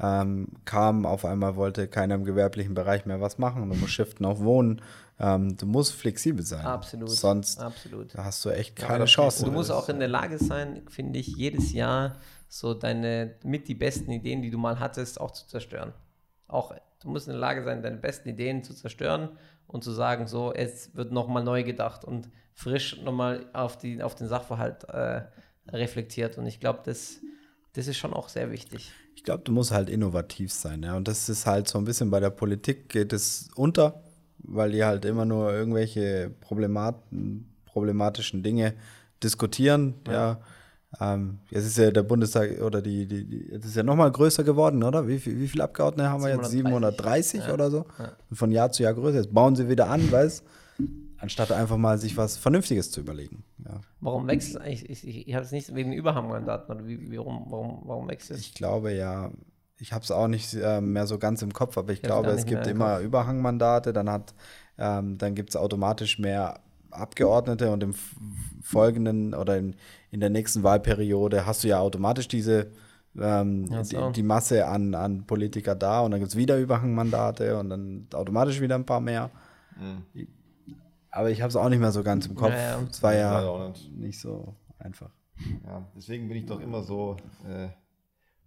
ähm, kam, auf einmal wollte keiner im gewerblichen Bereich mehr was machen. Du musst shiften auf Wohnen. Ähm, du musst flexibel sein. Absolut. Sonst Absolut. hast du echt Ja, keine das Chance. Du musst auch in der Lage sein, finde ich, jedes Jahr so deine mit die besten Ideen, die du mal hattest, auch zu zerstören. Auch du musst in der Lage sein, deine besten Ideen zu zerstören und zu sagen, so, es wird nochmal neu gedacht und frisch nochmal auf, die, auf den Sachverhalt äh, reflektiert. Und ich glaube, das, das ist schon auch sehr wichtig. Ich glaube, du musst halt innovativ sein, ja. Und das ist halt so ein bisschen bei der Politik geht es unter, weil die halt immer nur irgendwelche Problemat problematischen Dinge diskutieren, ja. Ähm, jetzt ist ja der Bundestag oder die, die, die jetzt ist ja nochmal größer geworden, oder? Wie, viel- wie viele Abgeordnete haben wir jetzt? 730, 730 ja. oder so? Ja. Und von Jahr zu Jahr größer. Jetzt bauen sie wieder an, weißt Anstatt einfach mal sich was Vernünftiges zu überlegen. Ja. Warum wechselt eigentlich? Ich, ich, ich habe es nicht wegen Überhangmandaten oder wie, warum, warum, warum wechselt es? Ich glaube ja, ich habe es auch nicht äh, mehr so ganz im Kopf, aber ich Ich glaube, es gibt immer. Überhangmandate, dann hat, ähm, dann gibt es automatisch mehr Abgeordnete und im folgenden oder in, in der nächsten Wahlperiode hast du ja automatisch diese ähm, Ach so. die, die Masse an, an Politiker da und dann gibt es wieder Überhangmandate und dann automatisch wieder ein paar mehr. Mhm. Aber ich habe es auch nicht mehr so ganz im Kopf. Ja, ja. Es war ja auch nicht. nicht so einfach. Ja, deswegen bin ich doch immer so äh,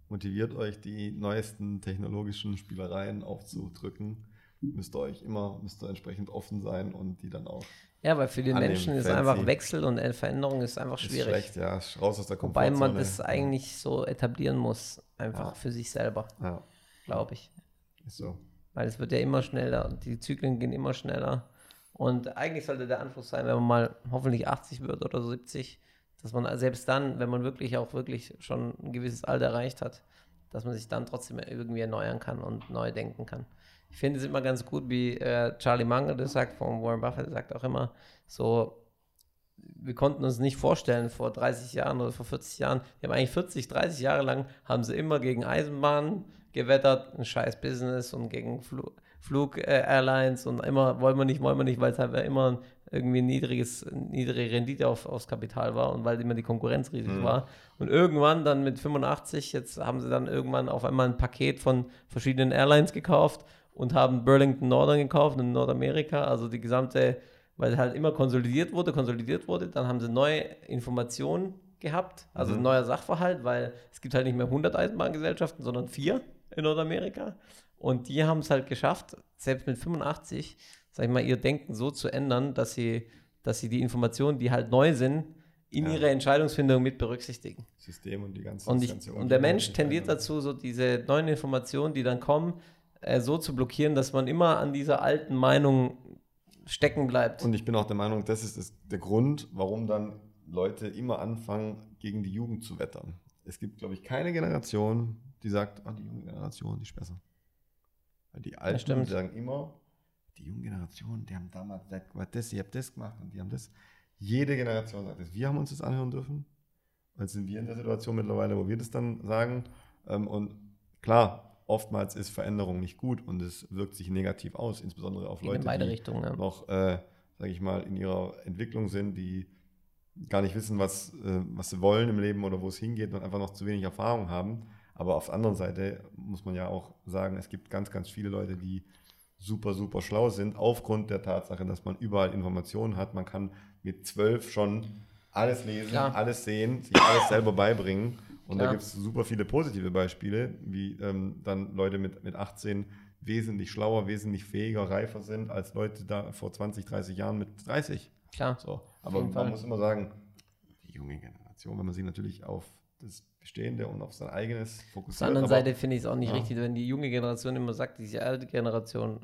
motiviert, euch die neuesten technologischen Spielereien aufzudrücken, müsst ihr euch immer, müsst ihr entsprechend offen sein und die dann auch. Ja, weil für die Annehmen, Menschen ist fancy. einfach Wechsel und Veränderung ist einfach Ist schwierig. schlecht, ja, raus aus der Wobei Komfortzone. man das eigentlich so etablieren muss, einfach Ja. für sich selber, Ja, glaube ich. ist so. Weil es wird ja immer schneller und die Zyklen gehen immer schneller. Und eigentlich sollte der Anspruch sein, wenn man mal hoffentlich 80 wird oder so 70, dass man selbst dann, wenn man wirklich auch wirklich schon ein gewisses Alter erreicht hat, dass man sich dann trotzdem irgendwie erneuern kann und neu denken kann. Ich finde es immer ganz gut, wie äh, Charlie Munger das sagt, von Warren Buffett, sagt auch immer, so, wir konnten uns nicht vorstellen vor 30 Jahren oder vor 40 Jahren, die haben eigentlich 40, 30 Jahre lang, haben sie immer gegen Eisenbahn gewettert, ein scheiß Business und gegen Flu Flug-Airlines und immer wollen wir nicht, wollen wir nicht, weil es halt immer irgendwie ein niedriges, niedrige Rendite auf, aufs Kapital war und weil immer die Konkurrenz riesig Mhm. war. Und irgendwann dann mit 85, jetzt haben sie dann irgendwann auf einmal ein Paket von verschiedenen Airlines gekauft und haben Burlington Northern gekauft in Nordamerika, also die gesamte, weil halt immer konsolidiert wurde, konsolidiert wurde, dann haben sie neue Informationen gehabt, also Mhm. ein neuer Sachverhalt, weil es gibt halt nicht mehr 100 Eisenbahngesellschaften, sondern vier in Nordamerika. Und die haben es halt geschafft, selbst mit 85, sag ich mal, ihr Denken so zu ändern, dass sie, dass sie die Informationen, die halt neu sind, in Ja. ihre Entscheidungsfindung mit berücksichtigen. System und die ganze Und, ich, ganze und der Mensch die tendiert dazu, so diese neuen Informationen, die dann kommen, äh, so zu blockieren, dass man immer an dieser alten Meinung stecken bleibt. Und ich bin auch der Meinung, das ist das, der Grund, warum dann Leute immer anfangen, gegen die Jugend zu wettern. Es gibt, glaube ich, keine Generation, die sagt, ah, die junge Generation, die ist besser. Weil die Alten stimmt. sagen immer, die junge Generation, die haben damals das, das, ihr habt das gemacht und die haben das. Jede Generation sagt das. Wir haben uns das anhören dürfen. Jetzt sind wir in der Situation mittlerweile, wo wir das dann sagen. Ähm, Und klar, oftmals ist Veränderung nicht gut und es wirkt sich negativ aus, insbesondere auf Leute, in die Richtungen. Ja. noch, äh, sage ich mal, in ihrer Entwicklung sind, die gar nicht wissen, was, äh, was sie wollen im Leben oder wo es hingeht und einfach noch zu wenig Erfahrung haben. Aber auf der anderen Seite muss man ja auch sagen, es gibt ganz, ganz viele Leute, die super, super schlau sind, aufgrund der Tatsache, dass man überall Informationen hat. Man kann mit zwölf schon alles lesen, Klar. alles sehen, sich alles selber beibringen. Und da Klar. gibt es super viele positive Beispiele, wie ähm, dann Leute mit, mit 18 wesentlich schlauer, wesentlich fähiger, reifer sind als Leute da vor 20, 30 Jahren mit 30. Klar. So. Aber man Fall. muss immer sagen, die junge Generation, wenn man sich natürlich auf das Bestehende und auf sein eigenes Auf der fokussiert. anderen Seite finde ich es auch nicht Ja. richtig, wenn die junge Generation immer sagt, diese alte Generation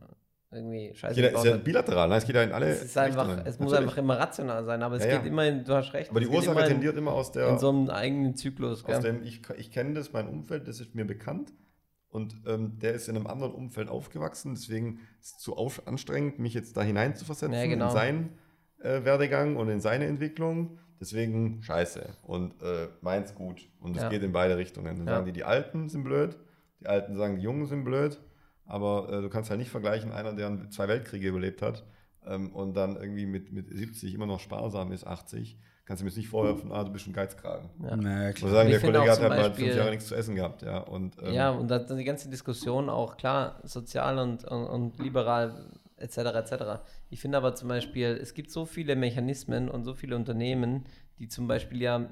irgendwie scheiße. jeder ist ja bilateral, ne? es geht ja in alle es ist einfach, Richtungen. es muss Natürlich. einfach immer rational sein, aber es Ja, geht ja. immer in, du hast recht, Aber die geht Ursache immer tendiert immer aus der, in so einem eigenen Zyklus. aus dem ich, ich kenne das, mein Umfeld, das ist mir bekannt. Und ähm, der ist in einem anderen Umfeld aufgewachsen, deswegen ist es zu auf, anstrengend, mich jetzt da hinein zu versetzen Ja, genau. in seinen äh, Werdegang und in seine Entwicklung. Deswegen scheiße und äh, meins gut. Und es geht in beide Richtungen. Dann sagen die, die Alten sind blöd, die Alten sagen, die Jungen sind blöd. Aber äh, du kannst halt nicht vergleichen, einer, der zwei Weltkriege überlebt hat ähm, und dann irgendwie mit, mit 70 immer noch sparsam ist, 80, kannst du mir jetzt nicht vorwerfen, ah, du bist ein Geizkragen. Ja. Na, Ich klar. muss sagen, Ich der Kollege hat halt mal fünf Jahre nichts zu essen gehabt, ja. Und, ähm, Ja, und dann die ganze Diskussion auch, klar, sozial und, und, und liberal etc. etc. Ich finde aber zum Beispiel, es gibt so viele Mechanismen und so viele Unternehmen, die zum Beispiel ja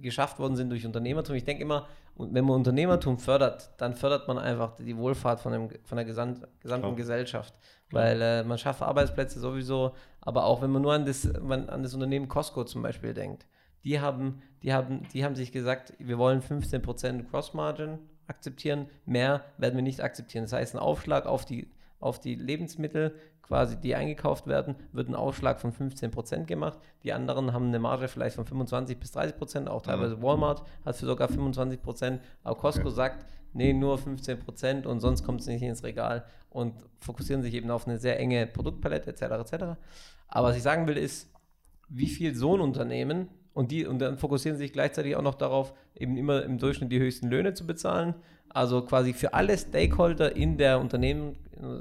geschafft worden sind durch Unternehmertum. Ich denke immer, wenn man Unternehmertum fördert, dann fördert man einfach die Wohlfahrt von, dem, von der gesamt, gesamten Klar. Gesellschaft. Weil äh, man schafft Arbeitsplätze sowieso, aber auch wenn man nur an das, man, an das Unternehmen Costco zum Beispiel denkt. Die haben, die, haben, die haben sich gesagt, wir wollen 15% Cross-Margin akzeptieren, mehr werden wir nicht akzeptieren. Das heißt, ein Aufschlag auf die, auf die Lebensmittel, quasi, die eingekauft werden, wird ein Aufschlag von 15% gemacht. Die anderen haben eine Marge vielleicht von 25 bis 30%, auch teilweise Walmart hat für sogar 25%, aber Costco Okay. sagt, nee, nur 15% und sonst kommt es nicht ins Regal und fokussieren sich eben auf eine sehr enge Produktpalette etc. etc. Aber was ich sagen will ist, wie viel so ein Unternehmen und die und dann fokussieren sie sich gleichzeitig auch noch darauf, eben immer im Durchschnitt die höchsten Löhne zu bezahlen. Also quasi für alle Stakeholder in der Unternehmen,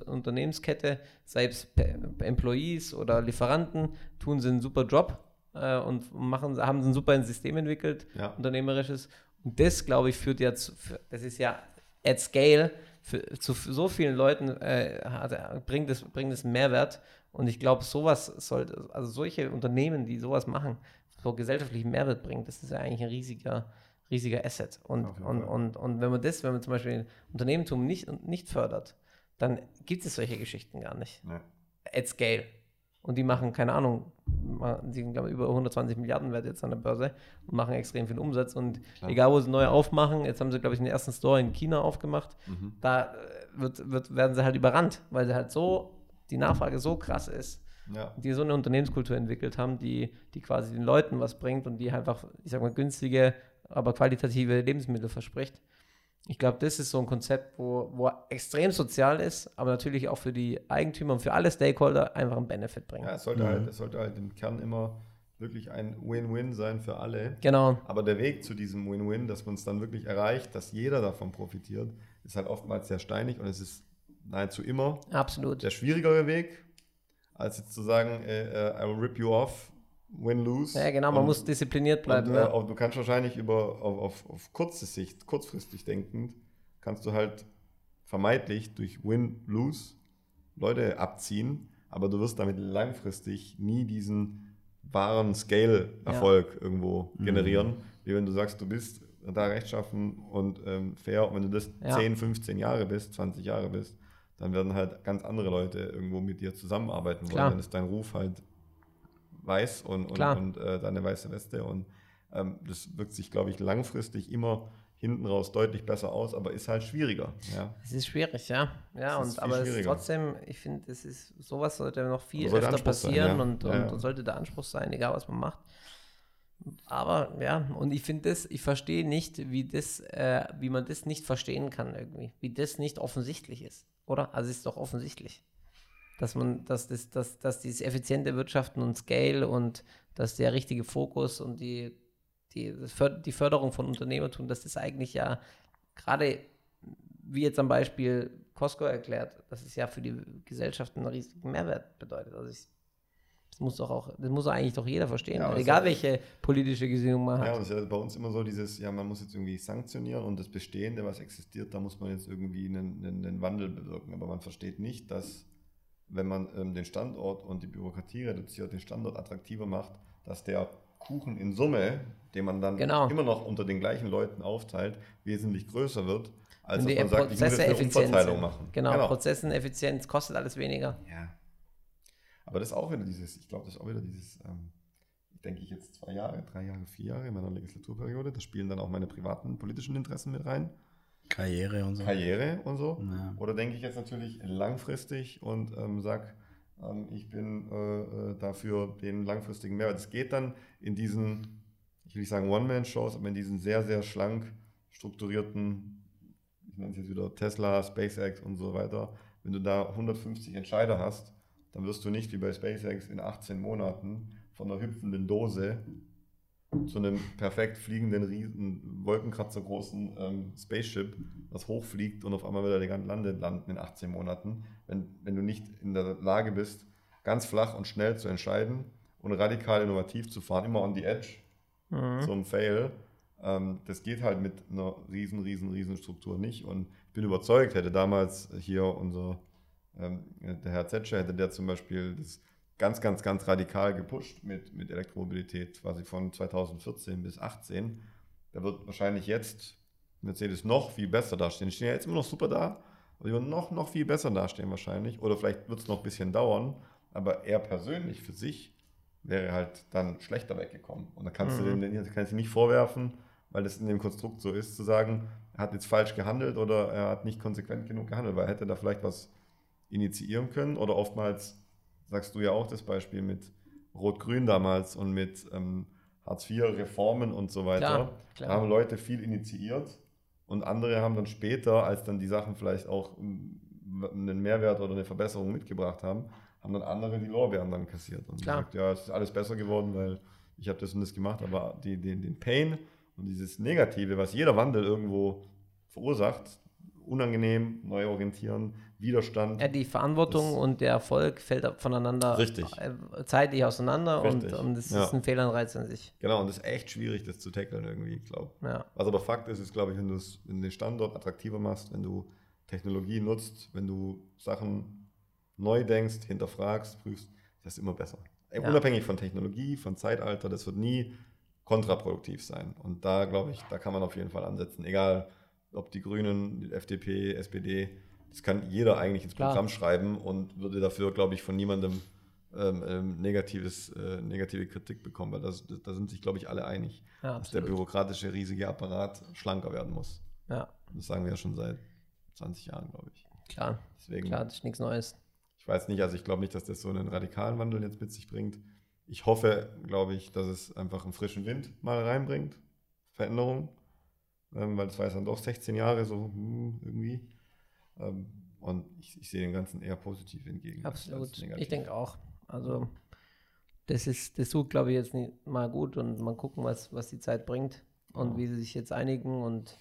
Unternehmenskette, sei es Pe- Employees oder Lieferanten, tun sie einen super Job äh, und machen, haben sie ein super System entwickelt, Ja. unternehmerisches. Und das, glaube ich, führt ja zu, das ist ja at scale, für, zu so vielen Leuten äh, hat, bringt, es, bringt es Mehrwert. Und ich glaube, sowas sollte, also solche Unternehmen, die sowas machen, so gesellschaftlichen Mehrwert bringen, das ist ja eigentlich ein riesiger, riesiger Asset. Und, und, und, und wenn man das, wenn man zum Beispiel Unternehmertum nicht, nicht fördert, dann gibt es solche Geschichten gar nicht. Ja. At scale. Und die machen, keine Ahnung, die sind, glaube ich, über 120 Milliarden wert jetzt an der Börse und machen extrem viel Umsatz. Und Klar. egal, wo sie neu aufmachen, jetzt haben sie, glaube ich, den ersten Store in China aufgemacht, Mhm. da äh, wird, wird, werden sie halt überrannt, weil sie halt so, die Nachfrage so krass ist, Ja. die so eine Unternehmenskultur entwickelt haben, die, die quasi den Leuten was bringt und die einfach, ich sag mal, günstige, aber qualitative Lebensmittel verspricht. Ich glaube, das ist so ein Konzept, wo, wo extrem sozial ist, aber natürlich auch für die Eigentümer und für alle Stakeholder einfach einen Benefit bringt. Ja, es sollte, halt, es sollte halt im Kern immer wirklich ein Win-Win sein für alle. Genau. Aber der Weg zu diesem Win-Win, dass man es dann wirklich erreicht, dass jeder davon profitiert, ist halt oftmals sehr steinig und es ist nahezu immer Absolut. der schwierigere Weg, als jetzt zu sagen, äh, äh, I will rip you off, win, lose. Ja, genau, man Und- muss diszipliniert bleiben. Und, äh, ja. auch, du kannst wahrscheinlich über, auf, auf, auf kurze Sicht, kurzfristig denkend, kannst du halt vermeintlich durch Win-Lose Leute abziehen, aber du wirst damit langfristig nie diesen wahren Scale-Erfolg irgendwo generieren, wie wenn du sagst, du bist da rechtschaffen und ähm, fair und wenn du das Ja. 10, 15 Jahre bist, 20 Jahre bist, dann werden halt ganz andere Leute irgendwo mit dir zusammenarbeiten wollen. Klar. Dann ist dein Ruf halt weiß und, und, und äh, deine weiße Weste. Und ähm, das wirkt sich, glaube ich, langfristig immer hinten raus deutlich besser aus, aber ist halt schwieriger. Ja. Es ist schwierig, ja. Ja, und aber es ist trotzdem, ich finde, es ist sowas sollte noch viel öfter Anspruch sein, passieren ja. und, Ja, und, ja. und sollte der Anspruch sein, egal was man macht. Aber ja, und ich finde das, ich verstehe nicht, wie das, äh, wie man das nicht verstehen kann irgendwie, wie das nicht offensichtlich ist, oder? Also es ist doch offensichtlich, dass man, dass das, dass, dass dieses effiziente Wirtschaften und Scale und dass der richtige Fokus und die, die, die Förderung von Unternehmertum, dass das eigentlich ja gerade wie jetzt am Beispiel Costco erklärt, dass es ja für die Gesellschaft einen riesigen Mehrwert bedeutet. Also ich, das muss doch auch, das muss doch eigentlich doch jeder verstehen. Ja, egal welche politische Gesinnung man Ja, hat. und es ist ja bei uns immer so dieses, ja, man muss jetzt irgendwie sanktionieren und das Bestehende, was existiert, da muss man jetzt irgendwie einen, einen, einen Wandel bewirken. Aber man versteht nicht, dass, wenn man ähm, den Standort und die Bürokratie reduziert, den Standort attraktiver macht, dass der Kuchen in Summe, den man dann Genau. immer noch unter den gleichen Leuten aufteilt, wesentlich größer wird, als dass die man sagt, ich muss Prozesse eine Umverteilung machen. Genau, Prozesseneffizienz kostet alles weniger. Ja. Aber das ist auch wieder dieses, ich glaube, das ist auch wieder dieses, ähm, denke ich jetzt zwei Jahre, drei Jahre, vier Jahre in meiner Legislaturperiode. Da spielen dann auch meine privaten politischen Interessen mit rein. Karriere und so. Karriere und so. Ja. Oder denke ich jetzt natürlich langfristig und ähm, sag, ähm, ich bin äh, äh, dafür den langfristigen Mehrwert. Es geht dann in diesen, ich will nicht sagen One-Man-Shows, aber in diesen sehr, sehr schlank strukturierten, ich nenne es jetzt wieder Tesla, SpaceX und so weiter. Wenn du da 150 Entscheider hast, dann wirst du nicht wie bei SpaceX in 18 Monaten von einer hüpfenden Dose zu einem perfekt fliegenden, riesen, Wolkenkratzer großen ähm, Spaceship, das hochfliegt und auf einmal wieder der ganze Lande landen in 18 Monaten. Wenn, wenn du nicht in der Lage bist, ganz flach und schnell zu entscheiden und radikal innovativ zu fahren, immer on the edge, Mhm. so ein Fail, ähm, das geht halt mit einer riesen, riesen, riesen Struktur nicht. Und ich bin überzeugt, hätte damals hier unser, der Herr Zetscher, hätte der zum Beispiel das ganz, ganz, ganz radikal gepusht mit, mit Elektromobilität, quasi von 2014 bis 2018. Da wird wahrscheinlich jetzt Mercedes noch viel besser dastehen. Die stehen ja jetzt immer noch super da, aber die werden noch, noch viel besser dastehen wahrscheinlich. Oder vielleicht wird es noch ein bisschen dauern, aber er persönlich für sich wäre halt dann schlechter weggekommen. Und da kannst Mhm. du den, den kannst du nicht vorwerfen, weil das in dem Konstrukt so ist, zu sagen, er hat jetzt falsch gehandelt oder er hat nicht konsequent genug gehandelt, weil er hätte da vielleicht was initiieren können. Oder oftmals sagst du ja auch das Beispiel mit Rot-Grün damals und mit ähm, Hartz-IV-Reformen und so weiter. Klar, klar. Da haben Leute viel initiiert und andere haben dann später, als dann die Sachen vielleicht auch ähm, einen Mehrwert oder eine Verbesserung mitgebracht haben, haben dann andere die Lorbeeren dann kassiert und Klar. gesagt, ja, es ist alles besser geworden, weil ich habe das und das gemacht, aber die, den, den Pain und dieses Negative, was jeder Wandel irgendwo verursacht, unangenehm, neu orientieren, Widerstand. Ja, die Verantwortung und der Erfolg fällt voneinander Richtig. äh, zeitlich auseinander Richtig, und, und das ja. ist ein Fehlanreiz an sich. Genau, und das ist echt schwierig, das zu tackeln irgendwie, ich glaube. Ja. Was aber Fakt ist, ist, glaube ich, wenn du es den Standort attraktiver machst, wenn du Technologie nutzt, wenn du Sachen neu denkst, hinterfragst, prüfst, das ist immer besser. Ja. Unabhängig von Technologie, von Zeitalter, das wird nie kontraproduktiv sein. Und da, glaube ich, da kann man auf jeden Fall ansetzen. Egal, ob die Grünen, die FDP, SPD, Das kann jeder eigentlich ins Klar. Programm schreiben und würde dafür, glaube ich, von niemandem ähm, ähm, negatives, äh, negative Kritik bekommen, weil das, da sind sich, glaube ich, alle einig, Ja, dass der bürokratische riesige Apparat schlanker werden muss. Ja, Das sagen wir ja schon seit 20 Jahren, glaube ich. klar. Deswegen, Klar, das ist nichts Neues. ich weiß nicht, also ich glaube nicht, dass das so einen radikalen Wandel jetzt mit sich bringt. Ich hoffe, glaube ich, dass es einfach einen frischen Wind mal reinbringt, Veränderung, ähm, weil das war jetzt dann doch 16 Jahre so hm, irgendwie. Ähm, und ich, ich sehe dem Ganzen eher positiv entgegen. Absolut. Ich denke auch. Also, das ist, das tut, glaube ich, jetzt nicht mal gut und mal gucken, was, was die Zeit bringt und Ja. wie sie sich jetzt einigen und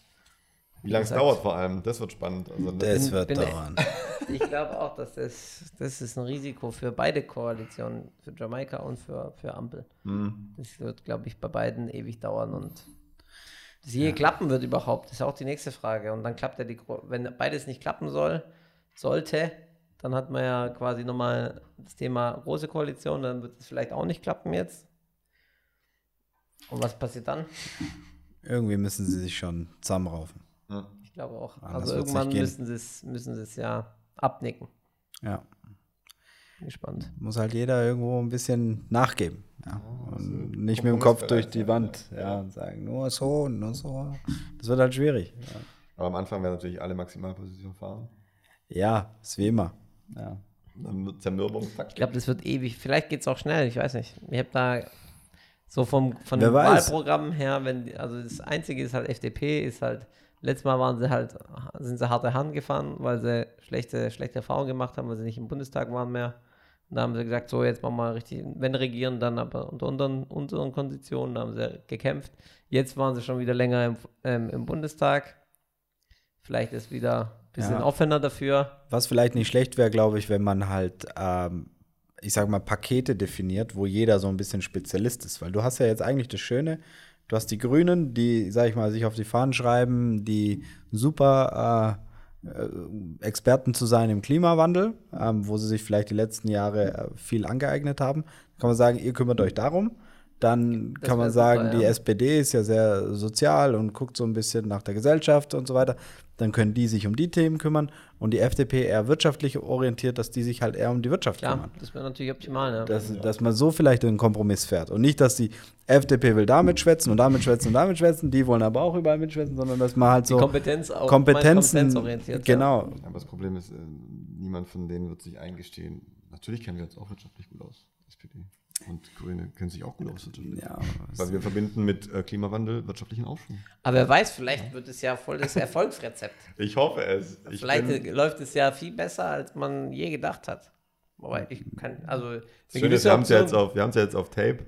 Wie lange es dauert vor allem, das wird spannend. Also, Das bin- wird bin- dauern. ich glaube auch, dass das, das ist ein Risiko für beide Koalitionen, für Jamaika und für, für Ampel. hm, Das wird, glaube ich, bei beiden ewig dauern und das je klappen wird überhaupt, ist auch die nächste Frage. Und dann klappt ja die, wenn beides nicht klappen soll, sollte, dann hat man ja quasi nochmal das Thema große Koalition, dann wird es vielleicht auch nicht klappen jetzt. Und was passiert dann? Irgendwie müssen sie sich schon zusammenraufen. ja. Ich glaube auch. Anders also irgendwann müssen sie es, müssen sie es ja abnicken. Ja. Bin gespannt. Muss halt jeder irgendwo ein bisschen nachgeben. Ja. also Und nicht mit dem Kopf durch die Wand ja, und sagen, nur so, nur so. Das wird halt schwierig. Ja, Aber am Anfang werden natürlich alle Maximalposition fahren. ja ist wie immer. Ja. Dann wird Zermürbungstaktik. Ich glaube, das wird ewig. Vielleicht geht es auch schnell, ich weiß nicht. Ich habe da so vom, von Wer dem weiß. Wahlprogramm her, wenn, also das Einzige ist halt FDP, ist halt, letztes Mal waren sie halt, sind sie harte Hand gefahren, weil sie schlechte, schlechte Erfahrungen gemacht haben, weil sie nicht im Bundestag waren mehr. Da haben sie gesagt, so jetzt machen wir richtig, wenn regieren, dann aber unter unseren, unseren Konditionen, da haben sie gekämpft. Jetzt waren sie schon wieder länger im, ähm, im Bundestag. Vielleicht ist wieder ein bisschen Ja. offener dafür. Was vielleicht nicht schlecht wäre, glaube ich, wenn man halt, ähm, ich sag mal, Pakete definiert, wo jeder so ein bisschen Spezialist ist. Weil du hast ja jetzt eigentlich das Schöne, du hast die Grünen, die, sag ich mal, sich auf die Fahnen schreiben, die super äh, Experten zu sein im Klimawandel, ähm, wo sie sich vielleicht die letzten Jahre äh, viel angeeignet haben. Kann man sagen, ihr kümmert euch darum. Dann Das kann man sagen, super, die ja. SPD ist ja sehr sozial und guckt so ein bisschen nach der Gesellschaft und so weiter. Dann können die sich um die Themen kümmern und die FDP eher wirtschaftlich orientiert, dass die sich halt eher um die Wirtschaft Klar, kümmern. das wäre natürlich optimal. Ne? Dass, dass man so vielleicht in einen Kompromiss fährt. Und nicht, dass die FDP will damit schwätzen und damit schwätzen und damit schwätzen, die wollen aber auch überall mitschwätzen, sondern dass man halt Die so Kompetenz auch Kompetenzen, kompetenzorientiert. genau, Aber das Problem ist, äh, niemand von denen wird sich eingestehen. Natürlich kennen wir uns auch wirtschaftlich gut aus, SPD. Und Grüne kennen sich auch gut aus wirtschaftlich. ja, Weil wir verbinden mit äh, Klimawandel wirtschaftlichen Aufschwung. Aber wer weiß, vielleicht wird es ja voll das Erfolgsrezept. Ich hoffe es. Ich vielleicht bin, läuft es ja viel besser, als man je gedacht hat. Wobei ich kann, also gewisse wir haben es ja, ja jetzt auf Tape.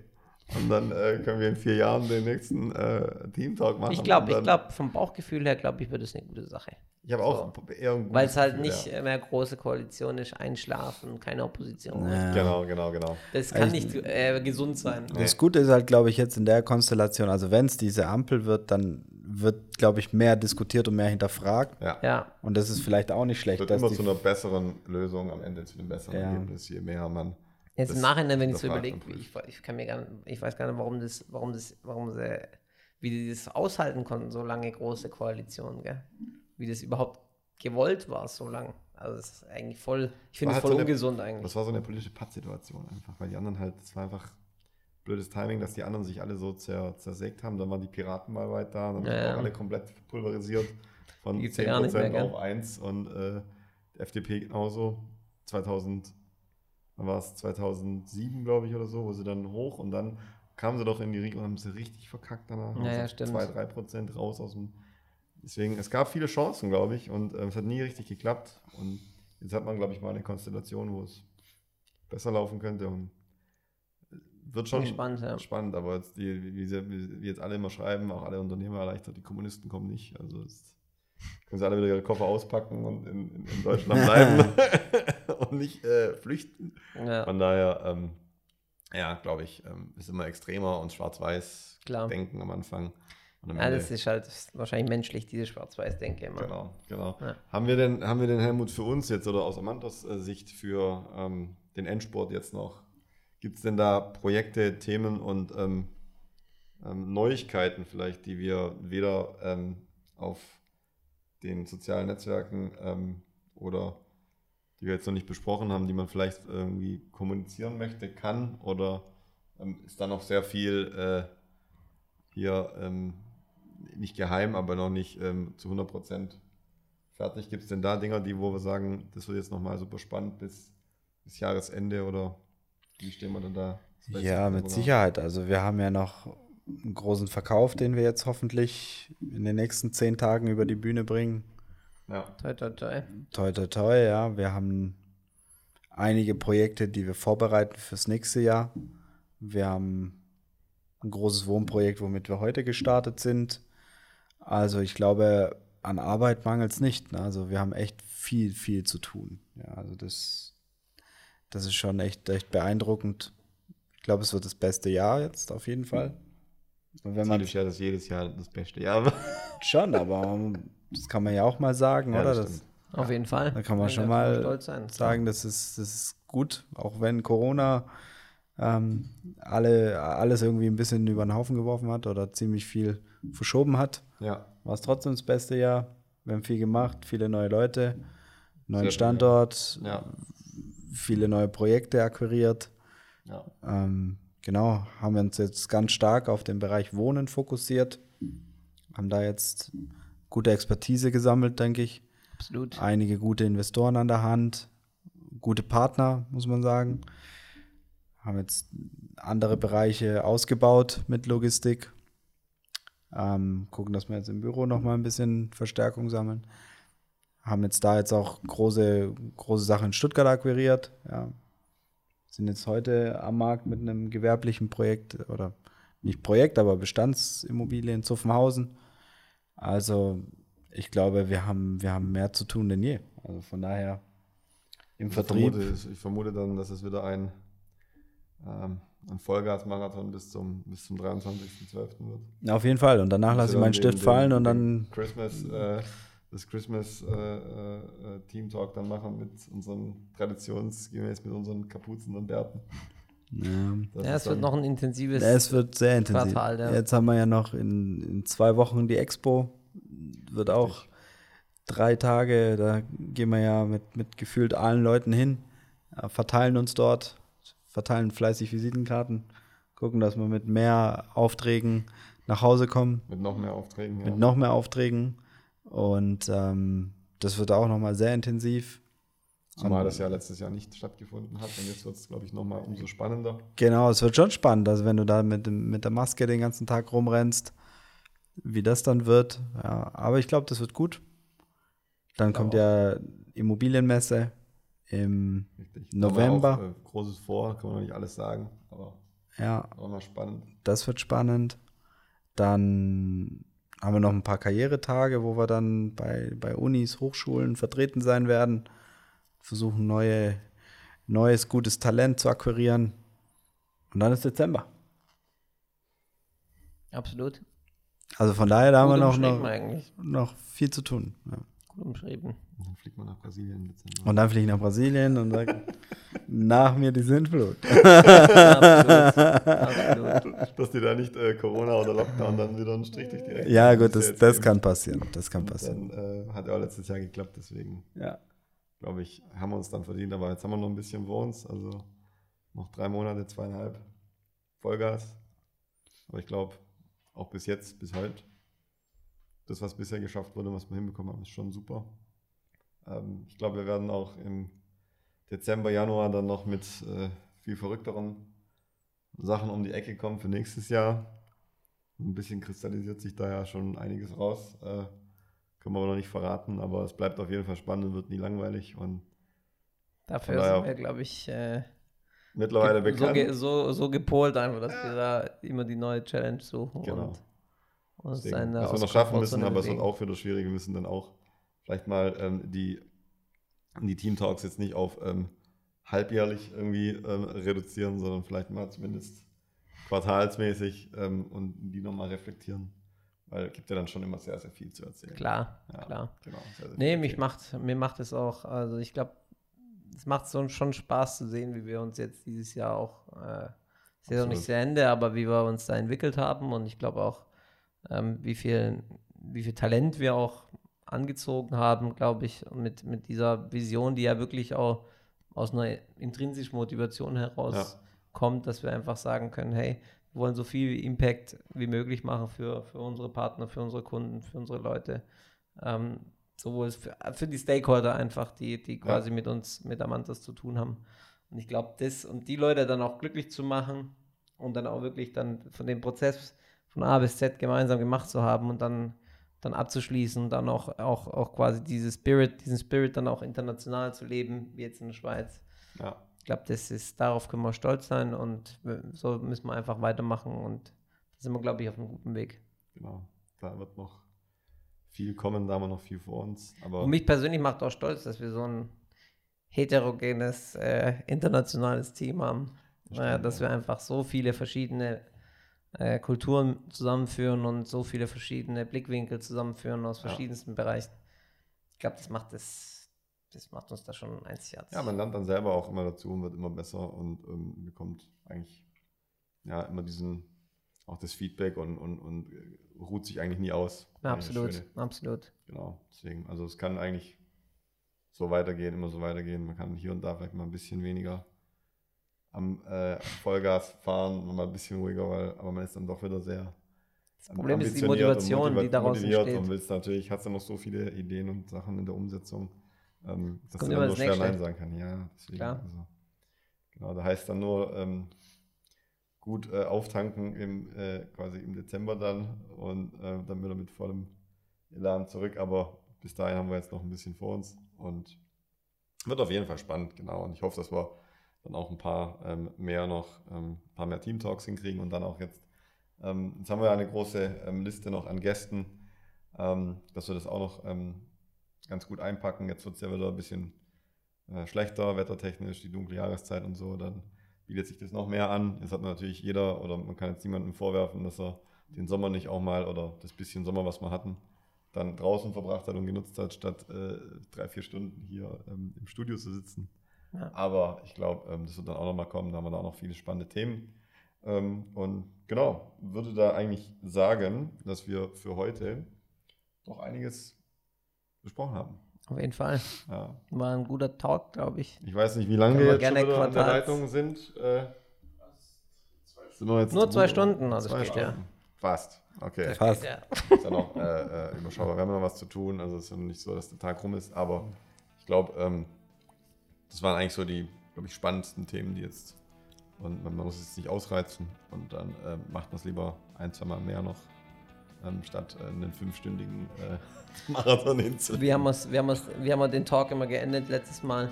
Und dann äh, können wir in vier Jahren den nächsten äh, Team Talk machen. Ich glaube, ich glaube, vom Bauchgefühl her, glaube ich, wird es eine gute Sache. Ich habe auch eher ein Weil es halt Gefühl, nicht ja. mehr große Koalition ist, einschlafen, keine Opposition. Ja. Genau, genau, genau. Das kann Ich- nicht äh, gesund sein. Das Gute ist halt, glaube ich, jetzt in der Konstellation, also wenn es diese Ampel wird, dann wird, glaube ich, mehr diskutiert und mehr hinterfragt. Ja. Ja, Und das ist vielleicht auch nicht schlecht, Wird dass immer die zu einer besseren Lösung am Ende, zu einem besseren Ja. Ergebnis, je mehr man. Jetzt das im Nachhinein, wenn ich so überlege, ich, ich kann mir gar nicht, ich weiß gar nicht, warum das, warum das, warum sie, wie die das aushalten konnten, so lange große Koalitionen, gell? Wie das überhaupt gewollt war, so lang. Also das ist eigentlich voll, ich finde es halt voll so eine- ungesund eigentlich. Das war so eine politische Pattsituation einfach, weil die anderen halt, es war einfach blödes Timing, dass die anderen sich alle so zer, zersägt haben. Dann waren die Piraten mal weit da, dann Ja, sind ja. alle komplett pulverisiert von Die 10% gibt's ja mehr, gell? auf 1 und äh, die FDP genauso. 2000, wann war es 2007, glaube ich, oder so, wo sie dann hoch und dann kamen sie doch in die Regierung und haben sie richtig verkackt danach. Ja, ja, Also stimmt. 2, 3 Prozent raus aus dem. Deswegen, es gab viele Chancen, glaube ich, und äh, es hat nie richtig geklappt. Und jetzt hat man, glaube ich, mal eine Konstellation, wo es besser laufen könnte und äh, wird schon gespannt, ja. spannend, aber jetzt die, wie, wie, sie, wie jetzt alle immer schreiben, auch alle Unternehmer erleichtert, die Kommunisten kommen nicht. Also können sie alle wieder ihre Koffer auspacken und in, in, in Deutschland bleiben und nicht äh, flüchten. Ja, Von daher, ähm, ja, glaube ich, ähm, ist immer extremer und schwarz-weiß denken am Anfang. Ja, das ist halt wahrscheinlich menschlich, diese Schwarz-Weiß-Denke immer. Genau, genau. Ja. Haben, wir denn, haben wir denn, Helmut, für uns jetzt oder aus Amantos äh, Sicht für ähm, den Endsport jetzt noch, gibt es denn da Projekte, Themen und ähm, ähm, Neuigkeiten vielleicht, die wir weder ähm, auf den sozialen Netzwerken ähm, oder die wir jetzt noch nicht besprochen haben, die man vielleicht irgendwie kommunizieren möchte, kann? Oder ähm, ist da noch sehr viel äh, hier nicht geheim, aber noch nicht ähm, zu 100 Prozent fertig? Gibt es denn da Dinger, die, wo wir sagen, das wird jetzt nochmal super spannend bis, bis Jahresende oder wie stehen wir denn da? Ja, mit Sicherheit. Also wir haben ja noch einen großen Verkauf, den wir jetzt hoffentlich in den nächsten zehn Tagen über die Bühne bringen. Ja. Toi, toi, toi. Toi, toi, toi, ja. Wir haben einige Projekte, die wir vorbereiten fürs nächste Jahr. Wir haben ein großes Wohnprojekt, womit wir heute gestartet sind. Also ich glaube, an Arbeit mangelt es nicht. Ne? Also wir haben echt viel, viel zu tun. Ja, also das, das ist schon echt, echt beeindruckend. Ich glaube, es wird das beste Jahr jetzt auf jeden Fall. Und wenn man ist ja das jedes Jahr das beste Jahr. wird. schon, aber das kann man ja auch mal sagen, Ja, oder? das Das. Auf jeden Fall. da kann man Ja, schon mal stolz sein. sagen, das ist, das ist gut, auch wenn Corona ähm, alle, alles irgendwie ein bisschen über den Haufen geworfen hat oder ziemlich viel verschoben hat. Ja, War es trotzdem das beste Jahr. Wir haben viel gemacht, viele neue Leute, neuen Sehr Standort, ja, viele neue Projekte akquiriert. ja. Ähm, genau, haben wir uns jetzt ganz stark auf den Bereich Wohnen fokussiert. Haben da jetzt gute Expertise gesammelt, denke ich. Absolut. Einige gute Investoren an der Hand, gute Partner, muss man sagen. Haben jetzt andere Bereiche ausgebaut mit Logistik. Ähm, gucken, dass wir jetzt im Büro nochmal ein bisschen Verstärkung sammeln. Haben jetzt da jetzt auch große, große Sachen in Stuttgart akquiriert. Ja. Sind jetzt heute am Markt mit einem gewerblichen Projekt oder nicht Projekt, aber Bestandsimmobilie in Zuffenhausen. Also ich glaube, wir haben, wir haben mehr zu tun denn je. Also von daher im Ich Vertrieb. vermute, ich vermute dann, dass es wieder ein, ähm, ein Vollgas-Marathon bis zum, bis zum 23.12. wird. Auf jeden Fall. Und danach lasse ich meinen Stift fallen den- und dann. Christmas, äh, das Christmas äh, äh, äh, Team Talk dann machen mit unseren traditionsgemäß mit unseren Kapuzen und Bärten. Ja. Das Ja, es wird noch ein intensives. Es wird sehr intensiv. Quartal, ja. Jetzt haben wir ja noch in, in zwei Wochen die Expo. Wird auch drei Tage. Da gehen wir ja mit, mit gefühlt allen Leuten hin, äh, verteilen uns dort, verteilen fleißig Visitenkarten, gucken, dass wir mit mehr Aufträgen nach Hause kommen. mit noch mehr Aufträgen. mit noch mehr Aufträgen. Und ähm, das wird auch nochmal sehr intensiv. Zumal das ja letztes Jahr nicht stattgefunden hat und jetzt wird es, glaube ich, nochmal umso spannender. Genau, es wird schon spannend, also wenn du da mit, mit der Maske den ganzen Tag rumrennst, wie das dann wird. Ja, aber ich glaube, das wird gut. Dann kommt ja Immobilienmesse im Richtig. November. Auch, äh, Großes vor, kann man noch nicht alles sagen, aber ja, auch mal spannend. das wird spannend. Dann haben wir noch ein paar Karrieretage, wo wir dann bei, bei Unis, Hochschulen vertreten sein werden. Versuchen neue, neues, gutes Talent zu akquirieren. Und dann ist Dezember. Absolut. Also von daher, da haben wir noch, noch, noch viel zu tun. Ja. Umschrieben. Und dann fliegt man nach Brasilien im Dezember. Und dann fliege ich nach Brasilien und sage, nach mir die Sintflut. Absolut. Absolut. Dass die da nicht äh, Corona oder Lockdown dann wieder einen Strich durch die Rechnung Ja, gut, das, das eben- kann passieren. Das kann passieren. Dann äh, hat ja auch letztes Jahr geklappt, deswegen Ja. glaube ich, haben wir uns dann verdient. Aber jetzt haben wir noch ein bisschen vor uns, also noch drei Monate, zweieinhalb Vollgas. Aber ich glaube, auch bis jetzt, bis heute, das, was bisher geschafft wurde, was wir hinbekommen haben, ist schon super. Ähm, ich glaube, wir werden auch im Dezember, Januar dann noch mit äh, viel verrückteren Sachen um die Ecke kommen für nächstes Jahr. Ein bisschen kristallisiert sich da ja schon einiges raus. Äh, können wir aber noch nicht verraten, aber es bleibt auf jeden Fall spannend und wird nie langweilig. Und Dafür sind wir, glaube ich, äh, mittlerweile so, bekannt. ge so, so gepolt einfach, dass wir da immer die neue Challenge suchen Genau. und uns Deswegen, eine was wir noch schaffen müssen, aber es wird auch wieder schwierig. Wir müssen dann auch vielleicht mal ähm, die, die Team Talks jetzt nicht auf ähm, halbjährlich irgendwie ähm, reduzieren, sondern vielleicht mal zumindest quartalsmäßig ähm, und die nochmal reflektieren. Weil es gibt ja dann schon immer sehr, sehr viel zu erzählen. Klar, Ja, klar. Genau, sehr, sehr Nee, mich macht, mir macht es auch, also ich glaube, es macht so schon Spaß zu sehen, wie wir uns jetzt dieses Jahr auch, äh, ist ja noch nicht zu Ende, aber wie wir uns da entwickelt haben und ich glaube auch, ähm, wie viel, wie viel Talent wir auch angezogen haben, glaube ich, mit, mit dieser Vision, die ja wirklich auch aus einer intrinsischen Motivation heraus Ja. kommt, dass wir einfach sagen können, hey, wir wollen so viel Impact wie möglich machen für, für unsere Partner, für unsere Kunden, für unsere Leute. Ähm, sowohl für, für die Stakeholder einfach, die, die quasi mit uns, mit Amantas zu tun haben. Und ich glaube, das und die Leute dann auch glücklich zu machen und dann auch wirklich dann von dem Prozess von A bis Z gemeinsam gemacht zu haben und dann, dann abzuschließen und dann auch, auch, auch quasi diese Spirit, diesen Spirit dann auch international zu leben, wie jetzt in der Schweiz. Ja. Ich glaube, das ist, darauf können wir stolz sein und so müssen wir einfach weitermachen und da sind wir, glaube ich, auf einem guten Weg. Genau. Da wird noch viel kommen, da haben wir noch viel vor uns. Aber Und mich persönlich macht auch stolz, dass wir so ein heterogenes, äh, internationales Team haben. Das Naja, stimmt, dass ja. wir einfach so viele verschiedene äh, Kulturen zusammenführen und so viele verschiedene Blickwinkel zusammenführen aus Ja. verschiedensten Bereichen. Ich glaube, das macht das, das macht uns da schon einzigartig. ja, man lernt dann selber auch immer dazu und wird immer besser und ähm, bekommt eigentlich ja immer diesen, auch das Feedback und, und, und äh, ruht sich eigentlich nie aus. Ja, absolut, absolut. Genau, deswegen, also es kann eigentlich so weitergehen, immer so weitergehen. Man kann hier und da vielleicht mal ein bisschen weniger am äh, Vollgas fahren und mal ein bisschen ruhiger, weil, aber man ist dann doch wieder sehr Das Problem ist die Motivation, die daraus entsteht. und willst natürlich, hast du noch so viele Ideen und Sachen in der Umsetzung, ähm, dass kommt du immer dann nur das schwer. Nein sagen kann. Ja, deswegen, Klar. Also, genau, da heißt dann nur ähm, gut äh, auftanken im, äh, quasi im Dezember dann und äh, dann wieder mit vollem Elan zurück, aber bis dahin haben wir jetzt noch ein bisschen vor uns und wird auf jeden Fall spannend, genau. Und ich hoffe, dass wir dann auch ein paar ähm, mehr noch, ähm, ein paar mehr Team-Talks hinkriegen und dann auch jetzt, ähm, jetzt haben wir ja eine große ähm, Liste noch an Gästen, ähm, dass wir das auch noch ähm, ganz gut einpacken. Jetzt wird es ja wieder ein bisschen äh, schlechter, wettertechnisch, die dunkle Jahreszeit und so, dann bietet sich das noch mehr an. Jetzt hat natürlich jeder, oder man kann jetzt niemandem vorwerfen, dass er den Sommer nicht auch mal, oder das bisschen Sommer, was wir hatten, dann draußen verbracht hat und genutzt hat, statt äh, drei, vier Stunden hier ähm, im Studio zu sitzen. Ja. Aber ich glaube, ähm, das wird dann auch nochmal kommen. Da haben wir da auch noch viele spannende Themen. Ähm, und genau, würde da eigentlich sagen, dass wir für heute doch einiges besprochen haben. Auf jeden Fall. Ja. War ein guter Talk, glaube ich. Ich weiß nicht, wie lange wir jetzt schon gerne wieder an der Leitung sind. Äh, sind wir jetzt Nur zwei Stunden, also zwei das ja. Stunden. Fast. Okay. Fast. Ja. ist ja noch äh, äh, überschaubar. Wir haben noch was zu tun. Also es ist ja noch nicht so, dass der Tag rum ist. Aber ich glaube, ähm, das waren eigentlich so die, glaube ich, spannendsten Themen, die jetzt. Und man muss es nicht ausreizen. Und dann ähm, macht man es lieber ein, zwei Mal mehr noch, ähm, statt äh, einen fünfstündigen äh, Marathon hinzulegen. Wie haben, wir's, wie, haben wir's, wie haben wir den Talk immer geendet letztes Mal?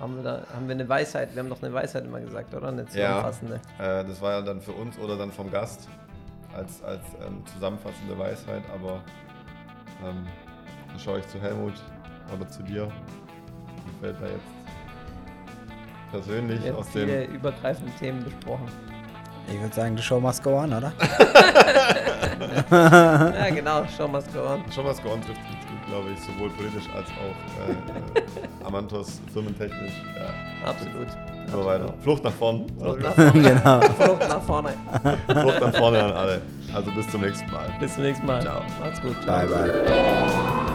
Haben wir, da, haben wir eine Weisheit? Wir haben doch eine Weisheit immer gesagt, oder? Eine Ja. zusammenfassende. Äh, das war ja dann für uns oder dann vom Gast als, als ähm, zusammenfassende Weisheit, aber ähm, dann schaue ich zu Helmut oder zu dir. Wie fällt da jetzt persönlich haben aus viele dem. übergreifende Themen besprochen. Ich würde sagen, the show must go on, oder? ja, genau. Show must go on. Schon was geordnet trifft ganz gut, glaube ich, sowohl politisch als auch äh, Amantos firmentechnisch. Ja, Absolut. so weiter. Flucht nach vorn. Flucht nach vorne. genau. Flucht nach vorne. Flucht nach vorne an alle. Also bis zum nächsten Mal. Bis zum nächsten Mal. Ciao. Macht's gut. Bye, bye.